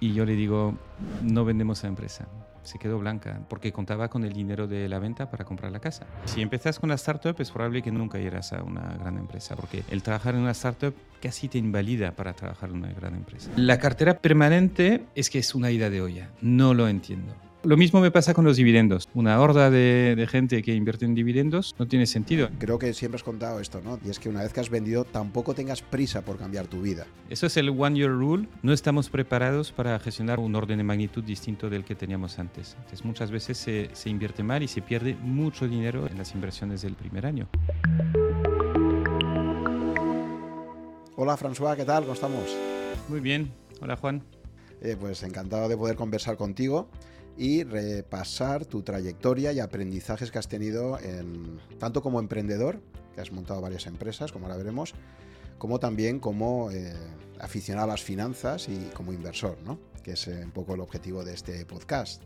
Y yo le digo, no vendemos la empresa. Se quedó blanca porque contaba con el dinero de la venta para comprar la casa. Si empiezas con la startup es probable que nunca irás a una gran empresa porque el trabajar en una startup casi te invalida para trabajar en una gran empresa. La cartera permanente es que es una ida de olla. No lo entiendo. Lo mismo me pasa con los dividendos. Una horda de, gente que invierte en dividendos no tiene sentido. Creo que siempre has contado esto, ¿no? Y es que una vez que has vendido, tampoco tengas prisa por cambiar tu vida. Eso es el One Year Rule. No estamos preparados para gestionar un orden de magnitud distinto del que teníamos antes. Entonces, muchas veces se, se invierte mal y se pierde mucho dinero en las inversiones del primer año. Hola François, ¿qué tal? ¿Cómo estamos? Muy bien. Hola Juan. Eh, pues encantado de poder conversar contigo y repasar tu trayectoria y aprendizajes que has tenido en, tanto como emprendedor, que has montado varias empresas, como ahora veremos, como también como eh, aficionado a las finanzas y como inversor, ¿no? que es eh, un poco el objetivo de este podcast.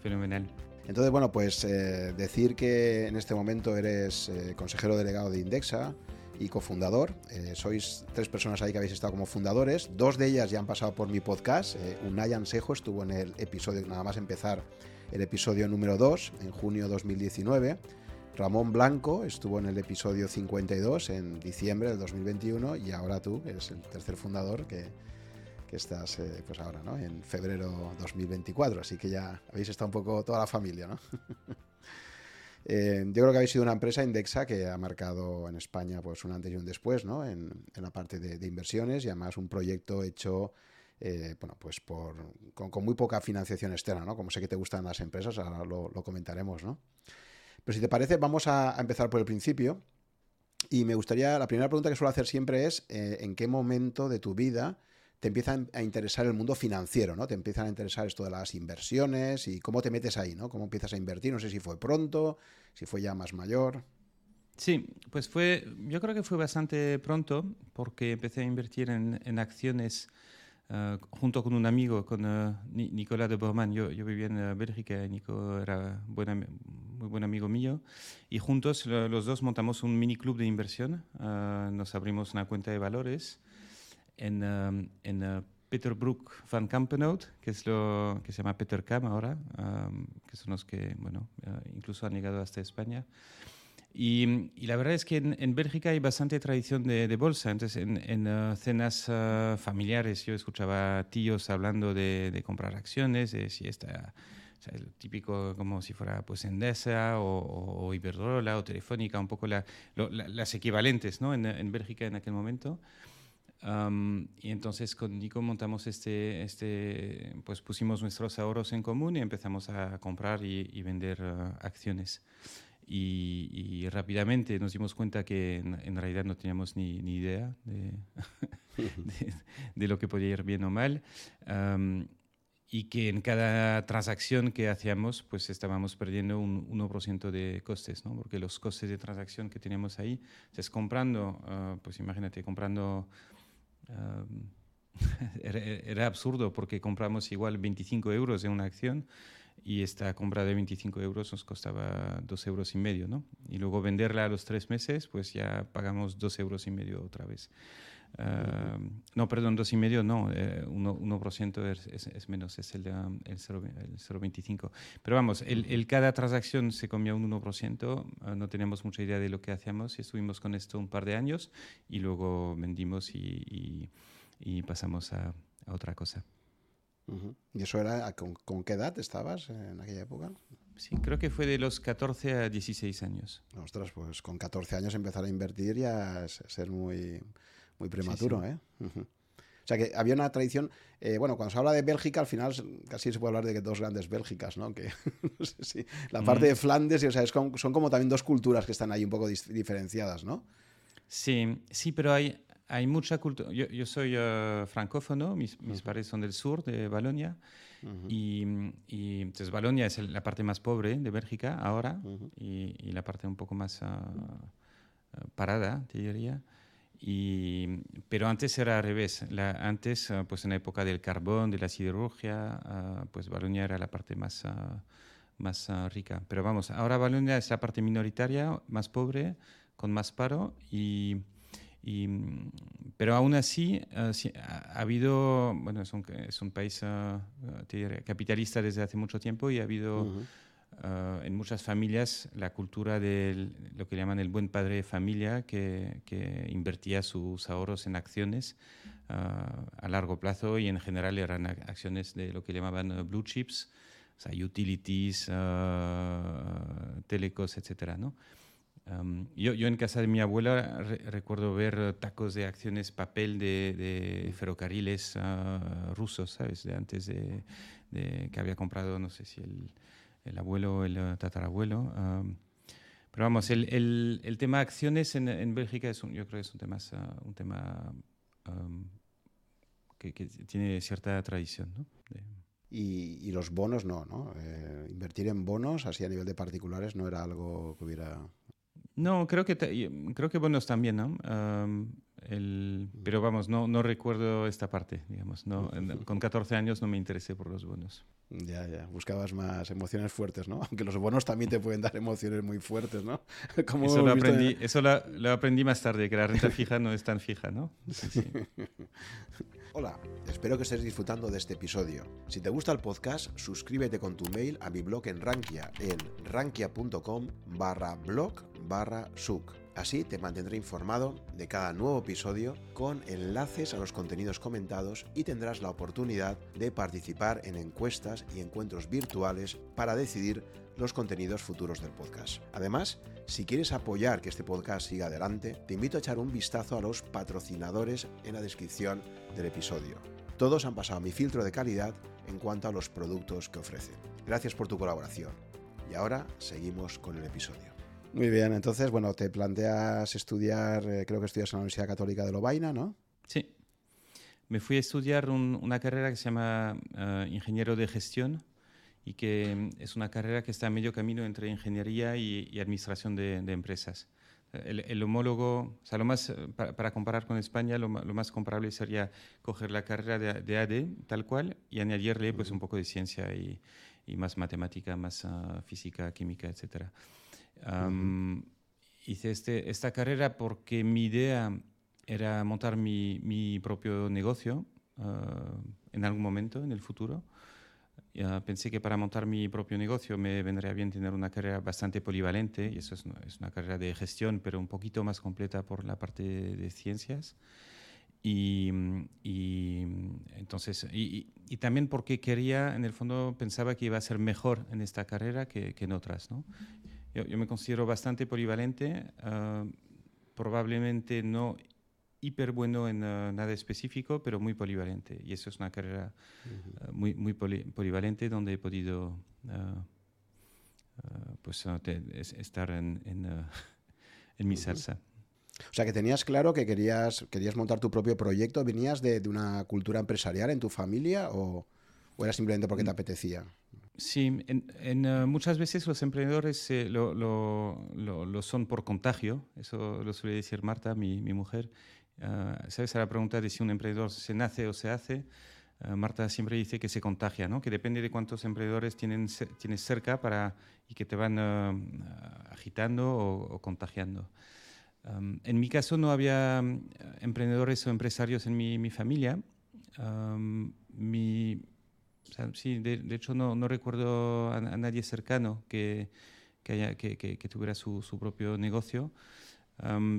Fenomenal. Entonces, bueno, pues eh, decir que en este momento eres consejero delegado de Indexa, y cofundador. Eh, sois tres personas ahí que habéis estado como fundadores. Dos de ellas ya han pasado por mi podcast. Eh, Unai estuvo en el episodio, nada más empezar, el episodio número 2 en junio 2019. Ramón Blanco estuvo en el episodio 52 en diciembre del 2021 y ahora tú eres el tercer fundador que, que estás eh, pues ahora, ¿no? En febrero 2024, así que ya habéis estado un poco toda la familia, ¿no? Eh, yo creo que habéis sido una empresa Indexa que ha marcado en España pues un antes y un después ¿no? en, la parte de, inversiones y además un proyecto hecho eh, bueno, pues por, con, muy poca financiación externa, ¿no? como sé que te gustan las empresas, ahora lo, comentaremos. ¿no? Pero si te parece, vamos a, empezar por el principio. Y me gustaría, la primera pregunta que suelo hacer siempre es, eh, ¿en qué momento de tu vida te empieza a interesar el mundo financiero, ¿no? Te empiezan a interesar esto de las inversiones y cómo te metes ahí, ¿no? Cómo empiezas a invertir, no sé si fue pronto, si fue ya más mayor. Sí, pues fue, yo creo que fue bastante pronto porque empecé a invertir en, acciones eh, junto con un amigo, con uh, Nicolás de Bormann. Yo, yo vivía en uh, Bélgica y Nico era muy buen amigo mío. Y juntos los dos montamos un mini club de inversión. nos abrimos una cuenta de valores en, um, en uh, Peterbrook van Kampenhout, que es lo que se llama Peter Cam ahora, um, que son los que, bueno, uh, incluso han llegado hasta España. Y, y, la verdad es que en, en, Bélgica hay bastante tradición de, de bolsa. Entonces, en, en uh, cenas uh, familiares yo escuchaba tíos hablando de, de comprar acciones, de si esta, o sea, el típico como si fuera pues Endesa o, o Iberdrola o Telefónica, un poco la, lo, la, las equivalentes ¿no? en, en Bélgica en aquel momento y entonces con Nico montamos este, este, pues pusimos nuestros ahorros en común y empezamos a comprar y, vender ah, acciones. Y, rápidamente nos dimos cuenta que en, realidad no teníamos ni, ni idea de, de, lo que podía ir bien o mal. y que en cada transacción que hacíamos, pues estábamos perdiendo un 1% de costes, ¿no? porque los costes de transacción que teníamos ahí, es comprando, ah, pues imagínate, comprando era, absurdo porque compramos igual 25 euros en una acción y esta compra de 25 euros nos costaba 2 euros y medio, ¿no? Y luego venderla a los tres meses, pues ya pagamos 2 euros y medio otra vez. No, perdón, dos y medio no, 1%, eh, es, es, menos, es el, el 0,25. Pero vamos, el, el, cada transacción se comía un 1%, ah, no teníamos mucha idea de lo que hacíamos y estuvimos con esto un par de años y luego vendimos y, y, pasamos a, a, otra cosa. ¿Y eso era, con, con, qué edad estabas en aquella época? Sí, creo que fue de los 14 a 16 años. Ostras, pues con 14 años empezar a invertir ya es ser muy muy prematuro, ¿eh? O sea que había una tradición, eh, bueno, cuando se habla de Bélgica, al final casi se puede hablar de dos grandes Bélgicas, ¿no? Que no sé si la parte de Flandes, o sea, son como también dos culturas que están ahí un poco diferenciadas, ¿no? Sí, sí, pero hay, hay mucha cultura. Yo, yo, soy uh, francófono, mis, mis padres son del sur de Balonia, y, y, entonces Balonia es la parte más pobre de Bélgica ahora, y, y, la parte un poco más uh, parada, te diría pero antes era al revés. La, antes, ah, pues en la época del carbón, de la siderurgia, ah, pues Balonia era la parte más, ah, más rica. Pero vamos, ahora Balonia es la parte minoritaria, más pobre, con más paro y, Y, mm, pero aún así ha, habido, bueno, es un, es un país capitalista desde hace mucho tiempo y ha habido... Ah, en muchas familias la cultura de lo que llaman el buen padre de familia, que, invertía sus ahorros en acciones ah, a largo plazo y en general eran acciones de lo que llamaban eh, blue chips, o sea, utilities, uh, telecos, etc. ¿no? yo, yo, en casa de mi abuela recuerdo ver tacos de acciones papel de, ferrocarriles rusos, ¿sabes? De antes de, que había comprado, no sé si el el abuelo el tatarabuelo. pero vamos, el, el, el, tema acciones en, en Bélgica es un, yo creo que es un tema, un tema que, que, tiene cierta tradición. ¿no? Y, y, los bonos no, ¿no? Eh, invertir en bonos, así a nivel de particulares, no era algo que hubiera... No, creo que, creo que bonos también, ¿no? El, pero vamos, no, no recuerdo esta parte, digamos. No, con 14 años no me interesé por los bonos. Ya, ya, buscabas más emociones fuertes, ¿no? Aunque los bonos también te pueden dar emociones muy fuertes, ¿no? Como eso lo aprendí, eso lo, aprendí más tarde, que la renta fija no es tan fija, ¿no? Hola, espero que estés disfrutando de este episodio. Si te gusta el podcast, suscríbete con tu mail a mi blog en Rankia en rankia.com barra blog barra suc. Así te mantendré informado de cada nuevo episodio con enlaces a los contenidos comentados y tendrás la oportunidad de participar en encuestas y encuentros virtuales para decidir los contenidos futuros del podcast. Además, si quieres apoyar que este podcast siga adelante, te invito a echar un vistazo a los patrocinadores en la descripción del episodio. Todos han pasado mi filtro de calidad en cuanto a los productos que ofrecen. Gracias por tu colaboración. Y ahora seguimos con el episodio. Muy bien, entonces, bueno, te planteas estudiar, eh, creo que estudias en la Universidad Católica de Lovaina, ¿no? Sí. Me fui a estudiar una carrera que se llama eh, Ingeniero de Gestión y que mm, es una carrera que está a medio camino entre ingeniería y, administración de, empresas. El, homólogo, o sea, lo más, eh, para, comparar con España, lo, más comparable sería coger la carrera de, AD tal cual y añadirle pues, un poco de ciencia y, más matemática, más ah, física, química, etcétera hice este, esta carrera porque mi idea era montar mi, mi propio negocio ah, en algún momento en el futuro. pensé que para montar mi propio negocio me vendría bien tener una carrera bastante polivalente, y eso es, es, una carrera de gestión, pero un poquito más completa por la parte de, ciencias. Y, y entonces, y, y, también porque quería, en el fondo, pensaba que iba a ser mejor en esta carrera que, que en otras. ¿no? Yo, me considero bastante polivalente, ah, probablemente no hiper bueno en ah, nada específico, pero muy polivalente. Y eso es una carrera ah, muy, muy polivalente donde he podido pues, estar en, en, mi salsa. O sea, que tenías claro que querías, querías montar tu propio proyecto. ¿Venías de, de una cultura empresarial en tu familia o, o era simplemente porque te mm. apetecía? Sí, en, eh, muchas veces los emprendedores eh, lo, lo, son por contagio, eso lo suele decir Marta, mi, mi mujer. Uh, ¿Sabes? A la pregunta de si un emprendedor se nace o se hace, Marta siempre dice que se contagia, ¿no? que depende de cuántos emprendedores tienen, tienes cerca para, y que te van agitando o, contagiando. Um, en mi caso no había emprendedores o empresarios en mi, mi familia. Um, mi, sí, de, hecho no, no recuerdo a, nadie cercano que, que, haya, que, que, tuviera su, su, propio negocio.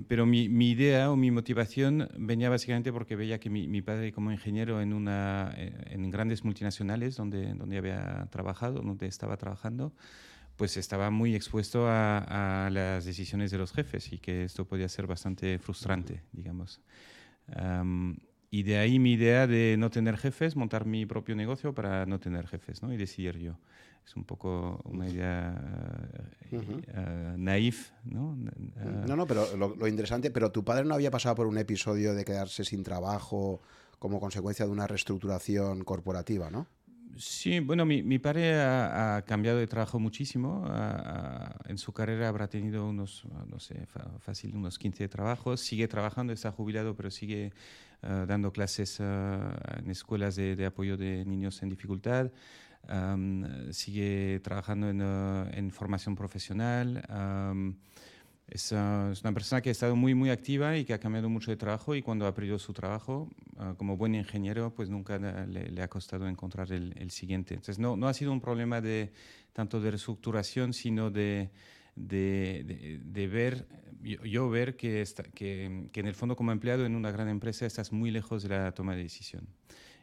pero mi, mi, idea o mi motivación venía básicamente porque veía que mi, mi, padre como ingeniero en, una, en grandes multinacionales donde, donde había trabajado, donde estaba trabajando, pues estaba muy expuesto a, a, las decisiones de los jefes y que esto podía ser bastante frustrante, digamos. Y de ahí mi idea de no tener jefes, montar mi propio negocio para no tener jefes ¿no? y decidir yo. Es un poco una idea uh, naif, ¿no? no, no, pero lo, interesante, pero tu padre no había pasado por un episodio de quedarse sin trabajo como consecuencia de una reestructuración corporativa, ¿no? Sí, bueno, mi, mi padre ha, cambiado de trabajo muchísimo. en su carrera habrá tenido unos, no sé, fácil, unos 15 trabajos. Sigue trabajando, está jubilado, pero sigue dando clases eh, en escuelas de, apoyo de niños en dificultad. sigue trabajando en, eh, en, formación profesional. Es, uh, es, una persona que ha estado muy, muy activa y que ha cambiado mucho de trabajo y cuando ha perdido su trabajo, uh, como buen ingeniero, pues nunca le, le ha costado encontrar el, el, siguiente. Entonces, no, no ha sido un problema de tanto de reestructuración, sino de, de, de, de ver, yo, yo, ver que, está, que, que en el fondo como empleado en una gran empresa estás muy lejos de la toma de decisión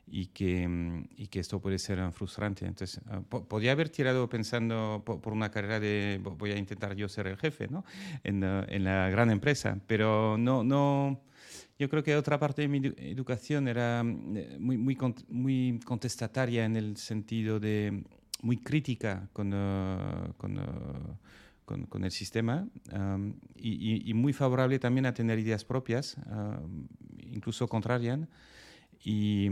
y que, y que esto puede ser frustrante. Entonces, uh, po haber tirado pensando po por una carrera de voy a intentar yo ser el jefe ¿no? en, uh, en, la gran empresa, pero no, no, yo creo que otra parte de mi educación era muy, muy, muy contestataria en el sentido de muy crítica con, uh, con con, el sistema y, muy favorable también a tener ideas propias, incluso contrarias. Y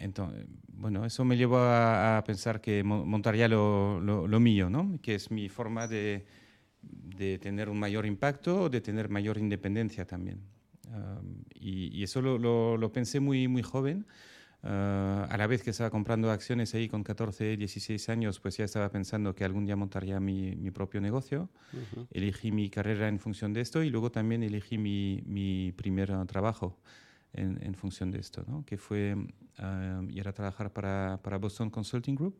entonces, bueno, eso me llevó a, pensar que montaría lo, lo, mío, ¿no? que es mi forma de, de, tener un mayor impacto de tener mayor independencia también. Y, y, eso lo, lo, pensé muy, muy joven. Uh, a la vez que estaba comprando acciones ahí con 14, 16 años, pues ya estaba pensando que algún día montaría mi, mi propio negocio. Uh -huh. Elegí mi carrera en función de esto y luego también elegí mi, mi primer trabajo en, en, función de esto, ¿no? que fue uh, ir a trabajar para, para Boston Consulting Group.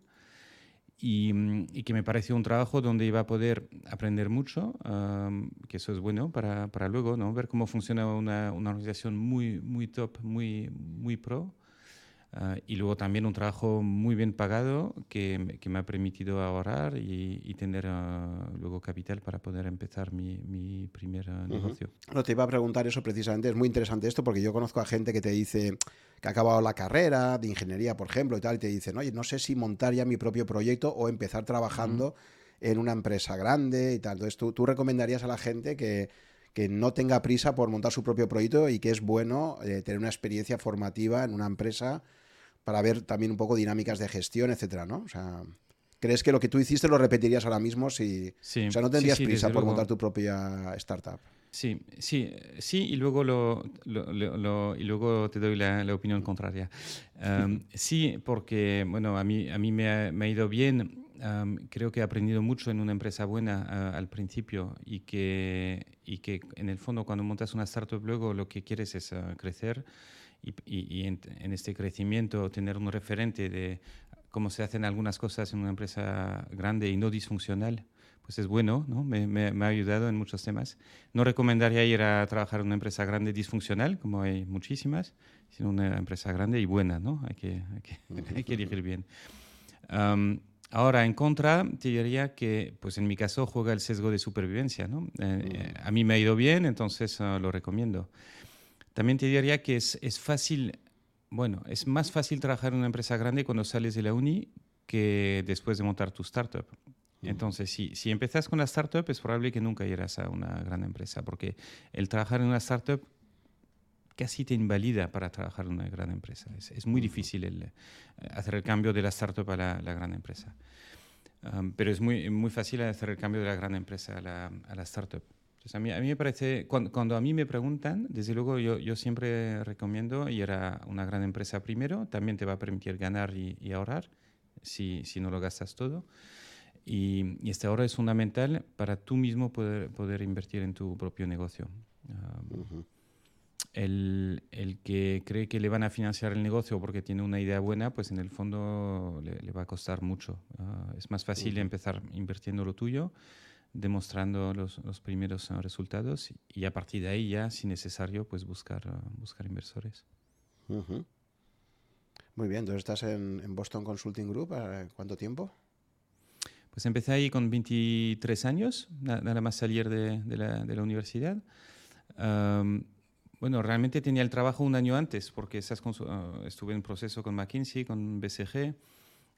Y, y, que me pareció un trabajo donde iba a poder aprender mucho, um, que eso es bueno para, para luego ¿no? ver cómo funciona una, una organización muy, muy top, muy, muy pro. Uh, y luego también un trabajo muy bien pagado que, que me ha permitido ahorrar y, y tener uh, luego capital para poder empezar mi, mi primer uh, negocio. -huh. No, te iba a preguntar eso precisamente, es muy interesante esto porque yo conozco a gente que te dice que ha acabado la carrera de ingeniería, por ejemplo, y tal, y te dicen, oye, no sé si montar ya mi propio proyecto o empezar trabajando -huh. en una empresa grande y tal. Entonces, ¿tú, tú recomendarías a la gente que, que no tenga prisa por montar su propio proyecto y que es bueno eh, tener una experiencia formativa en una empresa para ver también un poco dinámicas de gestión, etcétera, ¿no? O sea, ¿crees que lo que tú hiciste lo repetirías ahora mismo si, sí, o sea, no tendrías sí, sí, prisa por luego. montar tu propia startup? Sí, sí, sí, y luego, lo, lo, lo, y luego te doy la, la opinión contraria. Um, sí, porque bueno, a mí, a mí me, ha, me ha ido bien. Um, creo que he aprendido mucho en una empresa buena uh, al principio y que, y que en el fondo cuando montas una startup luego lo que quieres es uh, crecer y, y, y en, en, este crecimiento tener un referente de cómo se hacen algunas cosas en una empresa grande y no disfuncional, pues es bueno, ¿no? me, me, me, ha ayudado en muchos temas. No recomendaría ir a trabajar en una empresa grande disfuncional, como hay muchísimas, sino una empresa grande y buena, ¿no? hay, que, hay, que, hay que elegir bien. Um, Ahora, en contra, te diría que, pues en mi caso, juega el sesgo de supervivencia. ¿no? Eh, a mí me ha ido bien, entonces uh, lo recomiendo. También te diría que es, es fácil, bueno, es más fácil trabajar en una empresa grande cuando sales de la uni que después de montar tu startup. Entonces, si, si empezás con la startup, es probable que nunca irás a una gran empresa, porque el trabajar en una startup casi te invalida para trabajar en una gran empresa. Es, es muy difícil el, eh, hacer el cambio de la startup a la, la gran empresa. Um, pero es muy, muy fácil hacer el cambio de la gran empresa a la, a la startup. Pues a mí, a mí me parece, cuando, cuando, a mí me preguntan, desde luego yo, yo, siempre recomiendo ir a una gran empresa primero, también te va a permitir ganar y, y ahorrar, si, si, no lo gastas todo. Y, y, este ahorro es fundamental para tú mismo poder, poder invertir en tu propio negocio. Um, uh -huh. El, el, que cree que le van a financiar el negocio porque tiene una idea buena, pues en el fondo le, le va a costar mucho. Uh, es más fácil uh -huh. empezar invirtiendo lo tuyo demostrando los, los primeros uh, resultados y a partir de ahí ya, si necesario, pues buscar, uh, buscar inversores. Uh -huh. Muy bien, entonces estás en, en Boston Consulting Group, ¿cuánto tiempo? Pues empecé ahí con 23 años, nada más salir de, de, la, de la, universidad. Um, bueno, realmente tenía el trabajo un año antes, porque esas uh, estuve en proceso con McKinsey, con BCG,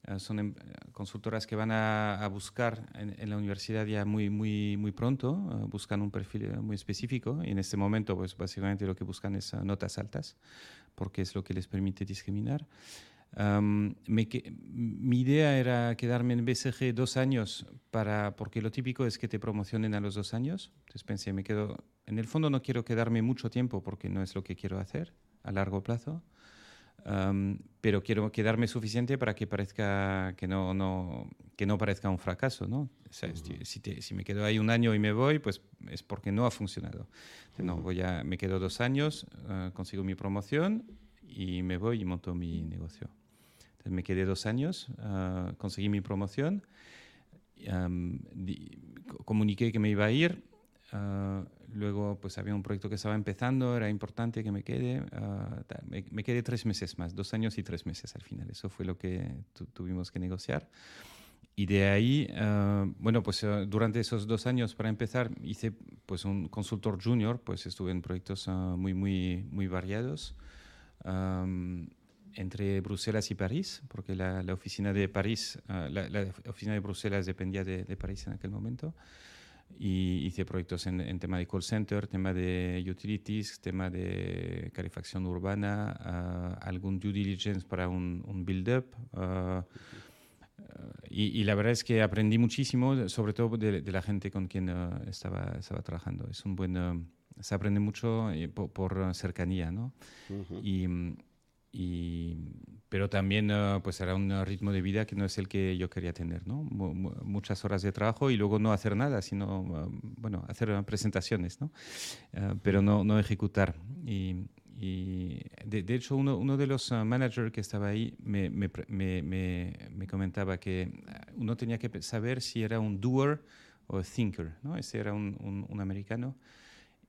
Uh, son em, consultoras que van a, a buscar en, en, la universidad ya muy, muy, muy pronto, buscan un perfil eh, muy específico y en este momento pues básicamente lo que buscan es notas altas porque es lo que les permite discriminar. Um, me, que, mi idea era quedarme en BCG dos años para, porque lo típico es que te promocionen a los dos años. Entonces pensé, me quedo, en el fondo no quiero quedarme mucho tiempo porque no es lo que quiero hacer a largo plazo. pero quiero quedarme suficiente para que parezca que no, no, que no parezca un fracaso, ¿no? si, si, me quedo ahí un año y me voy, pues es porque no ha funcionado. no, voy a, me quedo dos años, ah, consigo mi promoción y me voy y monto mi negocio. Entonces me quedé dos años, ah, conseguí mi promoción, comuniqué que me iba a ir, ah, luego pues había un proyecto que estaba empezando, era importante que me quede, ah, me, quedé tres meses más, dos años y tres meses al final, eso fue lo que tuvimos que negociar. Y de ahí, bueno, pues durante esos dos años, para empezar, hice pues un consultor junior, pues estuve en proyectos muy, muy, muy variados entre Bruselas y París, porque la, oficina de París, ah, la, oficina de Bruselas dependía de, París en aquel momento. Y hice proyectos en, tema de call center, tema de utilities, tema de calefacción urbana, ah, algún due diligence para un, build-up. Ah, y, la verdad es que aprendí muchísimo, sobre todo de, la gente con quien estaba, estaba trabajando. Es un buen, se aprende mucho eh, por, cercanía, ¿no? Y y, pero también uh, pues era un ritmo de vida que no es el que yo quería tener, ¿no? muchas horas de trabajo y luego no hacer nada, sino, uh, bueno, hacer presentaciones, ¿no? Uh, pero no, no ejecutar. Y, y de, de, hecho, uno, uno de los managers que estaba ahí me, me, me, me, comentaba que uno tenía que saber si era un doer o thinker, ¿no? Ese era un, un, un americano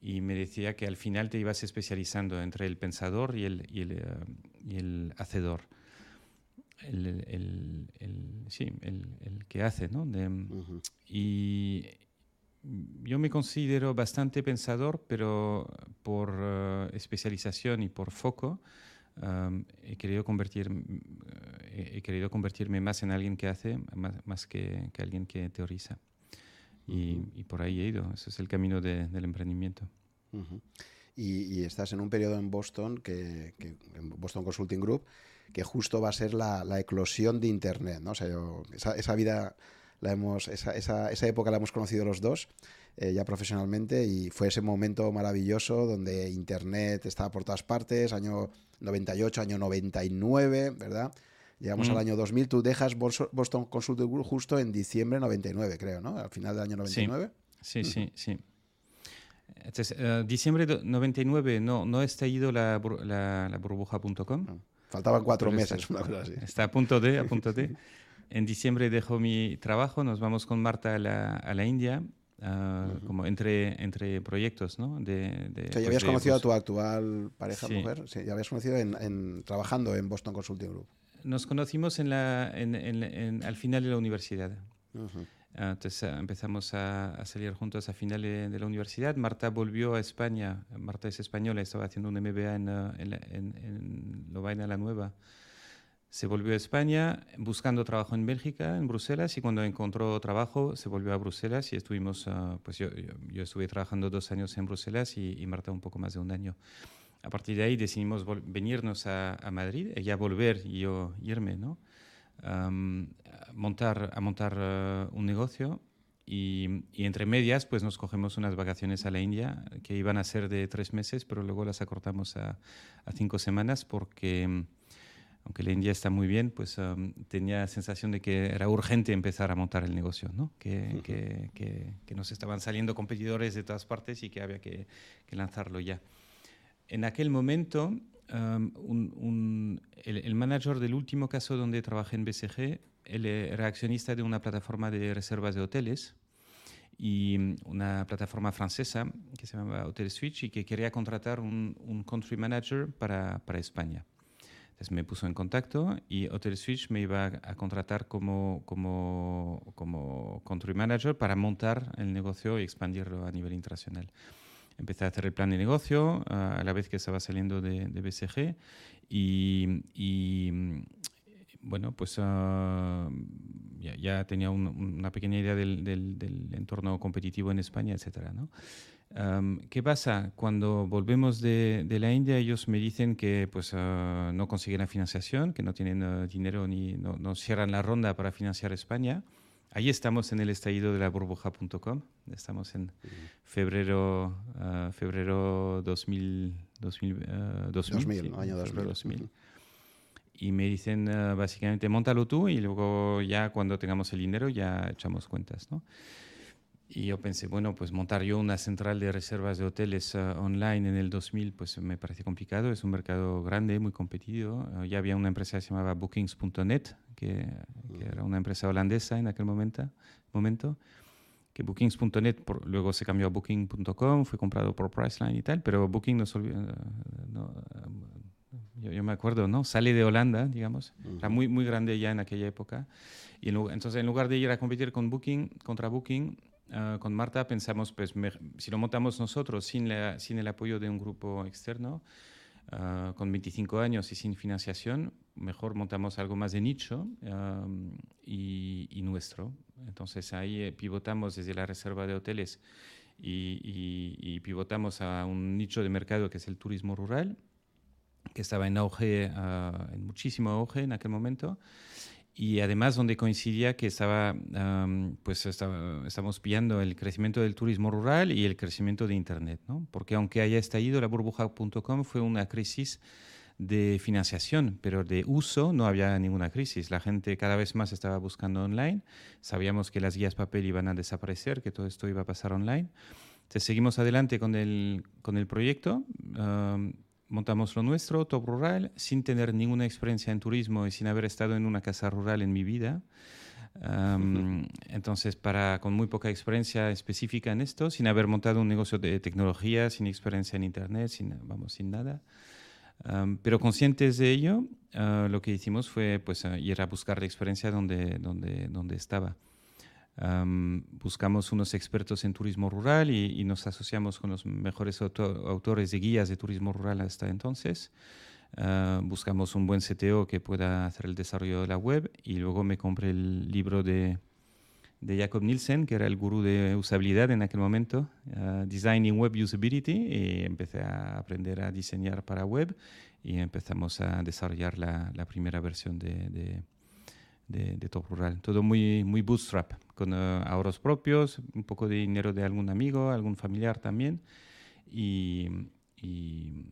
y me decía que al final te ibas especializando entre el pensador y el, y el, eh, y el hacedor. El, el, el, sí, el, que hace, ¿no? Y yo me considero bastante pensador, pero por eh, especialización y por foco he, querido convertir, eh, he querido convertirme más en alguien que hace, más, más que, que alguien que teoriza. Y, por ahí he ido. Ese es el camino del emprendimiento. y, estás en un periodo en Boston, que, en Boston Consulting Group, que justo va a ser la, eclosión de Internet. ¿no? O sea, esa, vida, la hemos, esa, esa, esa, época la hemos conocido los dos. Eh, ya profesionalmente y fue ese momento maravilloso donde Internet estaba por todas partes, año 98, año 99, ¿verdad? Llegamos al año 2000, tú dejas Boston Consulting Group justo en diciembre 99, creo, ¿no? Al final del año 99. Sí, sí, sí. Entonces, uh, diciembre de 99 no, no ha estallido la, la, la burbuja.com. Faltaban cuatro meses, una cosa así. Está a punto de, a punto de. En diciembre dejo mi trabajo, nos vamos con Marta a la, a la India, uh, como entre, entre proyectos, ¿no? De, de o sea, ya habías conocido a tu actual pareja, mujer, sí, ya habías conocido en, en, trabajando en Boston Consulting Group nos conocimos en la, en, en, al final de la universidad. Ah, entonces ah, empezamos a, a, salir juntos a final de, la universidad. Marta volvió a España. Marta es española, estaba haciendo un MBA en, en, en Lovaina la Nueva. Se volvió a España buscando trabajo en Bélgica, en Bruselas, y cuando encontró trabajo se volvió a Bruselas y estuvimos, pues yo, yo, estuve trabajando dos años en Bruselas y, y Marta un poco más de un año a partir de ahí decidimos venirnos a, Madrid, ella volver y yo irme, ¿no? a montar, a montar eh, un negocio y, entre medias pues nos cogemos unas vacaciones a la India que iban a ser de tres meses, pero luego las acortamos a, cinco semanas porque aunque la India está muy bien, pues tenía la sensación de que era urgente empezar a montar el negocio, ¿no? que, que, que, nos estaban saliendo competidores de todas partes y que había que lanzarlo ya en aquel momento, um, el, manager del último caso donde trabajé en BCG, él era accionista de una plataforma de reservas de hoteles y um, una plataforma francesa que se llama Hotel Switch y que quería contratar un, country manager para, para, España. Entonces me puso en contacto y Hotel Switch me iba a contratar como, como, como country manager para montar el negocio y expandirlo a nivel internacional empecé a hacer el plan de negocio a la vez que estaba saliendo de, BCG y, bueno, pues ah, ya, tenía una pequeña idea del, entorno competitivo en España, etc. ¿no? ¿Qué pasa? Cuando volvemos de, la India, ellos me dicen que pues, ah, no consiguen la financiación, que no tienen ah, dinero ni no, no, cierran la ronda para financiar España. Ahí estamos en el estallido de la burbuja.com. Estamos en febrero, uh, febrero 2000, 2000, uh, 2000, 2000, año 2000. 2000. y me dicen uh, básicamente, montalo tú y luego ya cuando tengamos el dinero ya echamos cuentas, ¿no? Y yo pensé, bueno, pues montar yo una central de reservas de hoteles uh, online en el 2000, pues me parece complicado. Es un mercado grande, muy competitivo. Uh, ya había una empresa que se llamaba Bookings.net, que, que, era una empresa holandesa en aquel momento. momento que Bookings.net luego se cambió a Booking.com, fue comprado por Priceline y tal, pero Booking no, no yo, yo, me acuerdo, ¿no? Sale de Holanda, digamos, uh -huh. era muy, muy grande ya en aquella época. Y en, entonces, en lugar de ir a competir con Booking, contra Booking, Uh, con Marta pensamos, pues, si lo montamos nosotros sin, la, sin el apoyo de un grupo externo, uh, con 25 años y sin financiación, mejor montamos algo más de nicho um, y, y, nuestro. Entonces ahí eh, pivotamos desde la reserva de hoteles y, y, y, pivotamos a un nicho de mercado que es el turismo rural, que estaba en auge, uh, en muchísimo auge en aquel momento y además donde coincidía que estaba, um, pues estaba, estamos pillando el crecimiento del turismo rural y el crecimiento de Internet, ¿no? porque aunque haya estallido la burbuja.com fue una crisis de financiación, pero de uso no había ninguna crisis. La gente cada vez más estaba buscando online, sabíamos que las guías papel iban a desaparecer, que todo esto iba a pasar online. Entonces seguimos adelante con el, con el proyecto. Um, montamos lo nuestro, Top Rural, sin tener ninguna experiencia en turismo y sin haber estado en una casa rural en mi vida. Um, entonces, para, con muy poca experiencia específica en esto, sin haber montado un negocio de tecnología, sin experiencia en Internet, sin, vamos, sin nada. Um, pero conscientes de ello, uh, lo que hicimos fue pues, uh, ir a buscar la experiencia donde, donde, donde estaba. Um, buscamos unos expertos en turismo rural y, y, nos asociamos con los mejores autor, autores de guías de turismo rural hasta entonces. Uh, buscamos un buen CTO que pueda hacer el desarrollo de la web y luego me compré el libro de, de Jacob Nielsen, que era el gurú de usabilidad en aquel momento, uh, Designing Web Usability, y empecé a aprender a diseñar para web y empezamos a desarrollar la, la primera versión de, de de, de, Top Rural. Todo muy, muy bootstrap, con uh, ahorros propios, un poco de dinero de algún amigo, algún familiar también. Y, y,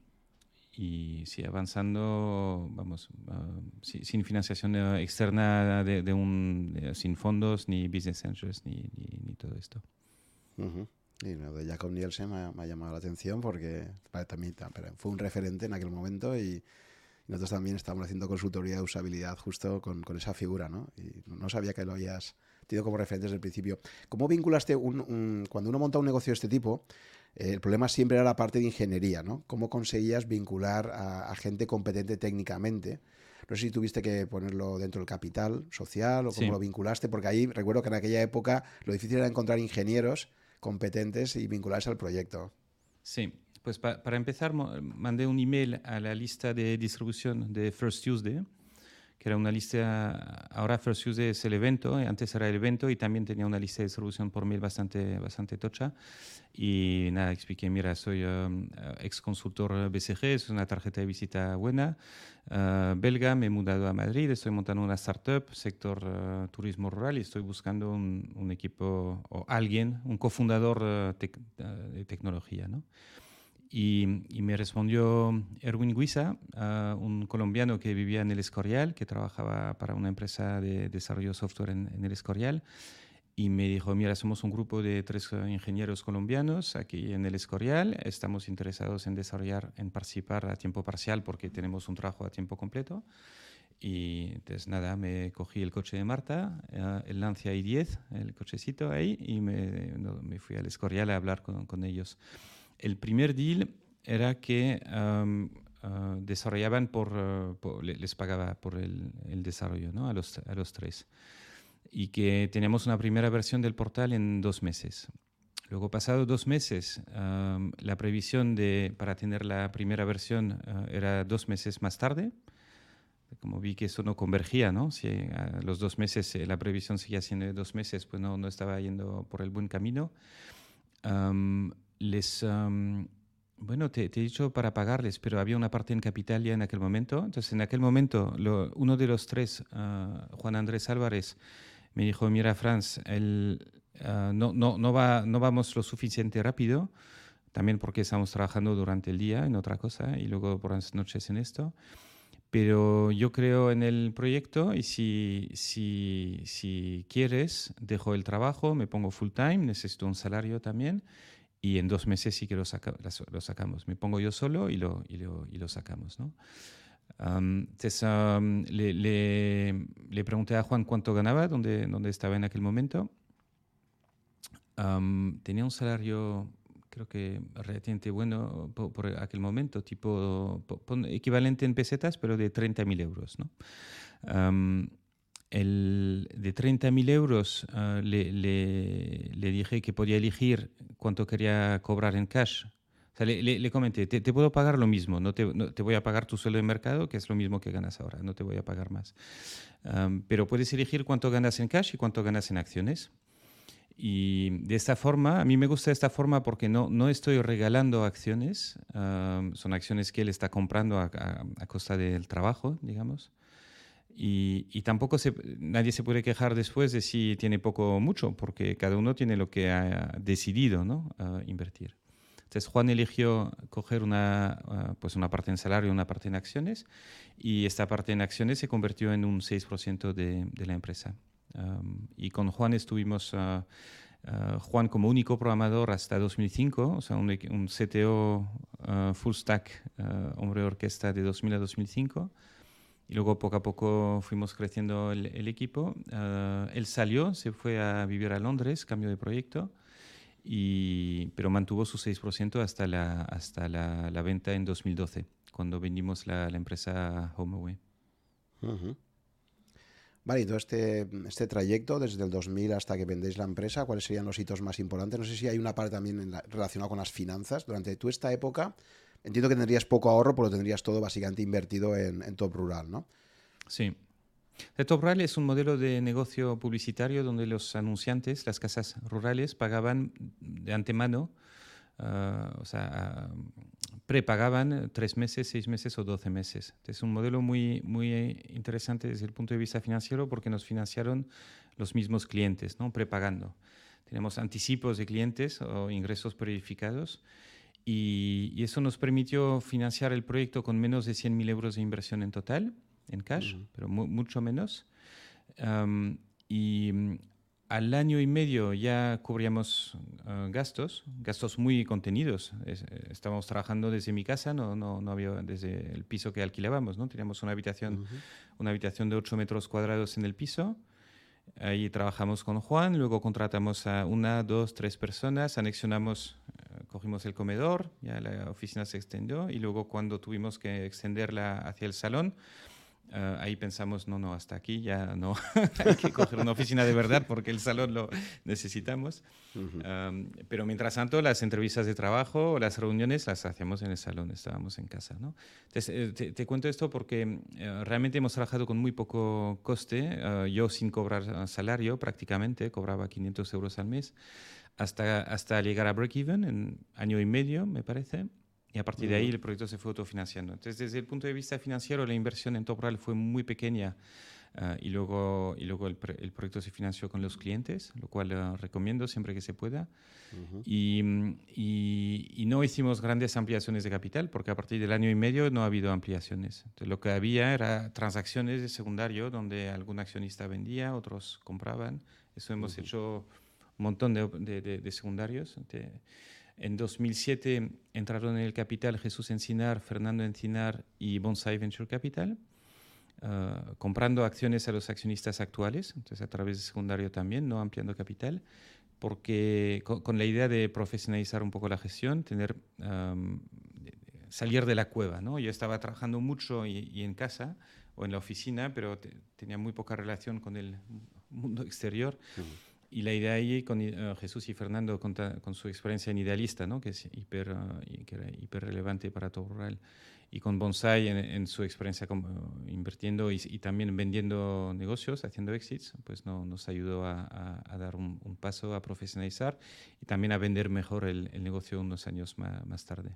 y sí, avanzando, vamos, uh, sí, sin financiación uh, externa, de, de un, sin fondos, ni business angels, ni, ni, ni todo esto. -huh. Y lo de Jacob Nielsen me ha, me ha, llamado la atención porque también fue un referente en aquel momento y nosotros también estamos haciendo consultoría de usabilidad justo con, con, esa figura, ¿no? Y no sabía que lo hayas tenido como referente desde el principio. ¿Cómo vinculaste un, un, cuando uno monta un negocio de este tipo? Eh, el problema siempre era la parte de ingeniería, ¿no? ¿Cómo conseguías vincular a, a, gente competente técnicamente? No sé si tuviste que ponerlo dentro del capital social o cómo sí. lo vinculaste, porque ahí recuerdo que en aquella época lo difícil era encontrar ingenieros competentes y vincularse al proyecto. Sí, pues pa para empezar, mandé un email a la lista de distribución de First Tuesday, que era una lista, ahora First Tuesday es el evento, antes era el evento y también tenía una lista de distribución por mail bastante, bastante tocha. Y nada, expliqué, mira, soy um, ex consultor BCG, es una tarjeta de visita buena, uh, belga, me he mudado a Madrid, estoy montando una startup, sector uh, turismo rural y estoy buscando un, un, equipo o alguien, un cofundador uh, tec de tecnología, ¿no? Y, y, me respondió Erwin Guisa, uh, un colombiano que vivía en el Escorial, que trabajaba para una empresa de desarrollo de software en, en, el Escorial. Y me dijo, mira, somos un grupo de tres ingenieros colombianos aquí en el Escorial. Estamos interesados en desarrollar, en participar a tiempo parcial porque tenemos un trabajo a tiempo completo. Y entonces nada, me cogí el coche de Marta, uh, el Lancia i10, el cochecito ahí, y me, no, me fui al Escorial a hablar con, con ellos el primer deal era que um, uh, desarrollaban por, uh, por, les pagaba por el, el desarrollo ¿no? a, los, a los tres. Y que teníamos una primera versión del portal en dos meses. Luego, pasados dos meses, um, la previsión de, para tener la primera versión uh, era dos meses más tarde. Como vi que eso no convergía, ¿no? Si a los dos meses eh, la previsión seguía siendo de dos meses, pues no, no estaba yendo por el buen camino. Um, les... Um, bueno, te, te, he dicho para pagarles, pero había una parte en capital ya en aquel momento. Entonces, en aquel momento, lo, uno de los tres, uh, Juan Andrés Álvarez, me dijo, mira, Franz, el, uh, no, no, no, va, no vamos lo suficiente rápido, también porque estamos trabajando durante el día en otra cosa y luego por las noches en esto, Pero yo creo en el proyecto y si, si, si quieres, dejo el trabajo, me pongo full time, necesito un salario también y en dos meses sí que lo, lo sacamos. Me pongo yo solo y lo, y lo, y lo sacamos. ¿no? entonces le, le, le, pregunté a Juan cuánto ganaba, dónde, dónde estaba en aquel momento. tenía un salario creo que relativamente bueno por, aquel momento, tipo equivalente en pesetas, pero de 30.000 euros. ¿no? El, de 30.000 euros ah, le, le, dije que podía elegir cuánto quería cobrar en cash. Le, comenté, te, te, puedo pagar lo mismo, no te, te, voy a pagar tu sueldo de mercado, que es lo mismo que ganas ahora, no te voy a pagar más. pero puedes elegir cuánto ganas en cash y cuánto ganas en acciones. Y de esta forma, a mí me gusta esta forma porque no, no estoy regalando acciones, son acciones que él está comprando a, costa del trabajo, digamos. Y, y, tampoco se, nadie se puede quejar después de si tiene poco o mucho, porque cada uno tiene lo que ha decidido ¿no? invertir. Entonces Juan eligió coger una, pues una parte en salario y una parte en acciones, y esta parte en acciones se convirtió en un 6% de, de la empresa y con Juan estuvimos, ah, ah, Juan como único programador hasta 2005, o sea, un, un CTO ah, full stack, hombre orquesta de 2000 a 2005. Y luego poco a poco fuimos creciendo el, equipo. él salió, se fue a vivir a Londres, cambio de proyecto, y, pero mantuvo su 6% hasta la, hasta la, la, venta en 2012, cuando vendimos la, la empresa HomeAway. Vale, y todo este, este trayecto, desde el 2000 hasta que vendéis la empresa, ¿cuáles serían los hitos más importantes? No sé si hay una parte también relacionada con las finanzas. Durante tu esta época, entiendo que tendrías poco ahorro, pero tendrías todo básicamente invertido en, en Top Rural, ¿no? Sí. El Top Rural es un modelo de negocio publicitario donde los anunciantes, las casas rurales, pagaban de antemano, uh, o sea, prepagaban tres meses, seis meses o doce meses. Es un modelo muy, muy interesante desde el punto de vista financiero porque nos financiaron los mismos clientes, ¿no? prepagando. Tenemos anticipos de clientes o ingresos predificados y, y eso nos permitió financiar el proyecto con menos de 100.000 euros de inversión en total, en cash, pero mucho menos. y al año y medio ya cubríamos ah, gastos, gastos muy contenidos. estábamos trabajando desde mi casa, no, no, no, había desde el piso que alquilábamos, ¿no? Teníamos una habitación, una habitación de 8 metros cuadrados en el piso. Ahí trabajamos con Juan, luego contratamos a una, dos, tres personas, anexionamos, eh, cogimos el comedor, ya la oficina se extendió y luego cuando tuvimos que extenderla hacia el salón, Ah, ahí pensamos, no, no, hasta aquí ya no, hay que coger una oficina de verdad porque el salón lo necesitamos. pero mientras tanto, las entrevistas de trabajo las reuniones las hacíamos en el salón, estábamos en casa. ¿no? Entonces, eh, te, cuento esto porque eh, realmente hemos trabajado con muy poco coste, ah, yo sin cobrar salario prácticamente, cobraba 500 euros al mes, hasta, hasta llegar a break-even en año y medio, me parece y a partir de ahí el proyecto se fue autofinanciando. Entonces, desde el punto de vista financiero, la inversión en Top fue muy pequeña ah, y luego, y luego el, proyecto se financió con los clientes, lo cual ah, recomiendo siempre que se pueda. y, y, no hicimos grandes ampliaciones de capital porque a partir del año y medio no ha habido ampliaciones. Entonces, lo que había era transacciones de secundario donde algún accionista vendía, otros compraban. Eso hemos hecho un montón de, de, de secundarios. En 2007 entraron en el capital Jesús Encinar, Fernando Encinar y Bonsai Venture Capital, ah, comprando acciones a los accionistas actuales, entonces a través de secundario también, no ampliando capital, porque con, la idea de profesionalizar un poco la gestión, tener salir de la cueva. ¿no? Yo estaba trabajando mucho y, en casa o en la oficina, pero tenía muy poca relación con el mundo exterior. Y la idea ahí con eh, Jesús y Fernando con, con, su experiencia en idealista, ¿no? que es hiper, uh, que era hiper relevante para todo rural, y con Bonsai en, su experiencia como, invirtiendo y, también vendiendo negocios, haciendo exits, pues no, nos ayudó a, a, dar un, paso a profesionalizar y también a vender mejor el, el negocio unos años más, más tarde.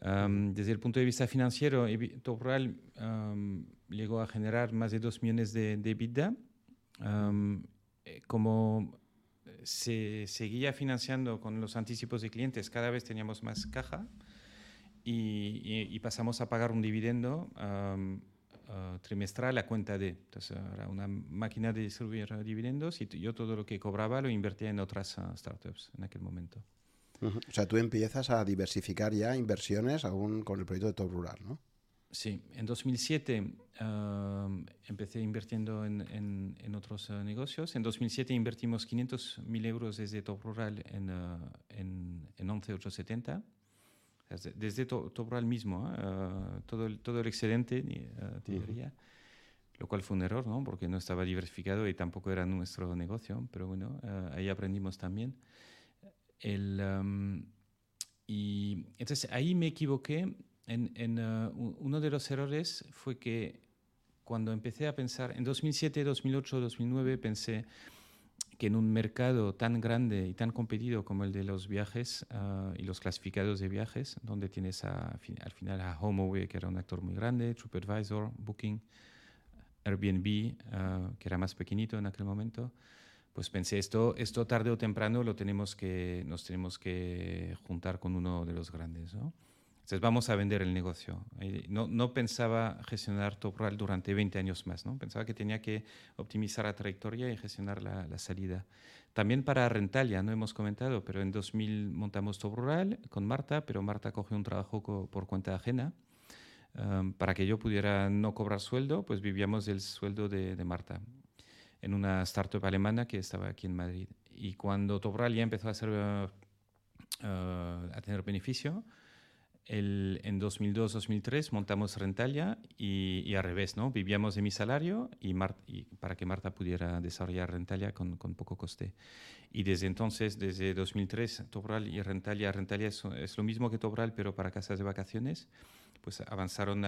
desde el punto de vista financiero, Top Rural llegó a generar más de 2 millones de, de EBITDA. Eh, como eh, se seguía financiando con los anticipos de clientes, cada vez teníamos más caja y, pasamos a pagar un dividendo uh, trimestral a cuenta de. Entonces, era una máquina de distribuir dividendos y yo todo lo que cobraba lo invertía en otras uh, startups en aquel momento. O sea, tú empiezas a diversificar ya inversiones aún con el proyecto de Top Rural, ¿no? Sí, en 2007 uh, empecé invirtiendo en, en, otros negocios. En 2007 invertimos 500.000 euros desde Top Rural en, en, en 11870 desde Tobral mismo, ¿eh? todo, el, todo el excedente, uh, lo cual fue un error, ¿no? porque no estaba diversificado y tampoco era nuestro negocio, pero bueno, eh, ahí aprendimos también. El, um, y entonces ahí me equivoqué. En, en uno de los errores fue que cuando empecé a pensar, en 2007, 2008, 2009, pensé, que en un mercado tan grande y tan competido como el de los viajes ah, y los clasificados de viajes, donde tienes al final a HomeAway, que era un actor muy grande, TripAdvisor, Booking, Airbnb, ah, que era más pequeñito en aquel momento, pues pensé, esto, esto tarde o temprano lo tenemos que, nos tenemos que juntar con uno de los grandes. ¿no? Entonces vamos a vender el negocio. No, no pensaba gestionar Topral durante 20 años más, ¿no? pensaba que tenía que optimizar la trayectoria y gestionar la, la salida. También para Rentalia, no hemos comentado, pero en 2000 montamos Top Rural con Marta, pero Marta cogió un trabajo por cuenta ajena. Um, para que yo pudiera no cobrar sueldo, pues vivíamos del sueldo de, de, Marta en una startup alemana que estaba aquí en Madrid. Y cuando Topral ya empezó a, hacer, uh, uh, a tener beneficio, el, en 2002-2003 montamos Rentalia y, y, al revés, ¿no? Vivíamos de mi salario y, y para que Marta pudiera desarrollar Rentalia con, con, poco coste. Y desde entonces, desde 2003, Tobral y Rentalia, Rentalia es, es, lo mismo que Tobral, pero para casas de vacaciones, pues avanzaron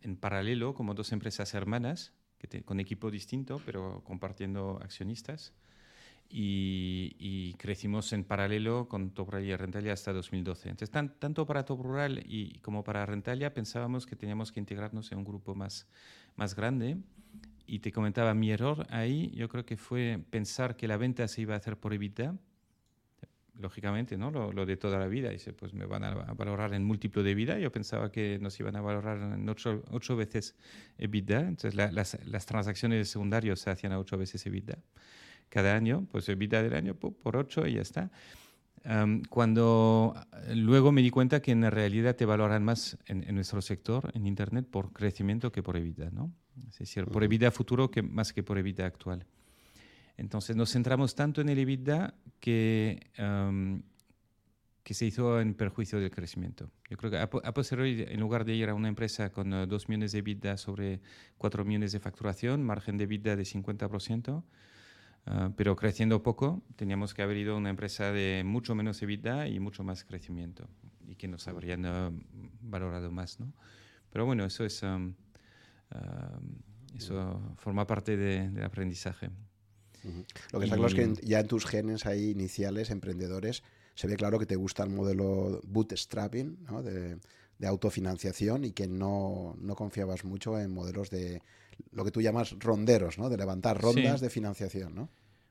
en paralelo como dos empresas hermanas, que con equipo distinto, pero compartiendo accionistas y, crecimos en paralelo con Top Rural y Rentalia hasta 2012. Entonces, tanto para Top Rural y, como para Rentalia pensábamos que teníamos que integrarnos en un grupo más, más grande. Y te comentaba, mi error ahí yo creo que fue pensar que la venta se iba a hacer por EBITDA. Lógicamente, ¿no? Lo, de toda la vida. Dice, pues me van a valorar en múltiplo de vida. Yo pensaba que nos iban a valorar en ocho, ocho veces EBITDA. Entonces, las, las transacciones secundarias se hacían a ocho veces EBITDA cada año, pues evita del año por 8 y ya está. cuando luego me di cuenta que en realidad te valoran más en, nuestro sector, en Internet, por crecimiento que por EBITDA, ¿no? Es decir, por EBITDA futuro que, más que por EBITDA actual. Entonces nos centramos tanto en el EBITDA que, que se hizo en perjuicio del crecimiento. Yo creo que a, posteriori, en lugar de ir a una empresa con 2 eh, millones de EBITDA sobre 4 millones de facturación, margen de EBITDA de 50%, Ah, pero creciendo poco, teníamos que haber ido a una empresa de mucho menos EBITDA y mucho más crecimiento y que nos habrían ah, valorado más, ¿no? Pero bueno, eso es ah, eso forma parte del aprendizaje. Lo que está claro es que ya en tus genes ahí iniciales, emprendedores, se ve claro que te gusta el modelo bootstrapping, ¿no? de, de autofinanciación y que no, no, confiabas mucho en modelos de lo que tú llamas ronderos, ¿no? de levantar rondas de financiación. ¿no?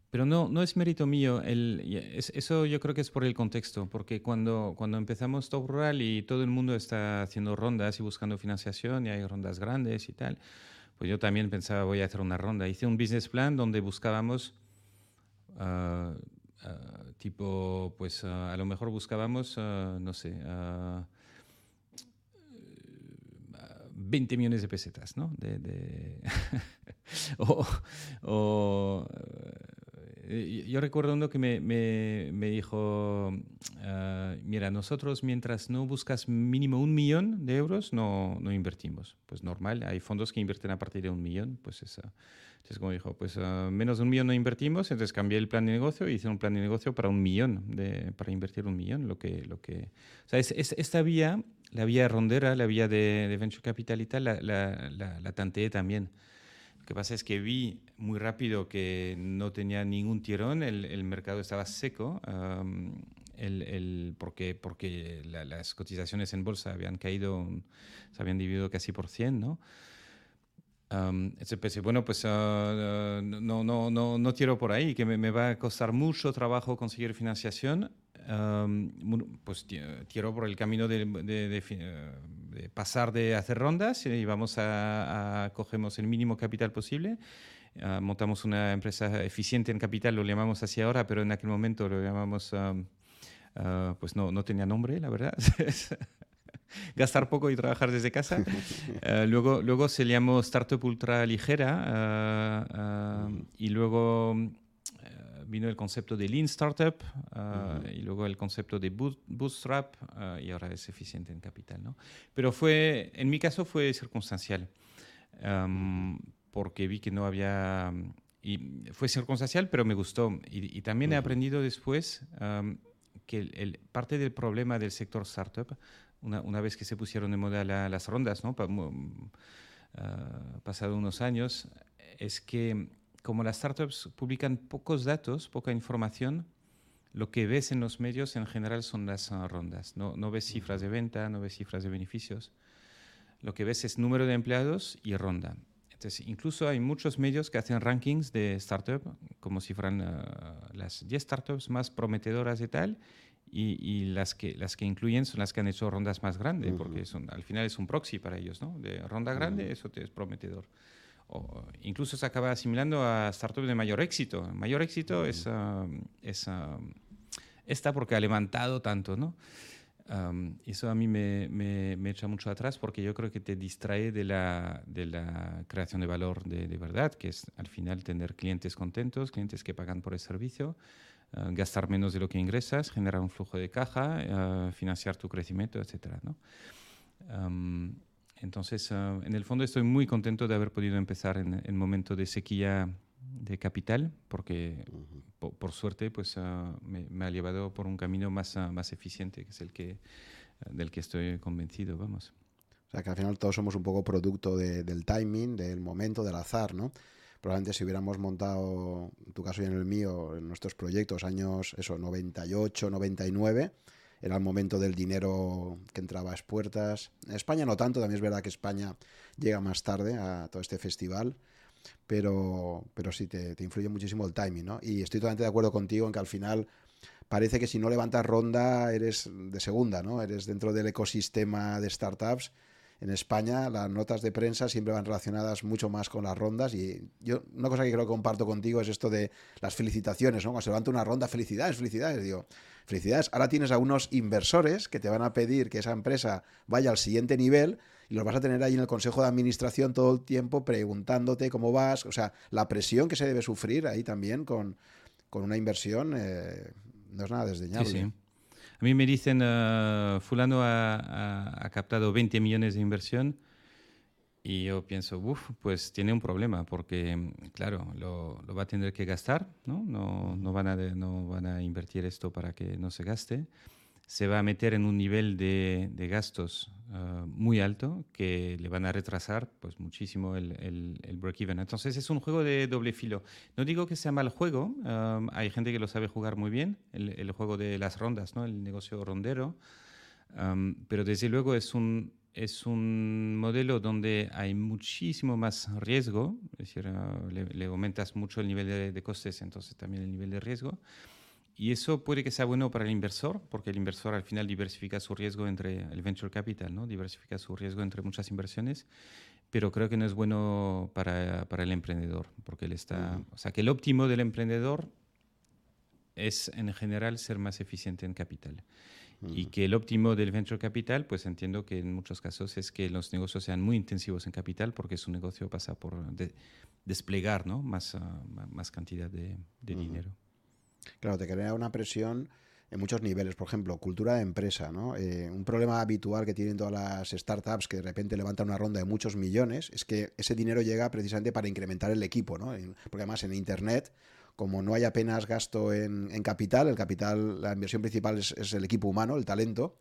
Pero no, no es mérito mío, el, eso yo creo que es por el contexto, porque cuando, cuando empezamos Top Rural y todo el mundo está haciendo rondas y buscando financiación y hay rondas grandes y tal, pues yo también pensaba voy a hacer una ronda. Hice un business plan donde buscábamos... Uh, uh, tipo, pues uh, a lo mejor buscábamos, no sé, 20 millones de pesetas, ¿no? De, o, eh, yo recuerdo uno que me, me, me dijo, uh, mira, nosotros mientras no buscas mínimo un millón de euros, no, no invertimos. Pues normal, hay fondos que invierten a partir de un millón, pues eso. Entonces, como dijo, pues uh, menos de un millón no invertimos, entonces cambié el plan de negocio y hice un plan de negocio para un millón, de, para invertir un millón. Lo que, lo que, o sea, es, es, esta vía la vía rondera, la vía de, Venture Capital y tal, la, la, la, tanteé también. Lo que pasa es que vi muy rápido que no tenía ningún tirón, el, el mercado estaba seco, el, el, porque, porque las cotizaciones en bolsa habían caído, se habían dividido casi por 100, ¿no? Entonces pensé, bueno, pues ah, no, no, no, no tiro por ahí, que me, me, va a costar mucho trabajo conseguir financiación pues tiró por el camino de, pasar de hacer rondas y vamos a, cogemos el mínimo capital posible. Ah, montamos una empresa eficiente en capital, lo llamamos así ahora, pero en aquel momento lo llamamos, ah, pues no, no tenía nombre, la verdad. gastar poco y trabajar desde casa. Eh, luego, luego se llamó Startup Ultra Ligera eh, eh, y luego vino el concepto de Lean Startup y luego el concepto de Bootstrap y ahora es eficiente en capital. ¿no? Pero fue, en mi caso fue circunstancial em, porque vi que no había... Y fue circunstancial, pero me gustó. Y, también he aprendido después em, que el, parte del problema del sector startup una, vez que se pusieron de moda las rondas, ¿no? Ah, pasado unos años, es que como las startups publican pocos datos, poca información, lo que ves en los medios en general son las ah, rondas. No, no ves cifras de venta, no ves cifras de beneficios. Lo que ves es número de empleados y ronda. Entonces, incluso hay muchos medios que hacen rankings de startup, como si fueran ah, las 10 startups más prometedoras y tal, y, las, que, las que incluyen son las que han hecho rondas más grandes, porque son, al final es un proxy para ellos, ¿no? De ronda grande, eso te es prometedor. O, incluso se acaba asimilando a startups de mayor éxito. Mayor éxito es, um, es um, esta porque ha levantado tanto, ¿no? Um, eso a mí me, me, me, echa mucho atrás porque yo creo que te distrae de la, de la creación de valor de, de verdad, que es al final tener clientes contentos, clientes que pagan por el servicio, gastar menos de lo que ingresas, generar un flujo de caja, eh, financiar tu crecimiento, etc. ¿no? entonces, eh, en el fondo estoy muy contento de haber podido empezar en el momento de sequía de capital, porque por, suerte pues, me, ha llevado por un camino más, más eficiente, que es el que, del que estoy convencido, vamos. O sea, que al final todos somos un poco producto del timing, del momento, del azar, ¿no? Probablemente si hubiéramos montado, en tu caso y en el mío, en nuestros proyectos, años, eso, 98, 99, era el momento del dinero que entraba a puertas. En España no tanto, también es verdad que España llega más tarde a todo este festival, pero, pero sí, te, te influye muchísimo el timing, ¿no? Y estoy totalmente de acuerdo contigo en que al final parece que si no levantas ronda eres de segunda, ¿no? Eres dentro del ecosistema de startups en España las notas de prensa siempre van relacionadas mucho más con las rondas y yo una cosa que creo que comparto contigo es esto de las felicitaciones, ¿no? Cuando se levanta una ronda, felicidades, felicidades, digo, felicidades. Ahora tienes a unos inversores que te van a pedir que esa empresa vaya al siguiente nivel y los vas a tener ahí en el consejo de administración todo el tiempo preguntándote cómo vas, o sea, la presión que se debe sufrir ahí también con, una inversión eh, no es nada desdeñable. A mí me dicen, uh, fulano ha, captado 20 millones de inversión y yo pienso, uff, pues tiene un problema porque, claro, lo, lo, va a tener que gastar, ¿no? No, no, van a, no van a invertir esto para que no se gaste se va a meter en un nivel de, de gastos ah, muy alto que le van a retrasar pues, muchísimo el, el, break-even. Entonces es un juego de doble filo. No digo que sea mal juego, ah, hay gente que lo sabe jugar muy bien, el, el, juego de las rondas, ¿no? el negocio rondero, ah, pero desde luego es un, es un modelo donde hay muchísimo más riesgo, es decir, le, aumentas mucho el nivel de, de, costes, entonces también el nivel de riesgo. Y eso puede que sea bueno para el inversor, porque el inversor al final diversifica su riesgo entre el venture capital, ¿no? diversifica su riesgo entre muchas inversiones, pero creo que no es bueno para, para el emprendedor, porque él está, o sea, que el óptimo del emprendedor es en general ser más eficiente en capital. Y que el óptimo del venture capital, pues entiendo que en muchos casos es que los negocios sean muy intensivos en capital porque su negocio pasa por desplegar ¿no? más, ah, más cantidad de, dinero. Claro, te crea una presión en muchos niveles. Por ejemplo, cultura de empresa, ¿no? Eh, un problema habitual que tienen todas las startups que de repente levantan una ronda de muchos millones es que ese dinero llega precisamente para incrementar el equipo, ¿no? Porque además en Internet como no hay apenas gasto en, capital, el capital, la inversión principal es, es, el equipo humano, el talento,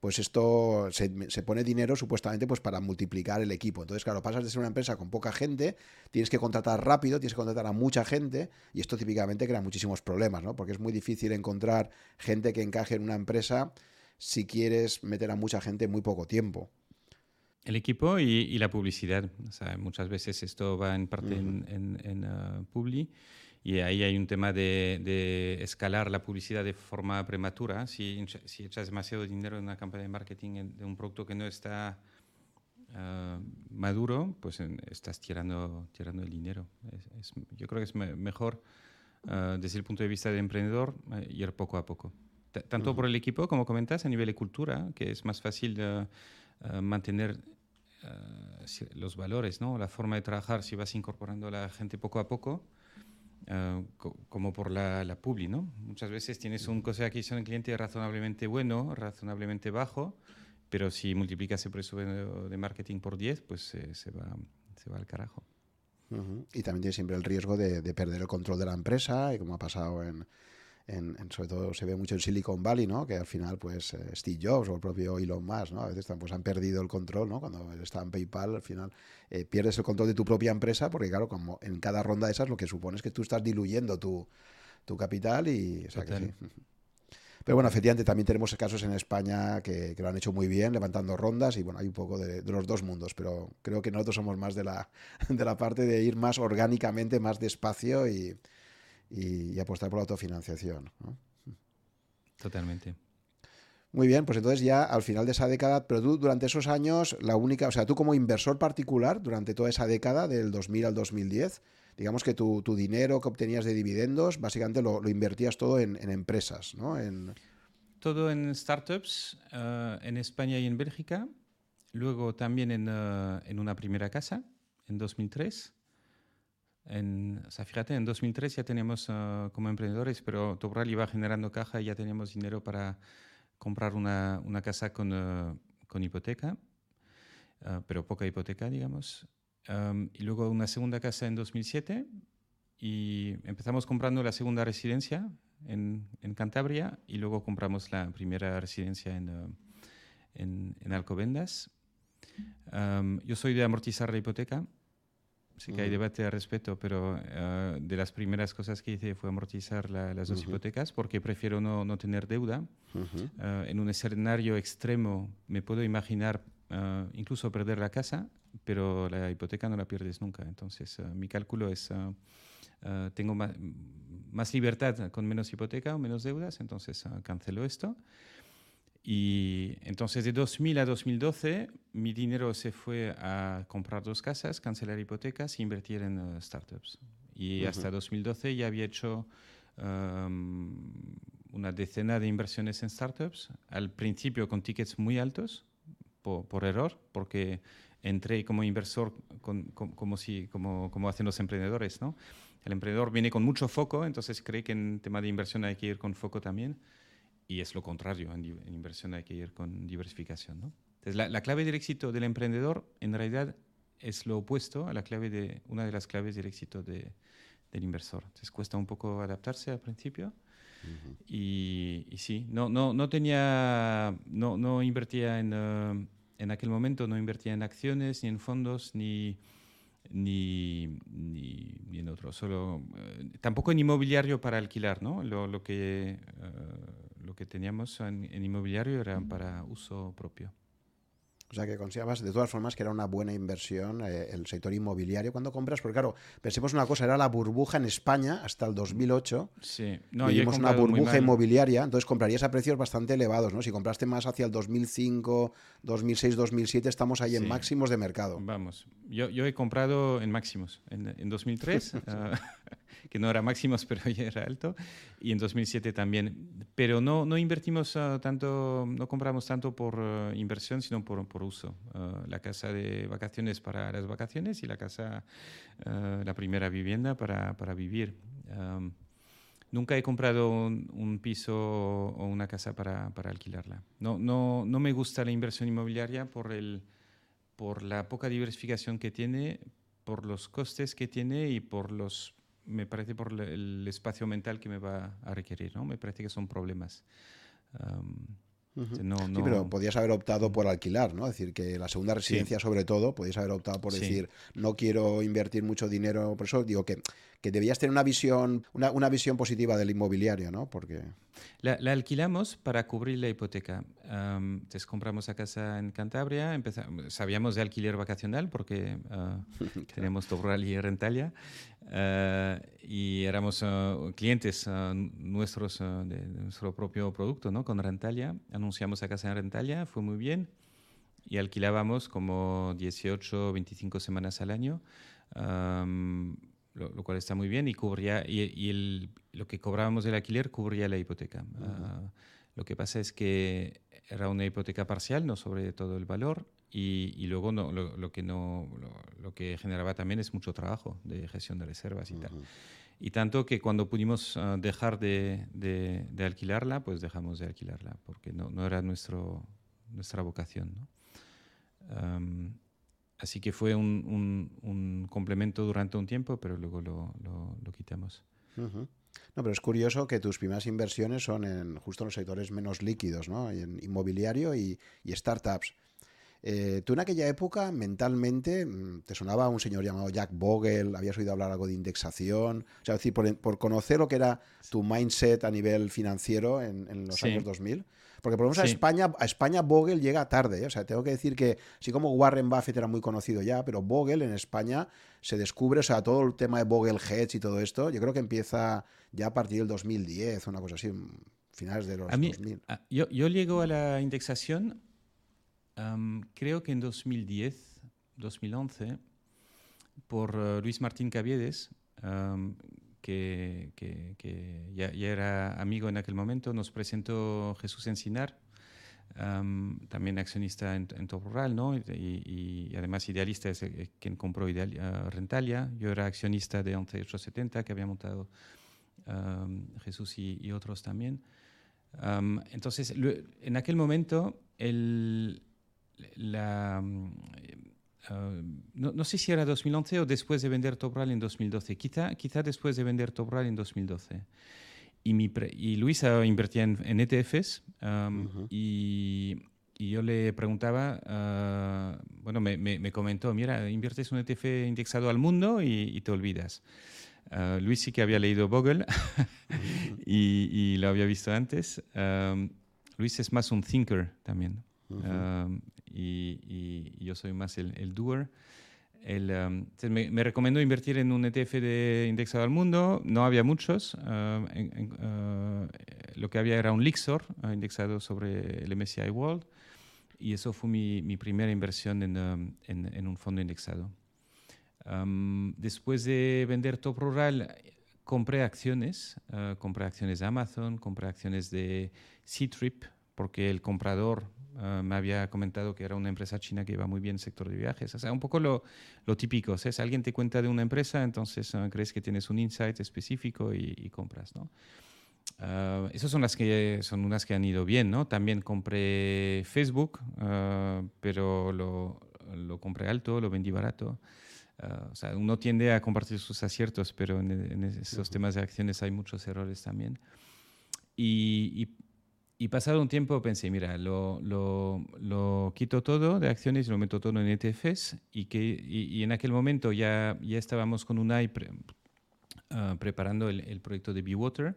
pues esto se, pone dinero supuestamente pues para multiplicar el equipo. Entonces, claro, pasas de ser una empresa con poca gente, tienes que contratar rápido, tienes que contratar a mucha gente y esto típicamente crea muchísimos problemas, ¿no? Porque es muy difícil encontrar gente que encaje en una empresa si quieres meter a mucha gente en muy poco tiempo. El equipo y, la publicidad. O sea, muchas veces esto va en parte en, en, uh, Publi y ahí hay un tema de, escalar la publicidad de forma prematura. Si, si, echas demasiado dinero en una campaña de marketing de un producto que no está ah, maduro, pues estás tirando, tirando el dinero. yo creo que es mejor ah, desde el punto de vista del emprendedor eh, ir poco a poco. tanto por el equipo, como comentas, a nivel de cultura, que es más fácil de ah, mantener los valores, ¿no? la forma de trabajar si vas incorporando a la gente poco a poco Ah, como por la, la, publi, ¿no? Muchas veces tienes un coste de adquisición de cliente razonablemente bueno, razonablemente bajo, pero si multiplicas el precio de marketing por 10, pues eh, se, va, se va al carajo. Y también tienes siempre el riesgo de, de, perder el control de la empresa, y como ha pasado en, en, sobre todo se ve mucho en Silicon Valley, ¿no? Que al final, pues, eh, Steve Jobs o el propio Elon Musk, ¿no? A veces pues, han perdido el control, ¿no? Cuando está en PayPal, al final eh, pierdes el control de tu propia empresa porque, claro, como en cada ronda de esas lo que supone es que tú estás diluyendo tu, tu capital y... Pero bueno, efectivamente también tenemos casos en España que, que, lo han hecho muy bien, levantando rondas y bueno, hay un poco de, de, los dos mundos, pero creo que nosotros somos más de la, de la parte de ir más orgánicamente, más despacio y, y, apostar por la autofinanciación. Totalmente. Muy bien, pues entonces ya al final de esa década, pero tú durante esos años, la única, o sea, tú como inversor particular, durante toda esa década, del 2000 al 2010, digamos que tu, tu dinero que obtenías de dividendos, básicamente lo, lo invertías todo en, en, empresas, ¿no? En... Todo en startups, uh, en España y en Bélgica, luego también en, uh, en una primera casa, en 2003. En, o sea, fíjate, en 2003 ya teníamos uh, como emprendedores, pero Tobral iba generando caja y ya teníamos dinero para comprar una, una casa con, uh, con hipoteca, uh, pero poca hipoteca, digamos. Um, y luego una segunda casa en 2007 y empezamos comprando la segunda residencia en, en Cantabria y luego compramos la primera residencia en, en, en Alcobendas. Um, yo soy de amortizar la hipoteca sí que hay debate al respecto, pero uh, de las primeras cosas que hice fue amortizar la, las dos uh -huh. hipotecas porque prefiero no, no tener deuda. Uh -huh. uh, en un escenario extremo me puedo imaginar incluso perder la casa, pero la hipoteca no la pierdes nunca. Entonces mi cálculo es, tengo más, más, libertad con menos hipoteca o menos deudas, entonces cancelo esto. Y entonces de 2000 a 2012 mi dinero se fue a comprar dos casas, cancelar hipotecas e invertir en uh, startups. Y uh -huh. hasta 2012 ya había hecho um, una decena de inversiones en startups, al principio con tickets muy altos, por, por error, porque entré como inversor con, con, como, si, como, como hacen los emprendedores. ¿no? El emprendedor viene con mucho foco, entonces cree que en tema de inversión hay que ir con foco también y es lo contrario, en, en, inversión hay que ir con diversificación. ¿no? Entonces, la, la, clave del éxito del emprendedor en realidad es lo opuesto a la clave de, una de las claves del éxito de, del inversor. Entonces cuesta un poco adaptarse al principio. Uh -huh. y, y, sí, no, no, no tenía, no, no invertía en, uh, en aquel momento, no invertía en acciones, ni en fondos, ni, ni, ni, ni en otros. Solo, uh, tampoco en inmobiliario para alquilar, ¿no? Lo, lo que lo que teníamos en, en inmobiliario era para uso propio. O sea, que considerabas de todas formas que era una buena inversión eh, el sector inmobiliario cuando compras, porque claro, pensemos una cosa, era la burbuja en España hasta el 2008. Sí, no, vivimos una burbuja inmobiliaria, entonces comprarías a precios bastante elevados, ¿no? Si compraste más hacia el 2005, 2006, 2007, estamos ahí sí. en máximos de mercado. Vamos, yo, yo he comprado en máximos, en, en 2003, uh, que no era máximos, pero ya era alto, y en 2007 también. Pero no, no invertimos uh, tanto, no compramos tanto por uh, inversión, sino por, por uso. Uh, la casa de vacaciones para las vacaciones y la casa, la primera vivienda para, para vivir. Um, nunca he comprado un, un, piso o una casa para, para alquilarla. No, no, no me gusta la inversión inmobiliaria por, el, por la poca diversificación que tiene, por los costes que tiene y por los me parece por el espacio mental que me va a requerir, ¿no? Me parece que son problemas. Um, Uh -huh. no, no... Sí, pero podías haber optado por alquilar, ¿no? Es decir, que la segunda residencia, sí. sobre todo, podías haber optado por sí. decir, no quiero invertir mucho dinero. Por eso digo que, que debías tener una visión, una, una, visión positiva del inmobiliario, ¿no? Porque... La, la alquilamos para cubrir la hipoteca. Um, entonces compramos la casa en Cantabria, empezamos, sabíamos de alquiler vacacional porque uh, claro. tenemos Torral y Rentalia. Eh, y éramos eh, clientes nuestros de, nuestro propio producto, ¿no? Con Rentalia. Anunciamos a casa en Rentalia, fue muy bien. Y alquilábamos como 18, 25 semanas al año, lo, cual está muy bien. Y, cubría, y, el, lo que cobrábamos del alquiler cubría la hipoteca. lo que pasa es que era una hipoteca parcial, no sobre todo el valor, y, luego no, lo, que no, lo, que generaba también es mucho trabajo de gestión de reservas y tal. Y tanto que cuando pudimos ah, dejar de, de, alquilarla, pues dejamos de alquilarla, porque no, no era nuestro, nuestra vocación. ¿no? así que fue un, un, un, complemento durante un tiempo, pero luego lo, lo quitamos. No, pero es curioso que tus primeras inversiones son en justo en los sectores menos líquidos, ¿no? En inmobiliario y, startups. Eh, tú en aquella época mentalmente mm, te sonaba un señor llamado Jack Bogle, habías oído hablar algo de indexación, o sea, decir, por, conocer lo que era tu mindset a nivel financiero en, los años 2000. Porque por lo menos a España, a España Bogle llega tarde. ¿eh? O sea, tengo que decir que, así como Warren Buffett era muy conocido ya, pero Bogle en España se descubre, o sea, todo el tema de Bogle Hedge y todo esto, yo creo que empieza ya a partir del 2010, una cosa así, finales de los 2000. yo, yo llego a la indexación, creo que en 2010, 2011, por eh, Luis Martín Caviedes, que, ya, era amigo en aquel momento, nos presentó Jesús Encinar, también accionista en, Top Rural, ¿no? Y, además idealista es quien compró Ideal, Rentalia. Yo era accionista de 11870 que había montado Jesús y, otros también. entonces, en aquel momento, el, la, Ah, no, sé si era 2011 o después de vender Topral en 2012. Quizá, quizá después de vender Topral en 2012. Y, mi y Luisa invertía en, ETFs y, yo le preguntaba, ah, bueno, me, me, comentó, mira, inviertes un ETF indexado al mundo y, te olvidas. Uh, Luis sí que había leído Bogle y, lo había visto antes. Luis es más un thinker también y, yo soy más el, el doer. El, um, me, recomendó invertir en un ETF de indexado al mundo. No había muchos. Uh, uh, lo que había era un Lixor uh, indexado sobre el MSCI World. Y eso fue mi, mi primera inversión en, um, en, en, un fondo indexado. Um, después de vender Top Rural, compré acciones. compré acciones de Amazon, compré acciones de C-Trip, porque el comprador Ah, me había comentado que era una empresa china que iba muy bien en el sector de viajes. O sea, un poco lo, lo típico. Si alguien te cuenta de una empresa, entonces ah, crees que tienes un insight específico y, compras, ¿no? Uh, esas son las que son unas que han ido bien, ¿no? También compré Facebook, pero lo, lo, compré alto, lo vendí barato. o sea, uno tiende a compartir sus aciertos, pero en, esos temas de acciones hay muchos errores también. Y, y, y pasado un tiempo pensé, mira, lo, lo, lo, quito todo de acciones y lo meto todo en ETFs y, que, y, en aquel momento ya, ya estábamos con UNAI ah, preparando el, el, proyecto de Bewater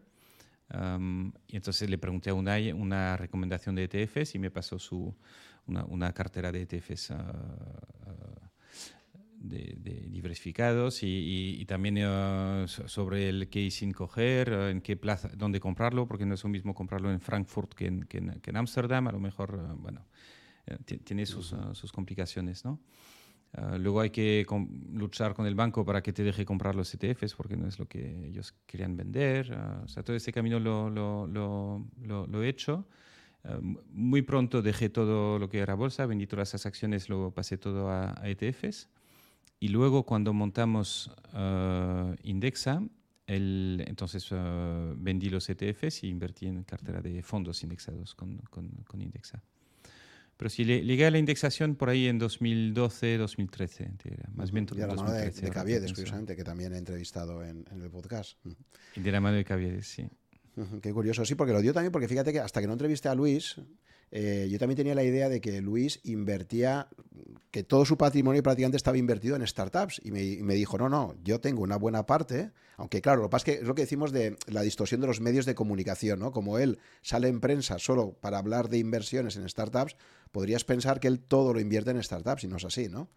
um, y entonces le pregunté a UNAI una recomendación de ETFs y me pasó su, una, una cartera de ETFs uh, de, diversificados y, también eh, sobre el qué sin coger, eh, en qué plaza, dónde comprarlo, porque no es lo mismo comprarlo en Frankfurt que en, que Ámsterdam, a lo mejor, eh, bueno, tiene sus, sus, complicaciones, ¿no? luego hay que luchar con el banco para que te deje comprar los ETFs porque no es lo que ellos querían vender. o sea, todo ese camino lo, lo, lo, lo he hecho. muy pronto dejé todo lo que era bolsa, vendí todas esas acciones, lo pasé todo a, a ETFs. Y luego cuando montamos uh, Indexa, el, entonces uh, vendí los ETFs y invertí en cartera de fondos indexados con, con, con Indexa. Pero sí, llegué a la indexación por ahí en 2012, 2013, más bien de la mano de, de Caviedes, curiosamente, que también he entrevistado en, en, el podcast. Y de la mano de Caviedes, sí. Qué curioso, sí, porque lo dio también, porque fíjate que hasta que no entrevisté a Luis, eh, yo también tenía la idea de que Luis invertía, que todo su patrimonio prácticamente estaba invertido en startups. Y me, dijo, no, no, yo tengo una buena parte, aunque claro, lo que pasa es que es lo que decimos de la distorsión de los medios de comunicación, ¿no? Como él sale en prensa solo para hablar de inversiones en startups, podrías pensar que él todo lo invierte en startups y no es así, ¿no?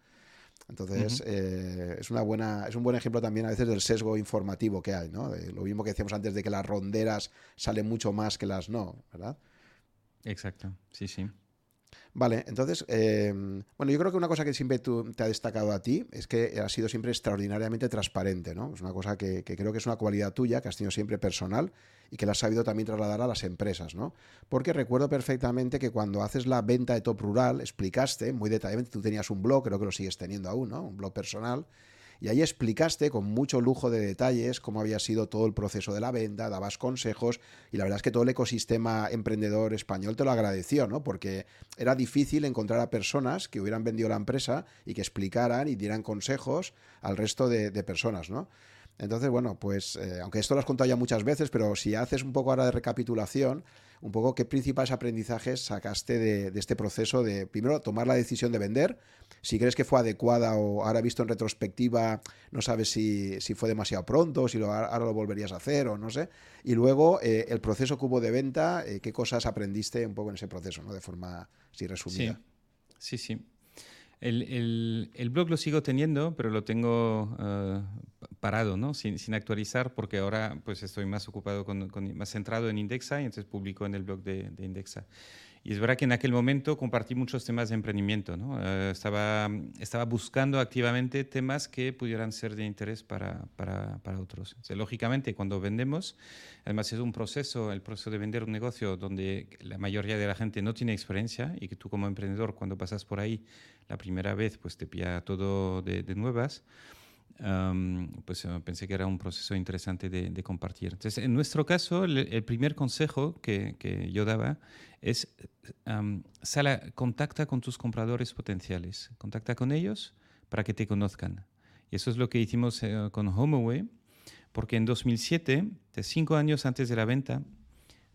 Entonces, eh, es, una buena, es un buen ejemplo también a veces del sesgo informativo que hay, ¿no? lo mismo que decíamos antes de que las ronderas salen mucho más que las no, ¿verdad? Exacto, sí, sí. Vale, entonces, em, bueno, yo creo que una cosa que siempre te ha destacado a ti es que has sido siempre extraordinariamente transparente, ¿no? Es una cosa que, creo que es una cualidad tuya, que has tenido siempre personal y que la has sabido también trasladar a las empresas, ¿no? Porque recuerdo perfectamente que cuando haces la venta de Top Rural, explicaste muy detalladamente, tú tenías un blog, creo que lo sigues teniendo aún, ¿no? Un blog personal, y ahí explicaste con mucho lujo de detalles cómo había sido todo el proceso de la venta, dabas consejos y la verdad es que todo el ecosistema emprendedor español te lo agradeció, ¿no? Porque era difícil encontrar a personas que hubieran vendido la empresa y que explicaran y dieran consejos al resto de, de personas, ¿no? Entonces, bueno, pues eh, aunque esto lo has contado ya muchas veces, pero si haces un poco ahora de recapitulación, un poco qué principales aprendizajes sacaste de, este proceso de, primero, tomar la decisión de vender, si crees que fue adecuada o ahora visto en retrospectiva, no sabes si, fue demasiado pronto, si ahora lo volverías a hacer o no sé, y luego eh, el proceso que hubo de venta, eh, qué cosas aprendiste un poco en ese proceso, ¿no? de forma así resumida. Sí. sí. El, el, blog lo sigo teniendo, pero lo tengo uh, parado, ¿no? Sin, sin, actualizar, porque ahora pues estoy más ocupado, con, con, más centrado en Indexa y entonces publico en el blog de, de Indexa. Y es verdad que en aquel momento compartí muchos temas de emprendimiento. ¿no? Eh, estaba, estaba buscando activamente temas que pudieran ser de interés para, para, para otros. lógicamente, cuando vendemos, además es un proceso, el proceso de vender un negocio donde la mayoría de la gente no tiene experiencia y que tú como emprendedor, cuando pasas por ahí la primera vez, pues te pilla todo de, de nuevas pues eh, pensé que era un proceso interesante de, compartir. Entonces, en nuestro caso, el, primer consejo que, que, yo daba es sala, contacta con tus compradores potenciales, contacta con ellos para que te conozcan. Y eso es lo que hicimos eh, con HomeAway, porque en 2007, de cinco años antes de la venta,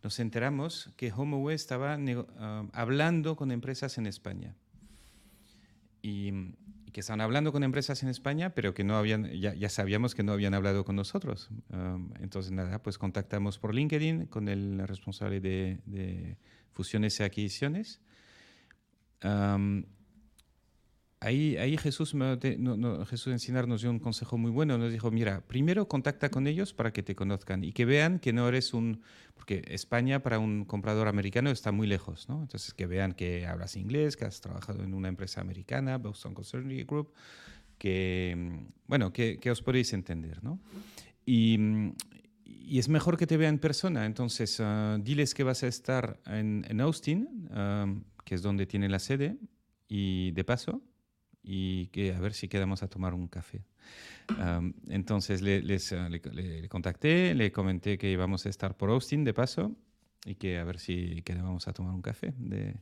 nos enteramos que HomeAway estaba hablando con empresas en España. Y y que estaban hablando con empresas en España, pero que no habían, ya, ya sabíamos que no habían hablado con nosotros. entonces, nada, pues contactamos por LinkedIn con el responsable de fusiones y adquisiciones. Ahí, Jesús, Jesús Encinar nos dio un consejo muy bueno. Nos dijo, mira, primero contacta con ellos para que te conozcan y que vean que no eres un... Porque España para un comprador americano está muy lejos, ¿no? Entonces, que vean que hablas inglés, que has trabajado en una empresa americana, Boston Consulting Group, que, bueno, que, os podéis entender, ¿no? Y, es mejor que te vean en persona. Entonces, ah, diles que vas a estar en, Austin, ah, que es donde tiene la sede, y de paso y que a ver si quedamos a tomar un café. entonces le, les, eh, le, contacté, le comenté que íbamos a estar por Austin de paso y que a ver si quedábamos a tomar un café. De,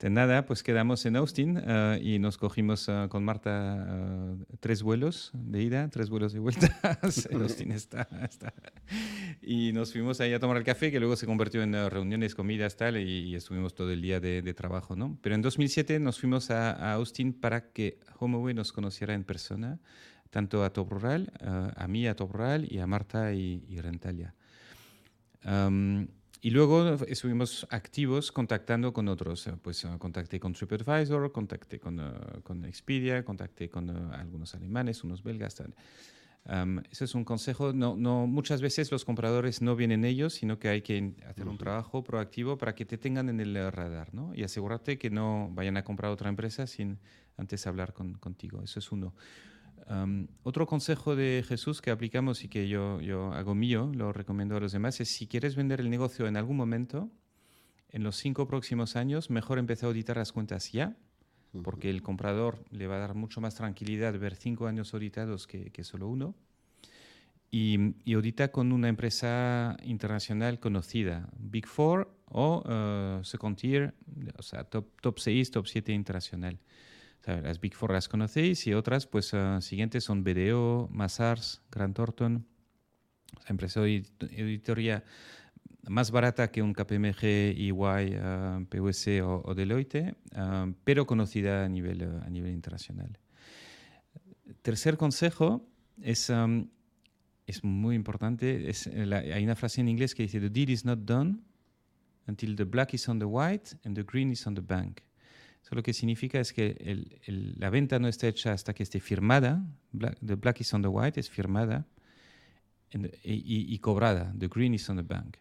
de nada, pues quedamos en Austin eh, y nos cogimos eh, con Marta eh, tres vuelos de ida, tres vuelos de vuelta. Austin está, está, Y nos fuimos ahí a tomar el café, que luego se convirtió en reuniones, comidas, tal, y, estuvimos todo el día de, trabajo, ¿no? Pero en 2007 nos fuimos a, Austin para que HomeAway nos conociera en persona, tanto a Top Rural, a mí a Top Rural y a Marta y, Rentalia. Y luego estuvimos activos contactando con otros. Eh, pues eh, contacté con TripAdvisor, contacté con, eh, con Expedia, contacté con algunos alemanes, unos belgas. Tal. ese es un consejo. No, no, muchas veces los compradores no vienen ellos, sino que hay que hacer un trabajo proactivo para que te tengan en el radar ¿no? y asegurarte que no vayan a comprar otra empresa sin antes hablar con, contigo. Eso es uno otro consejo de Jesús que aplicamos y que yo, yo hago mío, lo recomiendo a los demás, es si quieres vender el negocio en algún momento, en los cinco próximos años, mejor empezar a auditar las cuentas ya, porque el comprador le va a dar mucho más tranquilidad ver cinco años auditados que, que solo uno. Y, y, audita con una empresa internacional conocida, Big Four o uh, Second Tier, o sea, top, top 6, top 7 internacional las Big Four las conocéis y otras, pues uh, siguientes son BDO, Mazars, Grant Thornton, la empresa de editoría más barata que un KPMG, EY, uh, PwC o, Deloitte, uh, pero conocida a nivel, a nivel internacional. Tercer consejo es, es muy importante. Es hay una frase en inglés que dice, The deal is not done until the black is on the white and the green is on the bank. Eso lo que significa es que la venta no está hecha hasta que esté firmada, the black is on the white, es firmada y, cobrada, the green is on the bank.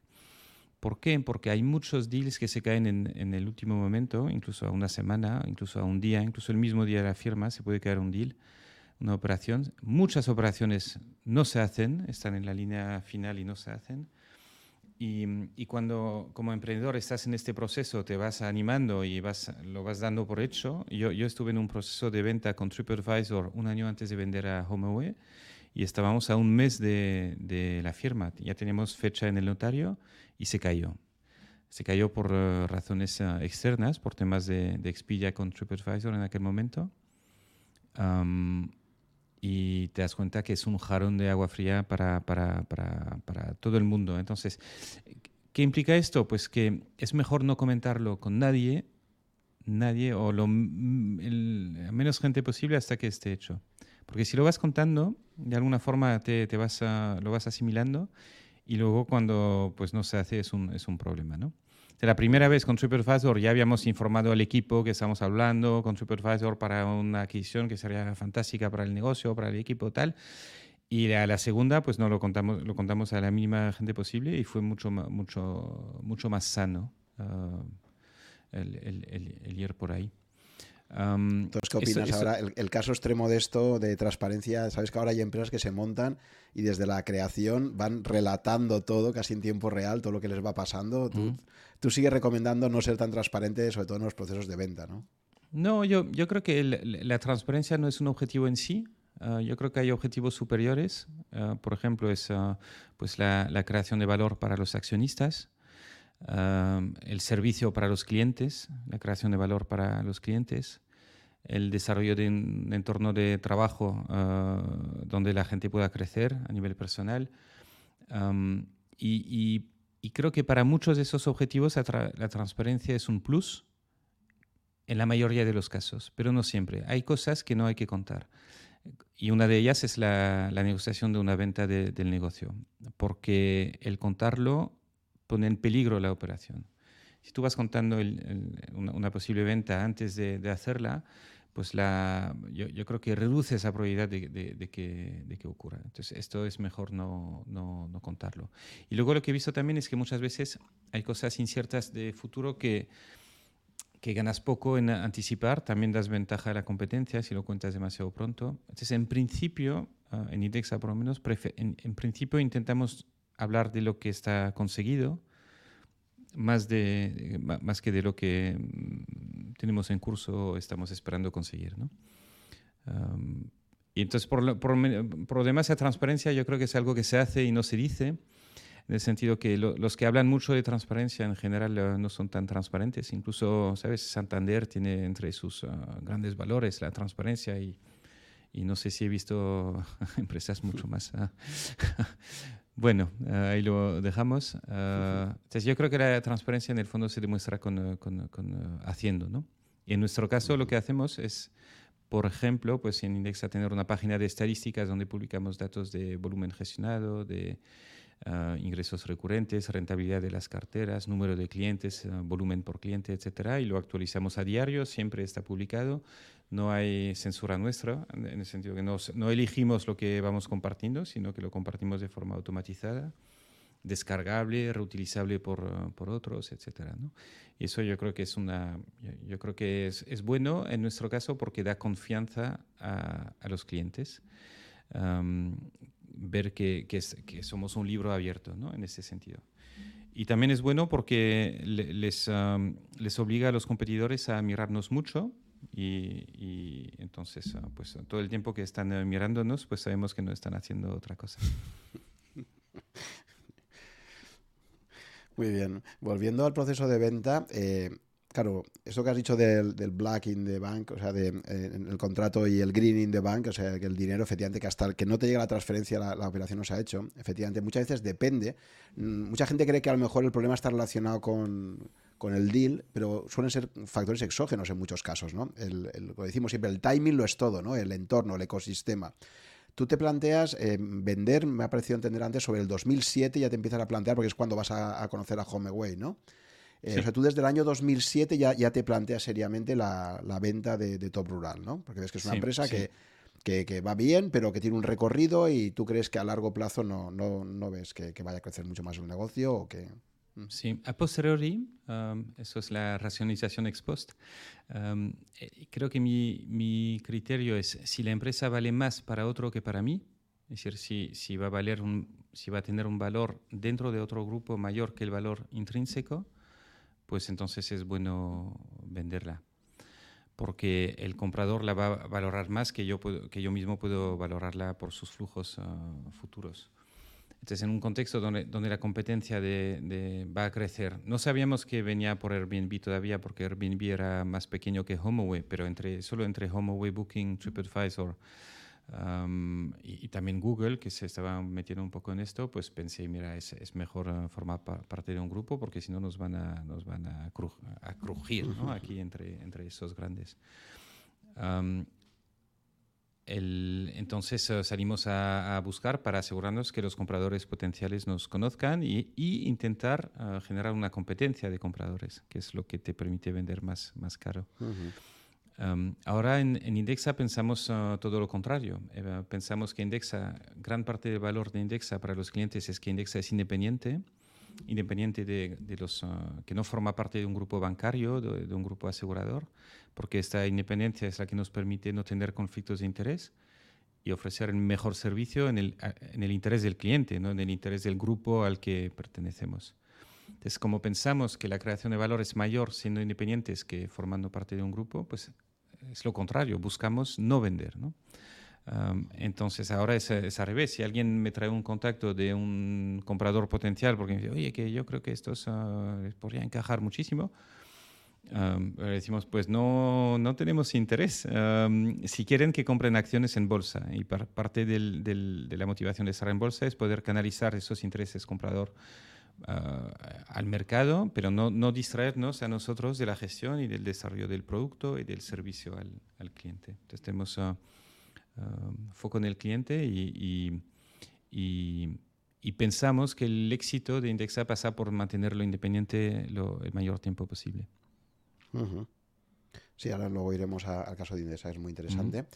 ¿Por qué? Porque hay muchos deals que se caen en, en, el último momento, incluso a una semana, incluso a un día, incluso el mismo día de la firma se puede caer un deal, una operación. Muchas operaciones no se hacen, están en la línea final y no se hacen. Y, cuando como emprendedor estás en este proceso, te vas animando y vas, lo vas dando por hecho. Yo, yo estuve en un proceso de venta con TripAdvisor un año antes de vender a HomeAway y estábamos a un mes de, de, la firma. Ya teníamos fecha en el notario y se cayó. Se cayó por eh, razones eh, externas, por temas de, de con TripAdvisor en aquel momento y te das cuenta que es un jarón de agua fría para, para, para, para, todo el mundo. Entonces, ¿qué implica esto? Pues que es mejor no comentarlo con nadie, nadie o lo menos gente posible hasta que esté hecho. Porque si lo vas contando, de alguna forma te, te vas lo vas asimilando y luego cuando pues no se hace es un, es un problema, ¿no? De la primera vez con TripAdvisor ya habíamos informado al equipo que estamos hablando con TripAdvisor para una adquisición que sería fantástica para el negocio, para el equipo tal. Y a la segunda, pues no lo contamos, lo contamos a la mínima gente posible y fue mucho, mucho, mucho más sano uh, el, el, el, ir por ahí. Entonces, ¿qué opinas ahora? El, caso extremo de esto, de transparencia, sabes que ahora hay empresas que se montan y desde la creación van relatando todo casi en tiempo real, todo lo que les va pasando. Tú, sigues recomendando no ser tan transparente, sobre todo en los procesos de venta, ¿no? No, yo, yo creo que la transparencia no es un objetivo en sí. Ah, yo creo que hay objetivos superiores. Ah, por ejemplo, es ah, pues la, la, creación de valor para los accionistas el servicio para los clientes, la creación de valor para los clientes, el desarrollo de un entorno de trabajo donde la gente pueda crecer a nivel personal. y, creo que para muchos de esos objetivos la, transparencia es un plus en la mayoría de los casos, pero no siempre. Hay cosas que no hay que contar. Y una de ellas es la, negociación de una venta del negocio, porque el contarlo pone en peligro la operación. Si tú vas contando una, posible venta antes de, hacerla, pues la, yo, creo que reduce esa probabilidad de, que, ocurra. Entonces, esto es mejor no, no, no, contarlo. Y luego lo que he visto también es que muchas veces hay cosas inciertas de futuro que, que ganas poco en anticipar, también das ventaja a la competencia si lo cuentas demasiado pronto. Entonces, en principio, ah, en IDEXA por lo menos, en, en principio intentamos hablar de lo que está conseguido, más, de, más que de lo que mm, tenemos en curso estamos esperando conseguir. ¿no? y entonces, por lo, por, lo demás, la transparencia yo creo que es algo que se hace y no se dice, en el sentido que los que hablan mucho de transparencia en general eh, no son tan transparentes. Incluso, ¿sabes? Santander tiene entre sus ah, grandes valores la transparencia y, y no sé si he visto empresas mucho más ah, bueno, eh, ahí lo dejamos. Eh, entonces yo creo que la transparencia en el fondo se demuestra con, eh, con, haciendo, ¿no? Y en nuestro caso lo que hacemos es, por ejemplo, pues en Indexa tener una página de estadísticas donde publicamos datos de volumen gestionado, de ingresos recurrentes, rentabilidad de las carteras, número de clientes, volumen por cliente, etcétera, y lo actualizamos a diario, siempre está publicado no hay censura nuestra, en el sentido que no, no, elegimos lo que vamos compartiendo, sino que lo compartimos de forma automatizada, descargable, reutilizable por, por otros, etc. Y eso yo creo que es, una, yo creo que es, es bueno en nuestro caso porque da confianza a, a los clientes. ver que, que, que, somos un libro abierto ¿no? en ese sentido. Y también es bueno porque les, les obliga a los competidores a mirarnos mucho, y, entonces, ah, pues todo el tiempo que están eh, mirándonos, pues sabemos que no están haciendo otra cosa. Muy bien. Volviendo al proceso de venta, eh, claro, eso que has dicho del, black in the bank, o sea, de, eh, el contrato y el green in the bank, o sea, que el dinero, efectivamente, que hasta que no te llega la transferencia, la, la, operación no se ha hecho, efectivamente, muchas veces depende. Mm, mucha gente cree que a lo mejor el problema está relacionado con con el deal, pero suelen ser factores exógenos en muchos casos, ¿no? El, lo decimos siempre, el timing lo es todo, ¿no? El entorno, el ecosistema. Tú te planteas eh, vender, me ha parecido entender antes, sobre el 2007 ya te empiezas a plantear, porque es cuando vas a, conocer a HomeAway, ¿no? Eh, o sea, tú desde el año 2007 ya, ya te planteas seriamente la, la venta de, de, Top Rural, ¿no? Porque ves que es una empresa que, que, que, va bien, pero que tiene un recorrido y tú crees que a largo plazo no, no, no ves que, que, vaya a crecer mucho más el negocio o que... Sí, a posteriori, um, eso es la racionalización ex post. Um, creo que mi, criterio es si la empresa vale más para otro que para mí, es decir, si, va a tener un valor dentro de otro grupo mayor que el valor intrínseco, pues entonces es bueno venderla. Porque el comprador la va a valorar más que yo, puedo, que yo mismo puedo valorarla por sus flujos uh, futuros. Entonces, en un contexto donde, donde la competencia de, de va a crecer, no sabíamos que venía por Airbnb todavía, porque Airbnb era más pequeño que HomeAway, pero entre, solo entre HomeAway, Booking, TripAdvisor, Um, y, y, también Google, que se estaba metiendo un poco en esto, pues pensé, mira, es, es mejor uh, formar pa parte de un grupo porque si no nos van a, nos van a, cru a crujir ¿no? aquí entre, entre esos grandes. Um, el, entonces uh, salimos a, a, buscar para asegurarnos que los compradores potenciales nos conozcan y, y intentar uh, generar una competencia de compradores, que es lo que te permite vender más, más caro. Uh -huh. Um, ahora en, en, Indexa pensamos uh, todo lo contrario. Eh, pensamos que Indexa, gran parte del valor de Indexa para los clientes es que Indexa es independiente, independiente de, de los uh, que no forma parte de un grupo bancario, de, de, un grupo asegurador, porque esta independencia es la que nos permite no tener conflictos de interés y ofrecer el mejor servicio en el, en el interés del cliente, no en el interés del grupo al que pertenecemos. Entonces, como pensamos que la creación de valor es mayor siendo independientes que formando parte de un grupo, pues es lo contrario, buscamos no vender. ¿no? Um, entonces ahora es, es, al revés. Si alguien me trae un contacto de un comprador potencial porque me dice, oye, que yo creo que estos uh, podría encajar muchísimo, um, decimos, pues no, no tenemos interés. Um, si quieren que compren acciones en bolsa y par parte del, del, de la motivación de estar en bolsa es poder canalizar esos intereses comprador uh, al mercado, pero no, no, distraernos a nosotros de la gestión y del desarrollo del producto y del servicio al, al cliente. Entonces tenemos uh, uh, foco en el cliente y, y, y, y, pensamos que el éxito de Indexa pasa por mantenerlo independiente lo, el mayor tiempo posible. -huh. Sí, ahora luego iremos a, al caso de Indexa, es muy interesante. -huh.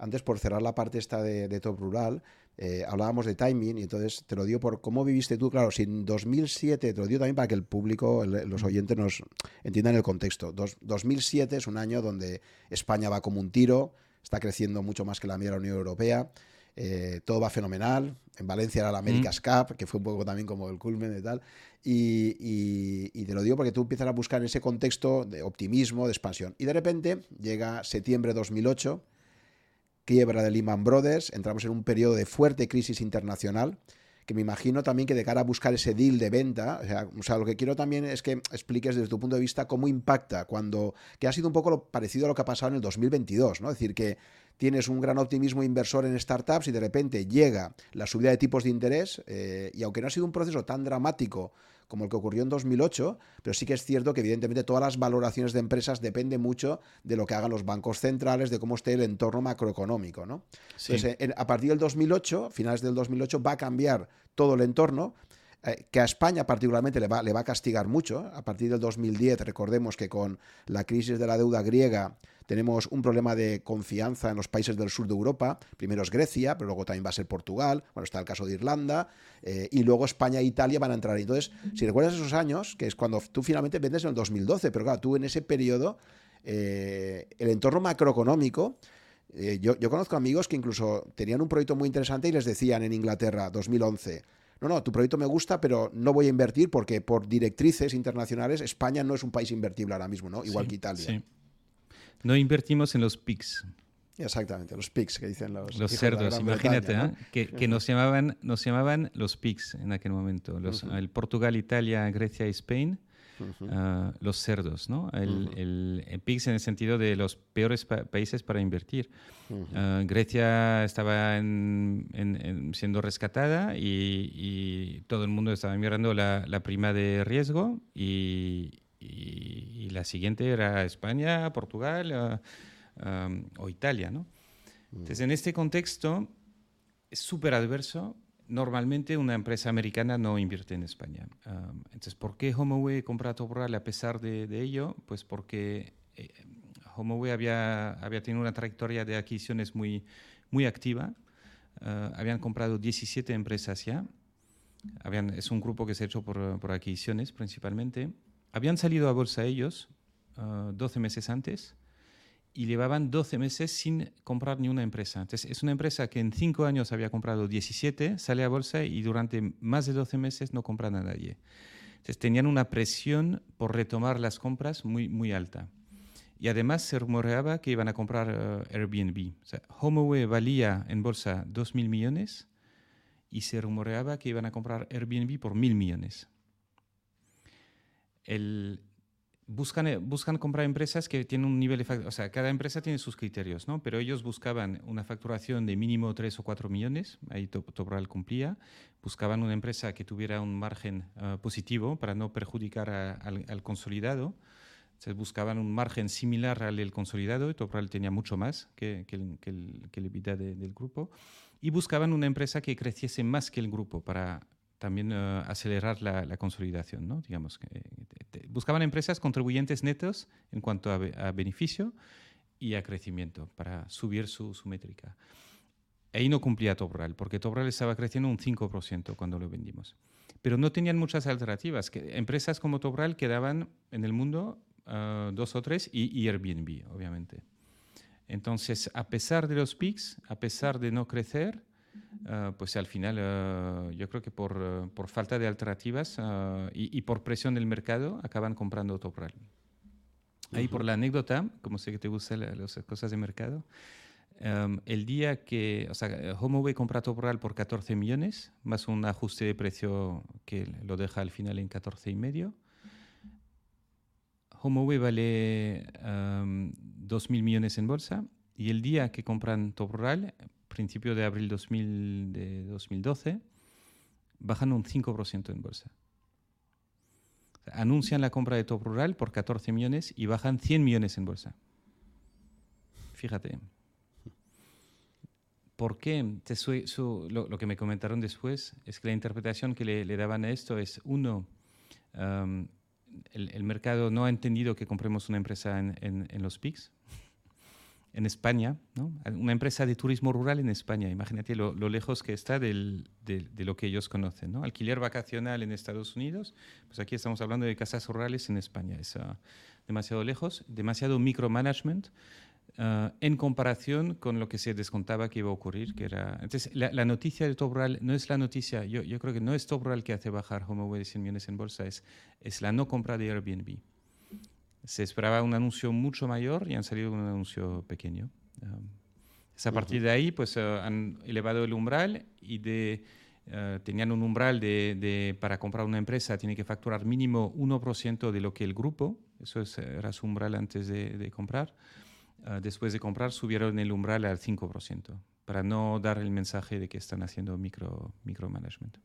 Antes, por cerrar la parte esta de, de Top Rural, eh, hablábamos de timing y entonces te lo digo por cómo viviste tú. Claro, si en 2007, te lo digo también para que el público, el, los oyentes nos entiendan el contexto. Dos, 2007 es un año donde España va como un tiro, está creciendo mucho más que la media de la Unión Europea. Eh, todo va fenomenal. En Valencia era la Américas mm. Cup, que fue un poco también como el culmen y tal. Y, y, y, te lo digo porque tú empiezas a buscar en ese contexto de optimismo, de expansión. Y de repente llega septiembre de 2008 quiebra de Lehman Brothers, entramos en un periodo de fuerte crisis internacional, que me imagino también que de cara a buscar ese deal de venta, o sea, lo que quiero también es que expliques desde tu punto de vista cómo impacta cuando, que ha sido un poco parecido a lo que ha pasado en el 2022, ¿no? Es decir, que tienes un gran optimismo inversor en startups y de repente llega la subida de tipos de interés eh, y aunque no ha sido un proceso tan dramático como el que ocurrió en 2008, pero sí que es cierto que evidentemente todas las valoraciones de empresas dependen mucho de lo que hagan los bancos centrales, de cómo esté el entorno macroeconómico. ¿no? Sí. Entonces, en, a partir del 2008, finales del 2008, va a cambiar todo el entorno, eh, que a España particularmente le va, le va a castigar mucho. A partir del 2010, recordemos que con la crisis de la deuda griega, tenemos un problema de confianza en los países del sur de Europa. Primero es Grecia, pero luego también va a ser Portugal. Bueno, está el caso de Irlanda. Eh, y luego España e Italia van a entrar. Entonces, si recuerdas esos años, que es cuando tú finalmente vendes en el 2012, pero claro, tú en ese periodo, eh, el entorno macroeconómico. Eh, yo, yo conozco amigos que incluso tenían un proyecto muy interesante y les decían en Inglaterra, 2011, no, no, tu proyecto me gusta, pero no voy a invertir porque por directrices internacionales España no es un país invertible ahora mismo, ¿no? Igual sí, que Italia. Sí. No invertimos en los PICs. Exactamente, los PICs que dicen los, los cerdos, imagínate, ¿no? ¿eh? que, que, nos, llamaban, nos llamaban los PICs en aquel momento. Los, uh -huh. El Portugal, Italia, Grecia y España. Uh -huh. uh, los cerdos, ¿no? El, uh -huh. el, el, PIGS en el sentido de los peores pa países para invertir. Uh, Grecia estaba en, en, en siendo rescatada y, y, todo el mundo estaba mirando la, la prima de riesgo y, y, y, la siguiente era España, Portugal uh, um, o Italia. ¿no? Mm. Entonces, en este contexto es súper adverso, normalmente una empresa americana no invierte en España. entonces, ¿por qué HomeAway compra Toporal a pesar de, ello? Pues porque eh, HomeAway había, había tenido una trayectoria de adquisiciones muy, muy activa. Ah, habían comprado 17 empresas ya. Habían, es un grupo que se ha hecho por, por adquisiciones principalmente. Habían salido a bolsa ellos 12 ah, meses antes y llevaban 12 meses sin comprar ni una empresa. Entonces, es una empresa que en 5 años había comprado 17, sale a bolsa y durante más de 12 meses no compran a nadie. Entonces, tenían una presión por retomar las compras muy, muy alta. Y además se rumoreaba que iban a comprar eh, Airbnb. O sea, HomeAway valía en bolsa 2.000 millones y se rumoreaba que iban a comprar Airbnb por 1.000 millones. El, buscan, eh, buscan comprar empresas que tienen un nivel de o sea, cada empresa tiene sus criterios, ¿no? Pero ellos buscaban una facturación de mínimo 3 o 4 millones, ahí Topral cumplía, buscaban una empresa que tuviera un margen ah, positivo para no perjudicar al, consolidado, se buscaban un margen similar al del consolidado, y Topral tenía mucho más que, que, el, que, EBITDA del grupo, y buscaban una empresa que creciese más que el grupo para también eh, acelerar la, consolidación. ¿no? Digamos, que, buscaban empresas contribuyentes netos en cuanto a, beneficio y a crecimiento para subir su, su métrica. Ahí no cumplía Tobral, porque Tobral estaba creciendo un 5% cuando lo vendimos. Pero no tenían muchas alternativas. Que, empresas como Tobral quedaban en el mundo eh, dos o tres y, y Airbnb, obviamente. Entonces, a pesar de los PICs, a pesar de no crecer, Ah, pues al final ah, yo creo que por, ah, por falta de alternativas y, por presión del mercado acaban comprando Topral. Ahí por la anécdota, como sé que te gustan las cosas de mercado, el día que, o sea, HomeAway compra Topral por 14 millones, más un ajuste de precio que lo deja al final en 14 y medio. HomeAway vale 2 mil millones en bolsa y el día que compran Topral principio de abril 2000, de 2012, bajan un 5% en bolsa. anuncian la compra de Top Rural por 14 millones y bajan 100 millones en bolsa. Fíjate. ¿Por qué? lo, que me comentaron después es que la interpretación que le, daban a esto es, uno, el, mercado no ha entendido que compremos una empresa en, en los PICs, en España, ¿no? una empresa de turismo rural en España. Imagínate lo, lejos que está de, lo que ellos conocen. ¿no? Alquiler vacacional en Estados Unidos, pues aquí estamos hablando de casas rurales en España. Es ah, demasiado lejos, demasiado micromanagement uh, en comparación con lo que se descontaba que iba a ocurrir. Que era... Entonces, la, noticia de Top Rural no es la noticia, yo, yo creo que no es Top Rural que hace bajar HomeAway de 100 millones en bolsa, es, es la no compra de Airbnb se esperaba un anuncio mucho mayor y han salido un anuncio pequeño. es a partir de ahí, pues eh, han elevado el umbral y de, eh, tenían un umbral de, para comprar una empresa, tiene que facturar mínimo 1% de lo que el grupo, eso era su umbral antes de, comprar. Eh, después de comprar, subieron el umbral al 5%, para no dar el mensaje de que están haciendo micro, micromanagement.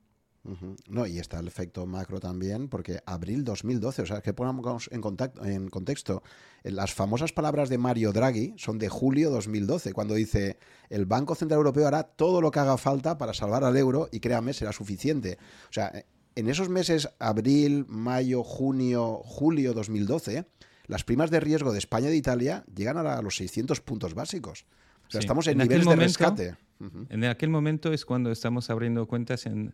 No, y está el efecto macro también, porque abril 2012, o sea, que ponemos en, contacto, en contexto, eh, las famosas palabras de Mario Draghi son de julio 2012, cuando dice, el Banco Central Europeo hará todo lo que haga falta para salvar al euro y créame, será suficiente. O sea, eh, en esos meses, abril, mayo, junio, julio 2012, las primas de riesgo de España y de Italia llegan a los 600 puntos básicos. O sea, estamos en, niveles de rescate. En aquel momento es cuando estamos abriendo cuentas en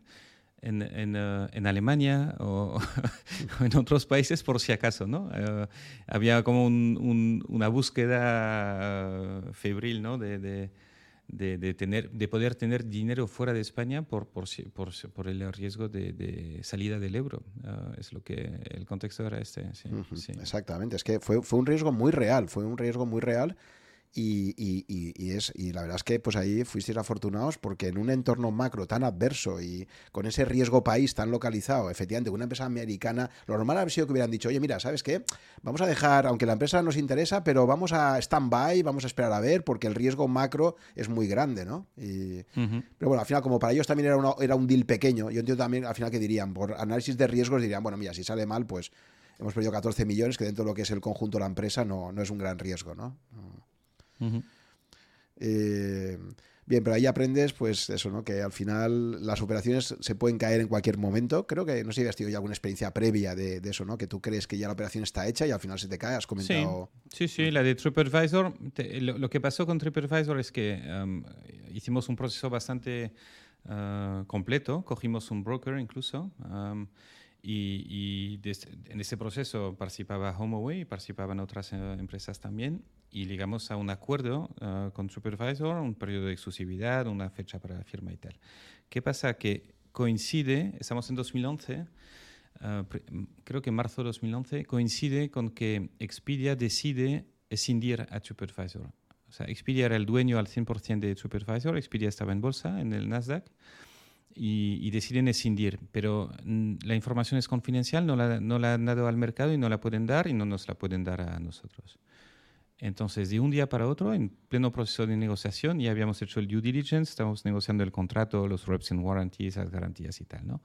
en, en, uh, en Alemania o, en otros países por si acaso, ¿no? Uh, había como un, un, una búsqueda uh, febril, ¿no? De, de, de, tener, de poder tener dinero fuera de España por, por, por, por el riesgo de, salida del euro. es lo que el contexto era este. Sí, sí. Exactamente, es que fue, fue un riesgo muy real, fue un riesgo muy real y, y, es, y la verdad es que pues ahí fuisteis afortunados porque en un entorno macro tan adverso y con ese riesgo país tan localizado, efectivamente, una empresa americana, lo normal habría sido que hubieran dicho, oye, mira, ¿sabes qué? Vamos a dejar, aunque la empresa nos interesa, pero vamos a stand-by, vamos a esperar a ver porque el riesgo macro es muy grande, ¿no? Y, Pero bueno, al final, como para ellos también era, era un deal pequeño, yo entiendo también al final que dirían, por análisis de riesgos dirían, bueno, mira, si sale mal, pues hemos perdido 14 millones, que dentro de lo que es el conjunto de la empresa no, no es un gran riesgo, ¿no? Eh, Bien, pero ahí aprendes, pues eso, ¿no? Que al final las operaciones se pueden caer en cualquier momento. Creo que no sé si has tenido ya alguna experiencia previa de, eso, ¿no? Que tú crees que ya la operación está hecha y al final se te cae. Has comentado. Sí, sí, la de TripAdvisor. lo, que pasó con TripAdvisor es que um, hicimos un proceso bastante uh, completo. Cogimos un broker incluso. Um, y, en ese proceso participaba HomeAway, participaban otras eh, empresas también y llegamos a un acuerdo eh, con TripAdvisor, un periodo de exclusividad, una fecha para la firma y tal. ¿Qué pasa? Que coincide, estamos en 2011, eh, creo que en marzo de 2011, coincide con que Expedia decide escindir a TripAdvisor. O sea, Expedia era el dueño al 100% de TripAdvisor, Expedia estaba en bolsa, en el Nasdaq y, deciden escindir, pero mm, la información es confidencial, no la, no la han dado al mercado y no la pueden dar y no nos la pueden dar a nosotros. Entonces, de un día para otro, en pleno proceso de negociación, ya habíamos hecho el due diligence, estamos negociando el contrato, los reps and warranties, las garantías y tal, ¿no?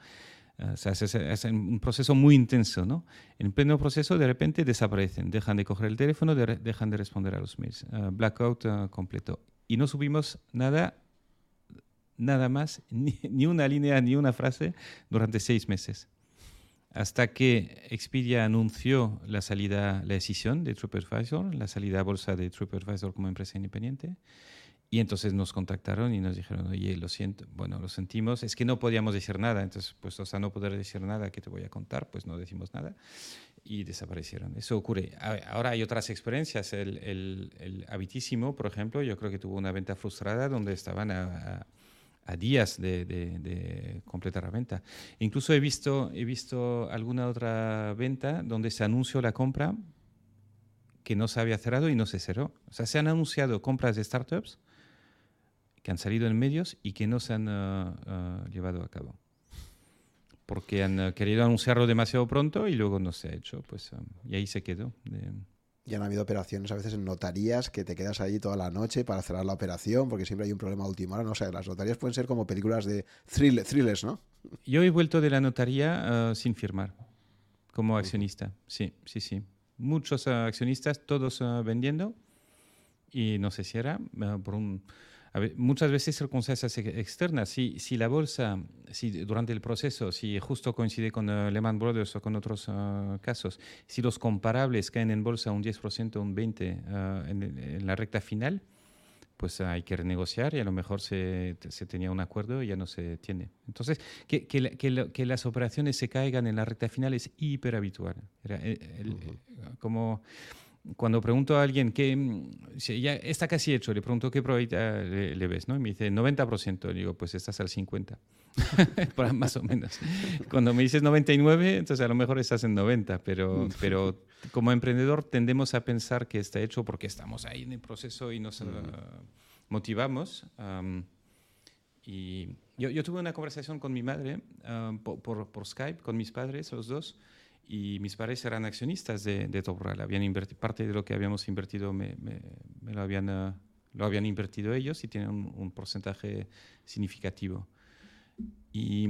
O sea, es, un proceso muy intenso, ¿no? En pleno proceso, de repente desaparecen, dejan de coger el teléfono, dejan de responder a los mails. Ah, blackout ah, completo. Y no subimos nada nada más, ni, una línea, ni una frase durante seis meses. Hasta que Expedia anunció la salida, la decisión de TripAdvisor, la salida a bolsa de TripAdvisor como empresa independiente. Y entonces nos contactaron y nos dijeron, oye, lo siento, bueno, lo sentimos, es que no podíamos decir nada, entonces, pues, o sea, no poder decir nada, ¿qué te voy a contar? Pues no decimos nada. Y desaparecieron. Eso ocurre. Ahora hay otras experiencias. El, el, el Habitísimo, por ejemplo, yo creo que tuvo una venta frustrada donde estaban a a días de, completar la venta. Incluso he visto, he visto alguna otra venta donde se anunció la compra que no se había cerrado y no se cerró. O sea, se han anunciado compras de startups que han salido en medios y que no se han uh, uh, llevado a cabo. Porque han uh, querido anunciarlo demasiado pronto y luego no se ha hecho. Pues, y ahí se quedó. Ya han habido operaciones a veces en notarías que te quedas allí toda la noche para cerrar la operación porque siempre hay un problema a última hora. No sé, las notarías pueden ser como películas de thrillers, ¿no? Yo he vuelto de la notaría uh, sin firmar como accionista. Sí, sí, sí. Muchos uh, accionistas, todos uh, vendiendo y no se cierra por un muchas veces circunstancias externas. Si, si la bolsa, si durante el proceso, si justo coincide con uh, Lehman Brothers o con otros uh, casos, si los comparables caen en bolsa un 10%, un 20% uh, en, la recta final, pues hay que renegociar y a lo mejor se, se, tenía un acuerdo y ya no se tiene. Entonces, que, que, que, las operaciones se caigan en la recta final es hiper habitual. Como cuando pregunto a alguien que mm, ya está casi hecho, le pregunto qué probabilidad le, ves, ¿no? Y me dice 90%, le digo, pues estás al 50, más o menos. Cuando me dices 99, entonces a lo mejor estás en 90, pero, pero como emprendedor tendemos a pensar que está hecho porque estamos ahí en el proceso y nos uh, motivamos. y yo, yo, tuve una conversación con mi madre uh, por, por Skype, con mis padres, los dos, y mis padres eran accionistas de, de Habían parte de lo que habíamos invertido me, me, lo, habían, eh, lo habían invertido ellos y tienen un, porcentaje significativo. Y,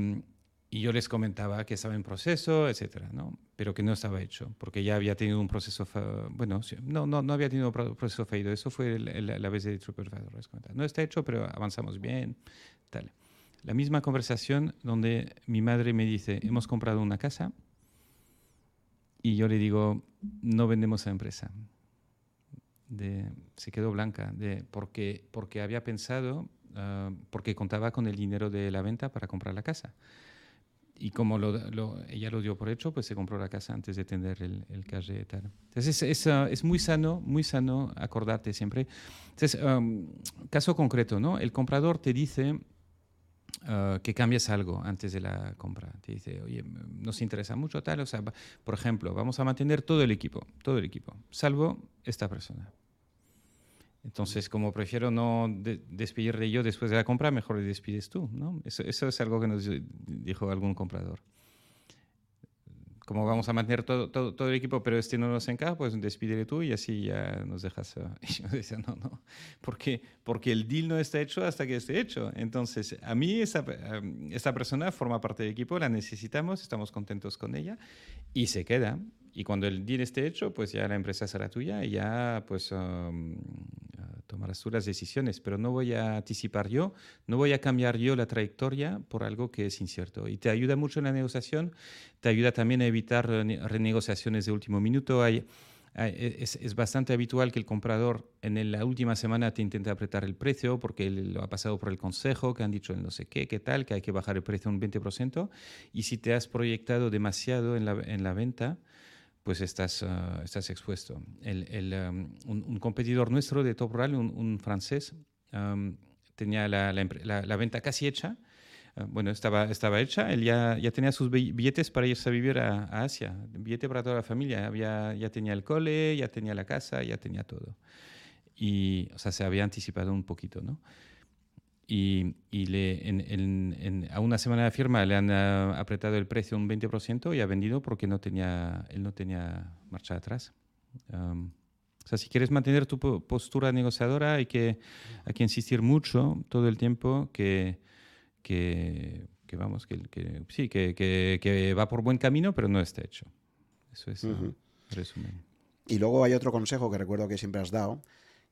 y, yo les comentaba que estaba en proceso, etcétera, ¿no? pero que no estaba hecho, porque ya había tenido un proceso, bueno, no, no, no había tenido un proceso fallido, eso fue la vez de TripAdvisor. No está hecho, pero avanzamos bien, tal. La misma conversación donde mi madre me dice, hemos comprado una casa, y yo le digo, no vendemos a empresa. De, se quedó blanca, de, porque, porque había pensado, ah, porque contaba con el dinero de la venta para comprar la casa. Y como lo, ella lo dio por hecho, pues se compró la casa antes de tener el, el cash tal. Entonces es, es, ah, es, muy sano, muy sano acordarte siempre. Entonces, caso concreto, ¿no? El comprador te dice, Ah, que cambies algo antes de la compra. Te dice, oye, nos interesa mucho tal, o sea, por ejemplo, vamos a mantener todo el equipo, todo el equipo, salvo esta persona. Entonces, como prefiero no de yo después de la compra, mejor le despides tú, ¿no? Eso, eso es algo que nos dijo algún comprador como vamos a mantener todo, todo, todo, el equipo, pero este no nos encaja, pues despídele tú y así ya nos dejas. Y yo decía, no, no, porque, porque el deal no está hecho hasta que esté hecho. Entonces, a mí esa, esta persona forma parte del equipo, la necesitamos, estamos contentos con ella y se queda. Y cuando el deal esté hecho, pues ya la empresa será tuya y ya pues um, tomarás tú las decisiones. Pero no voy a anticipar yo, no voy a cambiar yo la trayectoria por algo que es incierto. Y te ayuda mucho en la negociación, te ayuda también a evitar renegociaciones de último minuto. Hay, es, es, bastante habitual que el comprador en la última semana te intente apretar el precio porque lo ha pasado por el consejo, que han dicho no sé qué, qué tal, que hay que bajar el precio un 20%. Y si te has proyectado demasiado en la, en la venta, pues estás, ah, estás expuesto. El, el, un, competidor nuestro de Top Rural, un, francés, tenía la, la, venta casi hecha. Ah, bueno, estaba, estaba hecha, él ya, ya tenía sus billetes para irse a vivir a, Asia, billete para toda la familia, había, ya tenía el cole, ya tenía la casa, ya tenía todo. Y, o sea, se había anticipado un poquito, ¿no? Y, y le, en, en, a una semana de firma le han uh, apretado el precio un 20% y ha vendido porque no tenía, él no tenía marcha atrás. Um, o sea, si quieres mantener tu postura negociadora hay que, hay que insistir mucho todo el tiempo que, que, que vamos, que, que sí, que, que, va por buen camino, pero no está hecho. Eso es uh -huh. resumen. Y luego hay otro consejo que recuerdo que siempre has dado,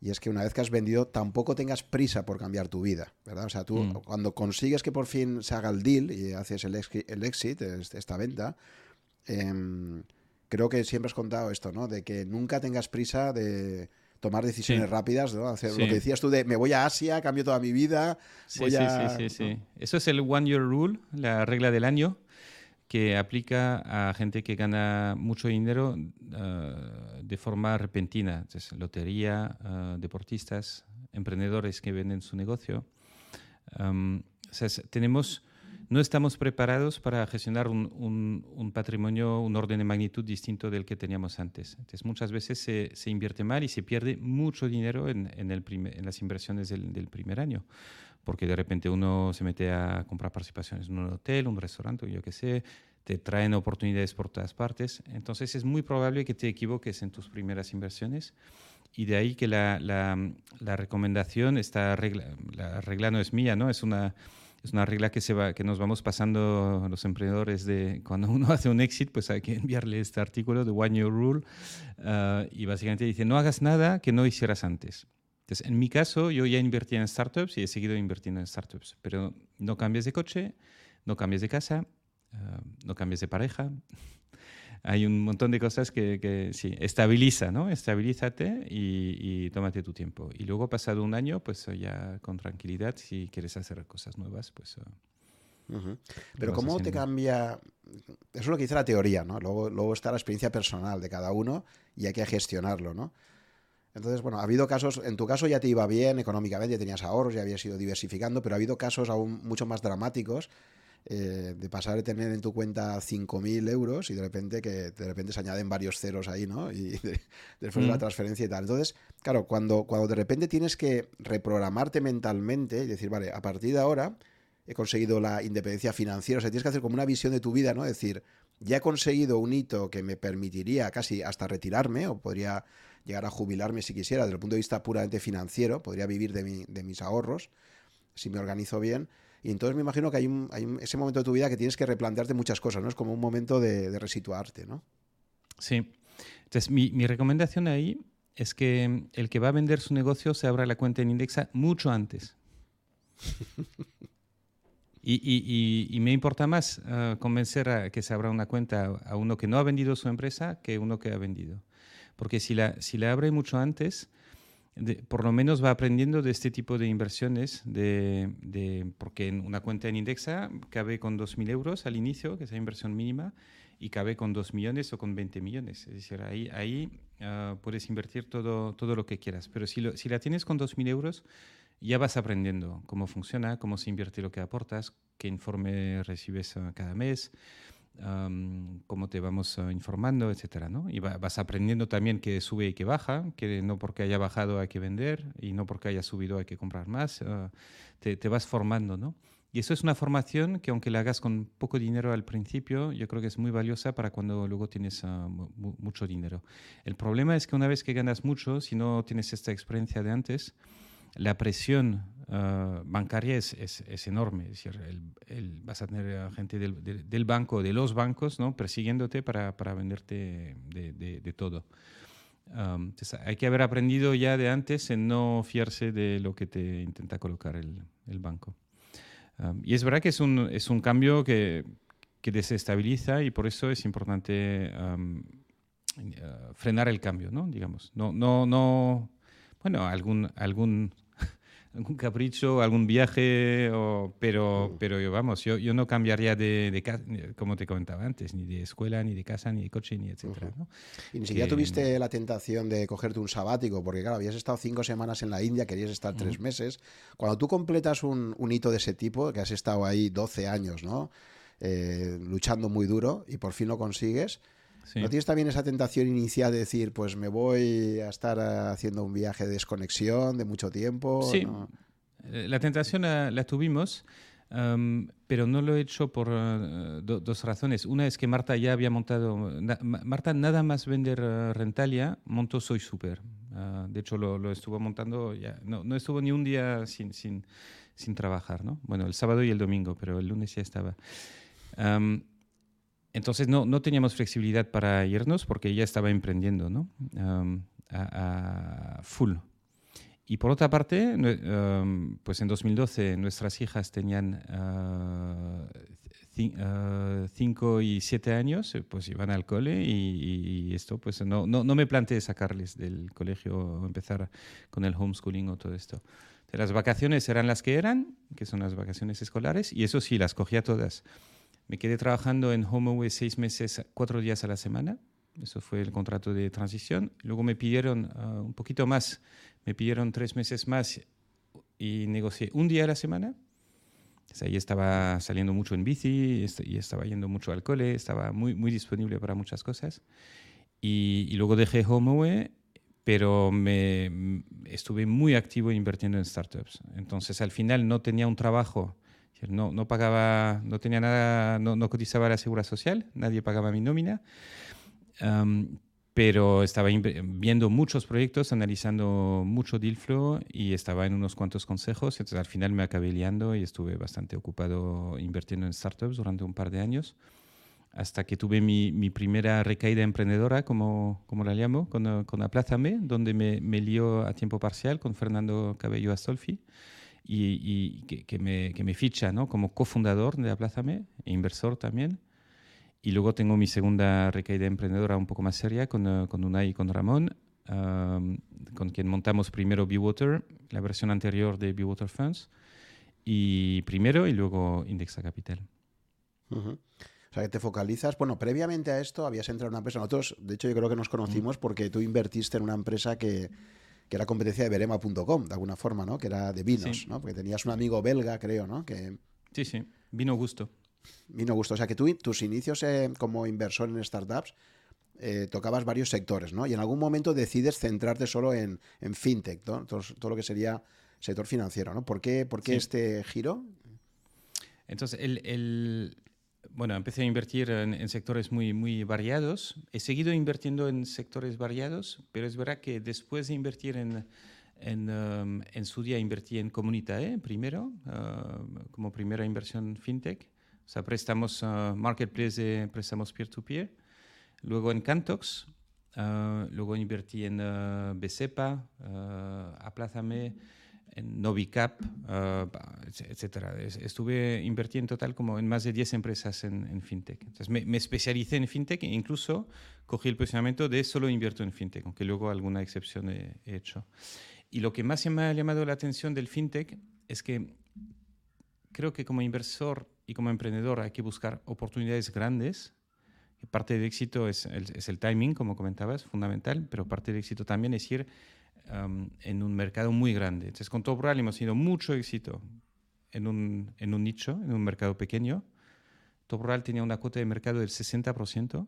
y es que una vez que has vendido, tampoco tengas prisa por cambiar tu vida, ¿verdad? O sea, tú mm. cuando consigues que por fin se haga el deal y haces el, el exit, esta venta, em, creo que siempre has contado esto, ¿no? De que nunca tengas prisa de tomar decisiones rápidas, ¿no? Hacer lo que decías tú de me voy a Asia, cambio toda mi vida. Sí, sí, sí, sí, Eso es el One Year Rule, la regla del año que aplica a gente que gana mucho dinero uh, de forma repentina, Entonces, lotería, uh, deportistas, emprendedores que venden su negocio. Um, o sea, tenemos, no estamos preparados para gestionar un, un, un, patrimonio, un orden de magnitud distinto del que teníamos antes. Entonces, muchas veces se, se invierte mal y se pierde mucho dinero en, en, el primer, en las inversiones del, del primer año porque de repente uno se mete a comprar participaciones en un hotel, un restaurante, yo qué sé, te traen oportunidades por todas partes. Entonces es muy probable que te equivoques en tus primeras inversiones y de ahí que la, la, la recomendación, esta regla, la regla no es mía, ¿no? Es una, es una regla que, se va, que nos vamos pasando los emprendedores de cuando uno hace un exit, pues hay que enviarle este artículo de One Year Rule uh, y básicamente dice, no hagas nada que no hicieras antes. Entonces, en mi caso, yo ya invertí en startups y he seguido invirtiendo en startups, pero no cambies de coche, no cambies de casa, uh, no cambies de pareja. Hay un montón de cosas que, que sí, estabiliza, ¿no? Estabilízate y, y, tómate tu tiempo. Y luego, pasado un año, pues ya con tranquilidad, si quieres hacer cosas nuevas, pues... Uh, uh -huh. Pero ¿cómo te cambia? Eso es lo que dice la teoría, ¿no? Luego, luego está la experiencia personal de cada uno y hay que gestionarlo, ¿no? Entonces, bueno, ha habido casos, en tu caso ya te iba bien económicamente, ya tenías ahorros, ya habías ido diversificando, pero ha habido casos aún mucho más dramáticos eh, de pasar de tener en tu cuenta 5.000 euros y de repente que de repente se añaden varios ceros ahí, ¿no? Y de, después mm. de la transferencia y tal. Entonces, claro, cuando, cuando de repente tienes que reprogramarte mentalmente y decir, vale, a partir de ahora he conseguido la independencia financiera, o sea, tienes que hacer como una visión de tu vida, ¿no? decir, ya he conseguido un hito que me permitiría casi hasta retirarme o podría llegar a jubilarme si quisiera, desde el punto de vista puramente financiero, podría vivir de, mi, de mis ahorros si me organizo bien. Y entonces me imagino que hay, un, hay un, ese momento de tu vida que tienes que replantearte muchas cosas, ¿no? Es como un momento de, de resituarte, ¿no? Sí. Entonces, mi, mi, recomendación ahí es que el que va a vender su negocio se abra la cuenta en Indexa mucho antes. y, y, y, me importa más uh, convencer a que se abra una cuenta a uno que no ha vendido su empresa que uno que ha vendido. Porque si la, si la abre mucho antes, de, por lo menos va aprendiendo de este tipo de inversiones, de, de, porque en una cuenta en Indexa cabe con 2.000 euros al inicio, que es la inversión mínima, y cabe con 2 millones o con 20 millones. Es decir, ahí, ahí uh, puedes invertir todo, todo lo que quieras. Pero si, lo, si la tienes con 2.000 euros, ya vas aprendiendo cómo funciona, cómo se invierte lo que aportas, qué informe recibes uh, cada mes um, cómo te vamos uh, informando, etcétera, ¿no? Y va, vas aprendiendo también que sube y que baja, que no porque haya bajado hay que vender y no porque haya subido hay que comprar más. Uh, te, te, vas formando, ¿no? Y eso es una formación que aunque la hagas con poco dinero al principio, yo creo que es muy valiosa para cuando luego tienes uh, mucho dinero. El problema es que una vez que ganas mucho, si no tienes esta experiencia de antes, la presión ah, bancaria es, es, enorme. Es decir, el, vas a tener gente del, del, banco, de los bancos, ¿no? persiguiéndote para, para venderte de, de, todo. hay que haber aprendido ya de antes en no fiarse de lo que te intenta colocar el, el banco. y es verdad que es un, es un cambio que, que desestabiliza y por eso es importante eh, frenar el cambio, ¿no? Digamos, no, no, no, bueno, algún, algún, algún capricho, algún viaje, o, pero, mm. pero yo, vamos, yo, yo no cambiaría de, de, como te comentaba antes, ni de escuela, ni de casa, ni de coche, ni etcétera. ¿no? Y ni siquiera tuviste la tentación de cogerte un sabático, porque claro, habías estado cinco semanas en la India, querías estar tres meses. Cuando tú completas un, un, hito de ese tipo, que has estado ahí 12 años, ¿no? Eh, luchando muy duro y por fin lo consigues, ¿No tienes también esa tentación inicial de decir, pues me voy a estar haciendo un viaje de desconexión de mucho tiempo? Sí, eh, la tentación la, tuvimos, pero no lo he hecho por eh, dos razones. Una es que Marta ya había montado, Marta nada más vender eh, Rentalia, montó Soy Super. Ah, de hecho, lo, estuvo montando, ya, no, no, estuvo ni un día sin, sin, sin, trabajar, ¿no? Bueno, el sábado y el domingo, pero el lunes ya estaba. Entonces no, no, teníamos flexibilidad para irnos porque ella estaba emprendiendo ¿no? a, full. Y por otra parte, pues en 2012 nuestras hijas tenían 5 ah, ah, y 7 años, pues iban al cole y, esto, pues no, no, no, me planteé sacarles del colegio o empezar con el homeschooling o todo esto. las vacaciones eran las que eran, que son las vacaciones escolares, y eso sí, las cogía todas. Me quedé trabajando en HomeAway seis meses, cuatro días a la semana. Eso fue el contrato de transición. Luego me pidieron ah, un poquito más, me pidieron tres meses más y negocié un día a la semana. O estaba saliendo mucho en bici y estaba yendo mucho al cole, estaba muy, muy disponible para muchas cosas. Y, y luego dejé HomeAway, pero me, estuve muy activo invirtiendo en startups. Entonces al final no tenía un trabajo no, no pagaba, no tenía nada, no, no cotizaba la seguridad social, nadie pagaba mi nómina, pero estaba viendo muchos proyectos, analizando mucho deal flow y estaba en unos cuantos consejos. Entonces al final me acabé liando y estuve bastante ocupado invirtiendo en startups durante un par de años hasta que tuve mi, primera recaída emprendedora, como, como la llamo, con, con Aplázame, donde me, me lío a tiempo parcial con Fernando Cabello Astolfi y, que, me, que, me, ficha ¿no? como cofundador de Aplázame, e inversor también. Y luego tengo mi segunda recaída emprendedora un poco más seria con, uh, con Unai y con Ramón, con quien montamos primero Water la versión anterior de Water Funds, y primero y luego Indexa Capital. O sea, que te focalizas. Bueno, previamente a esto habías entrado en una empresa. Nosotros, de hecho, yo creo que nos conocimos porque tú invertiste en una empresa que, que era competencia de Berema.com, de alguna forma, ¿no? Que era de vinos, ¿no? Porque tenías un amigo belga, creo, ¿no? Que... Sí, sí, vino gusto. Vino gusto. O sea, que tú, tus inicios eh, como inversor en startups eh, tocabas varios sectores, ¿no? Y en algún momento decides centrarte solo en, en fintech, ¿no? Todo, todo, lo que sería sector financiero, ¿no? ¿Por qué, por qué este giro? Entonces, el, el, bueno, empecé a invertir en, sectores muy, muy variados. He seguido invirtiendo en sectores variados, pero es verdad que después de invertir en, en, um, en su día invertí en Comunitae primero, uh, como primera inversión fintech. O sea, préstamos uh, marketplace de préstamos peer-to-peer. Luego en Cantox, uh, luego invertí en Besepa, Aplázame en Novicap, uh, etcétera. Estuve invirtiendo en total como en más de 10 empresas en, fintech. Entonces me, me, especialicé en fintech e incluso cogí el posicionamiento de solo invierto en fintech, aunque luego alguna excepción he, hecho. Y lo que más me ha llamado la atención del fintech es que creo que como inversor y como emprendedor hay que buscar oportunidades grandes. Parte del éxito es el, es el timing, como comentabas, fundamental, pero parte del éxito también es ir en un mercado muy grande. Entonces, con Top Rural hemos tenido mucho éxito en un, en un nicho, en un mercado pequeño. Top Rural tenía una cuota de mercado del 60%, o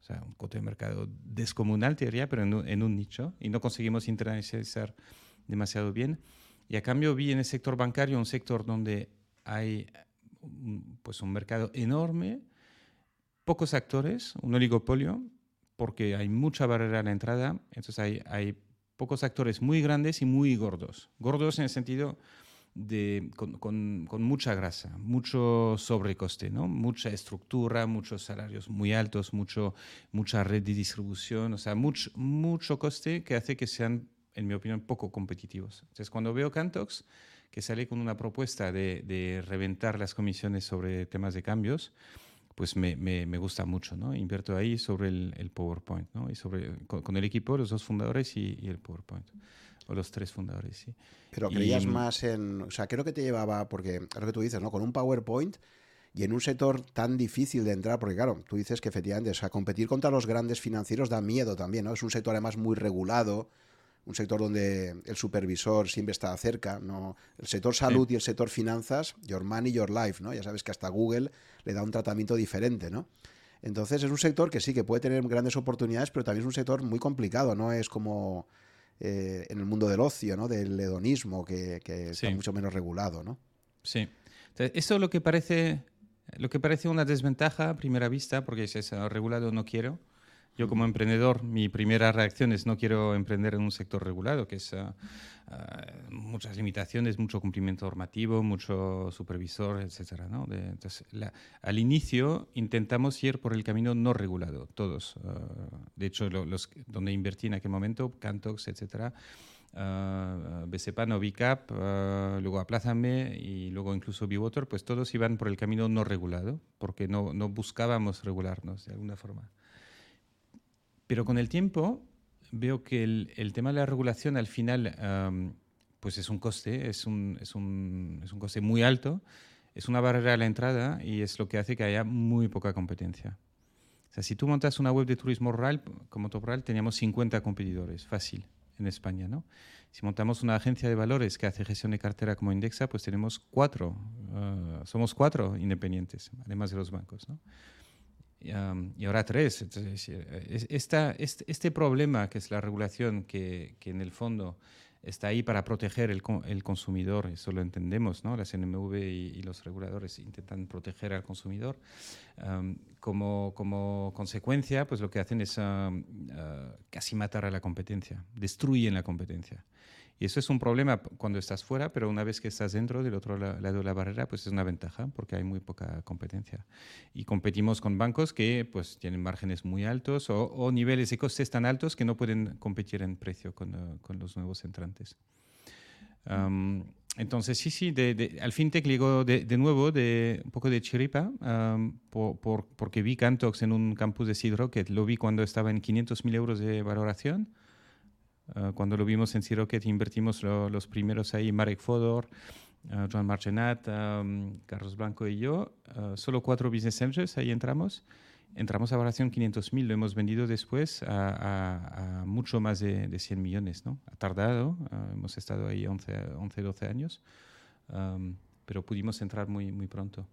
sea, un cuota de mercado descomunal, te diría, pero en un, en un nicho, y no conseguimos internacionalizar demasiado bien. Y a cambio vi en el sector bancario un sector donde hay pues un mercado enorme, pocos actores, un oligopolio, porque hay mucha barrera a la entrada, entonces hay, hay pocos actores muy grandes y muy gordos. Gordos en el sentido de, con, mucha grasa, mucho sobrecoste, ¿no? mucha estructura, muchos salarios muy altos, mucho, mucha red de distribución, o sea, mucho, mucho coste que hace que sean, en mi opinión, poco competitivos. Entonces, cuando veo Cantox, que sale con una propuesta de, reventar las comisiones sobre temas de cambios, pues me, me, gusta mucho, ¿no? Invierto ahí sobre el, PowerPoint, ¿no? Y sobre, con, el equipo, los dos fundadores y, y el PowerPoint o los tres fundadores, sí. Pero creías más en, o sea, creo que te llevaba, porque es lo que tú dices, ¿no? Con un PowerPoint y en un sector tan difícil de entrar, porque claro, tú dices que efectivamente, o sea, competir contra los grandes financieros da miedo también, ¿no? Es un sector además muy regulado, un sector donde el supervisor siempre está cerca, ¿no? El sector salud y el sector finanzas, your money, your life, ¿no? Ya sabes que hasta Google le da un tratamiento diferente, ¿no? Entonces es un sector que sí, que puede tener grandes oportunidades, pero también es un sector muy complicado, no es como eh, en el mundo del ocio, ¿no? del hedonismo, que, está mucho menos regulado. ¿no? Sí. eso lo que parece lo que parece una desventaja a primera vista, porque es regulado no quiero, yo como emprendedor, mi primera reacción es no quiero emprender en un sector regulado, que es ah, ah, muchas limitaciones, mucho cumplimiento normativo, mucho supervisor, etc. ¿no? entonces, al inicio intentamos ir por el camino no regulado, todos. Ah, de hecho, donde invertí en aquel momento, Cantox, etc., Uh, BCPAN o BICAP, luego Aplázame y luego incluso Biwater, pues todos iban por el camino no regulado, porque no, no buscábamos regularnos de alguna forma. Pero con el tiempo veo que el, tema de la regulación al final pues es un coste, es un, es, un, es un, coste muy alto, es una barrera a la entrada y es lo que hace que haya muy poca competencia. O sea, si tú montas una web de turismo rural, como Top Rural, teníamos 50 competidores, fácil, en España, ¿no? Si montamos una agencia de valores que hace gestión de cartera como Indexa, pues tenemos cuatro, ah, somos cuatro independientes, además de los bancos, ¿no? Y ahora tres. esta, este, problema que es la regulación, que, que, en el fondo está ahí para proteger el, el consumidor, eso lo entendemos, ¿no? Las NMV y, los reguladores intentan proteger al consumidor. como, como, consecuencia, pues lo que hacen es casi matar a la competencia, destruyen la competencia. Y eso es un problema cuando estás fuera, pero una vez que estás dentro del otro lado de la barrera, pues es una ventaja porque hay muy poca competencia. Y competimos con bancos que pues tienen márgenes muy altos o, niveles de costes tan altos que no pueden competir en precio con, eh, con los nuevos entrantes. entonces, sí, sí, de, al fintech llegó de, de, nuevo de un poco de chiripa, por, porque vi Cantox en un campus de Seed Rocket. Lo vi cuando estaba en 500.000 euros de valoración Ah, cuando lo vimos en Sirocket, invertimos los primeros ahí, Marek Fodor, uh, Joan Margenat, Carlos Blanco y yo. Ah, solo cuatro business angels, ahí entramos. Entramos a valoración 500.000, lo hemos vendido después a, mucho más de, de, 100 millones. ¿no? Ha tardado, hemos estado ahí 11, 11 12 años, pero pudimos entrar muy, muy pronto.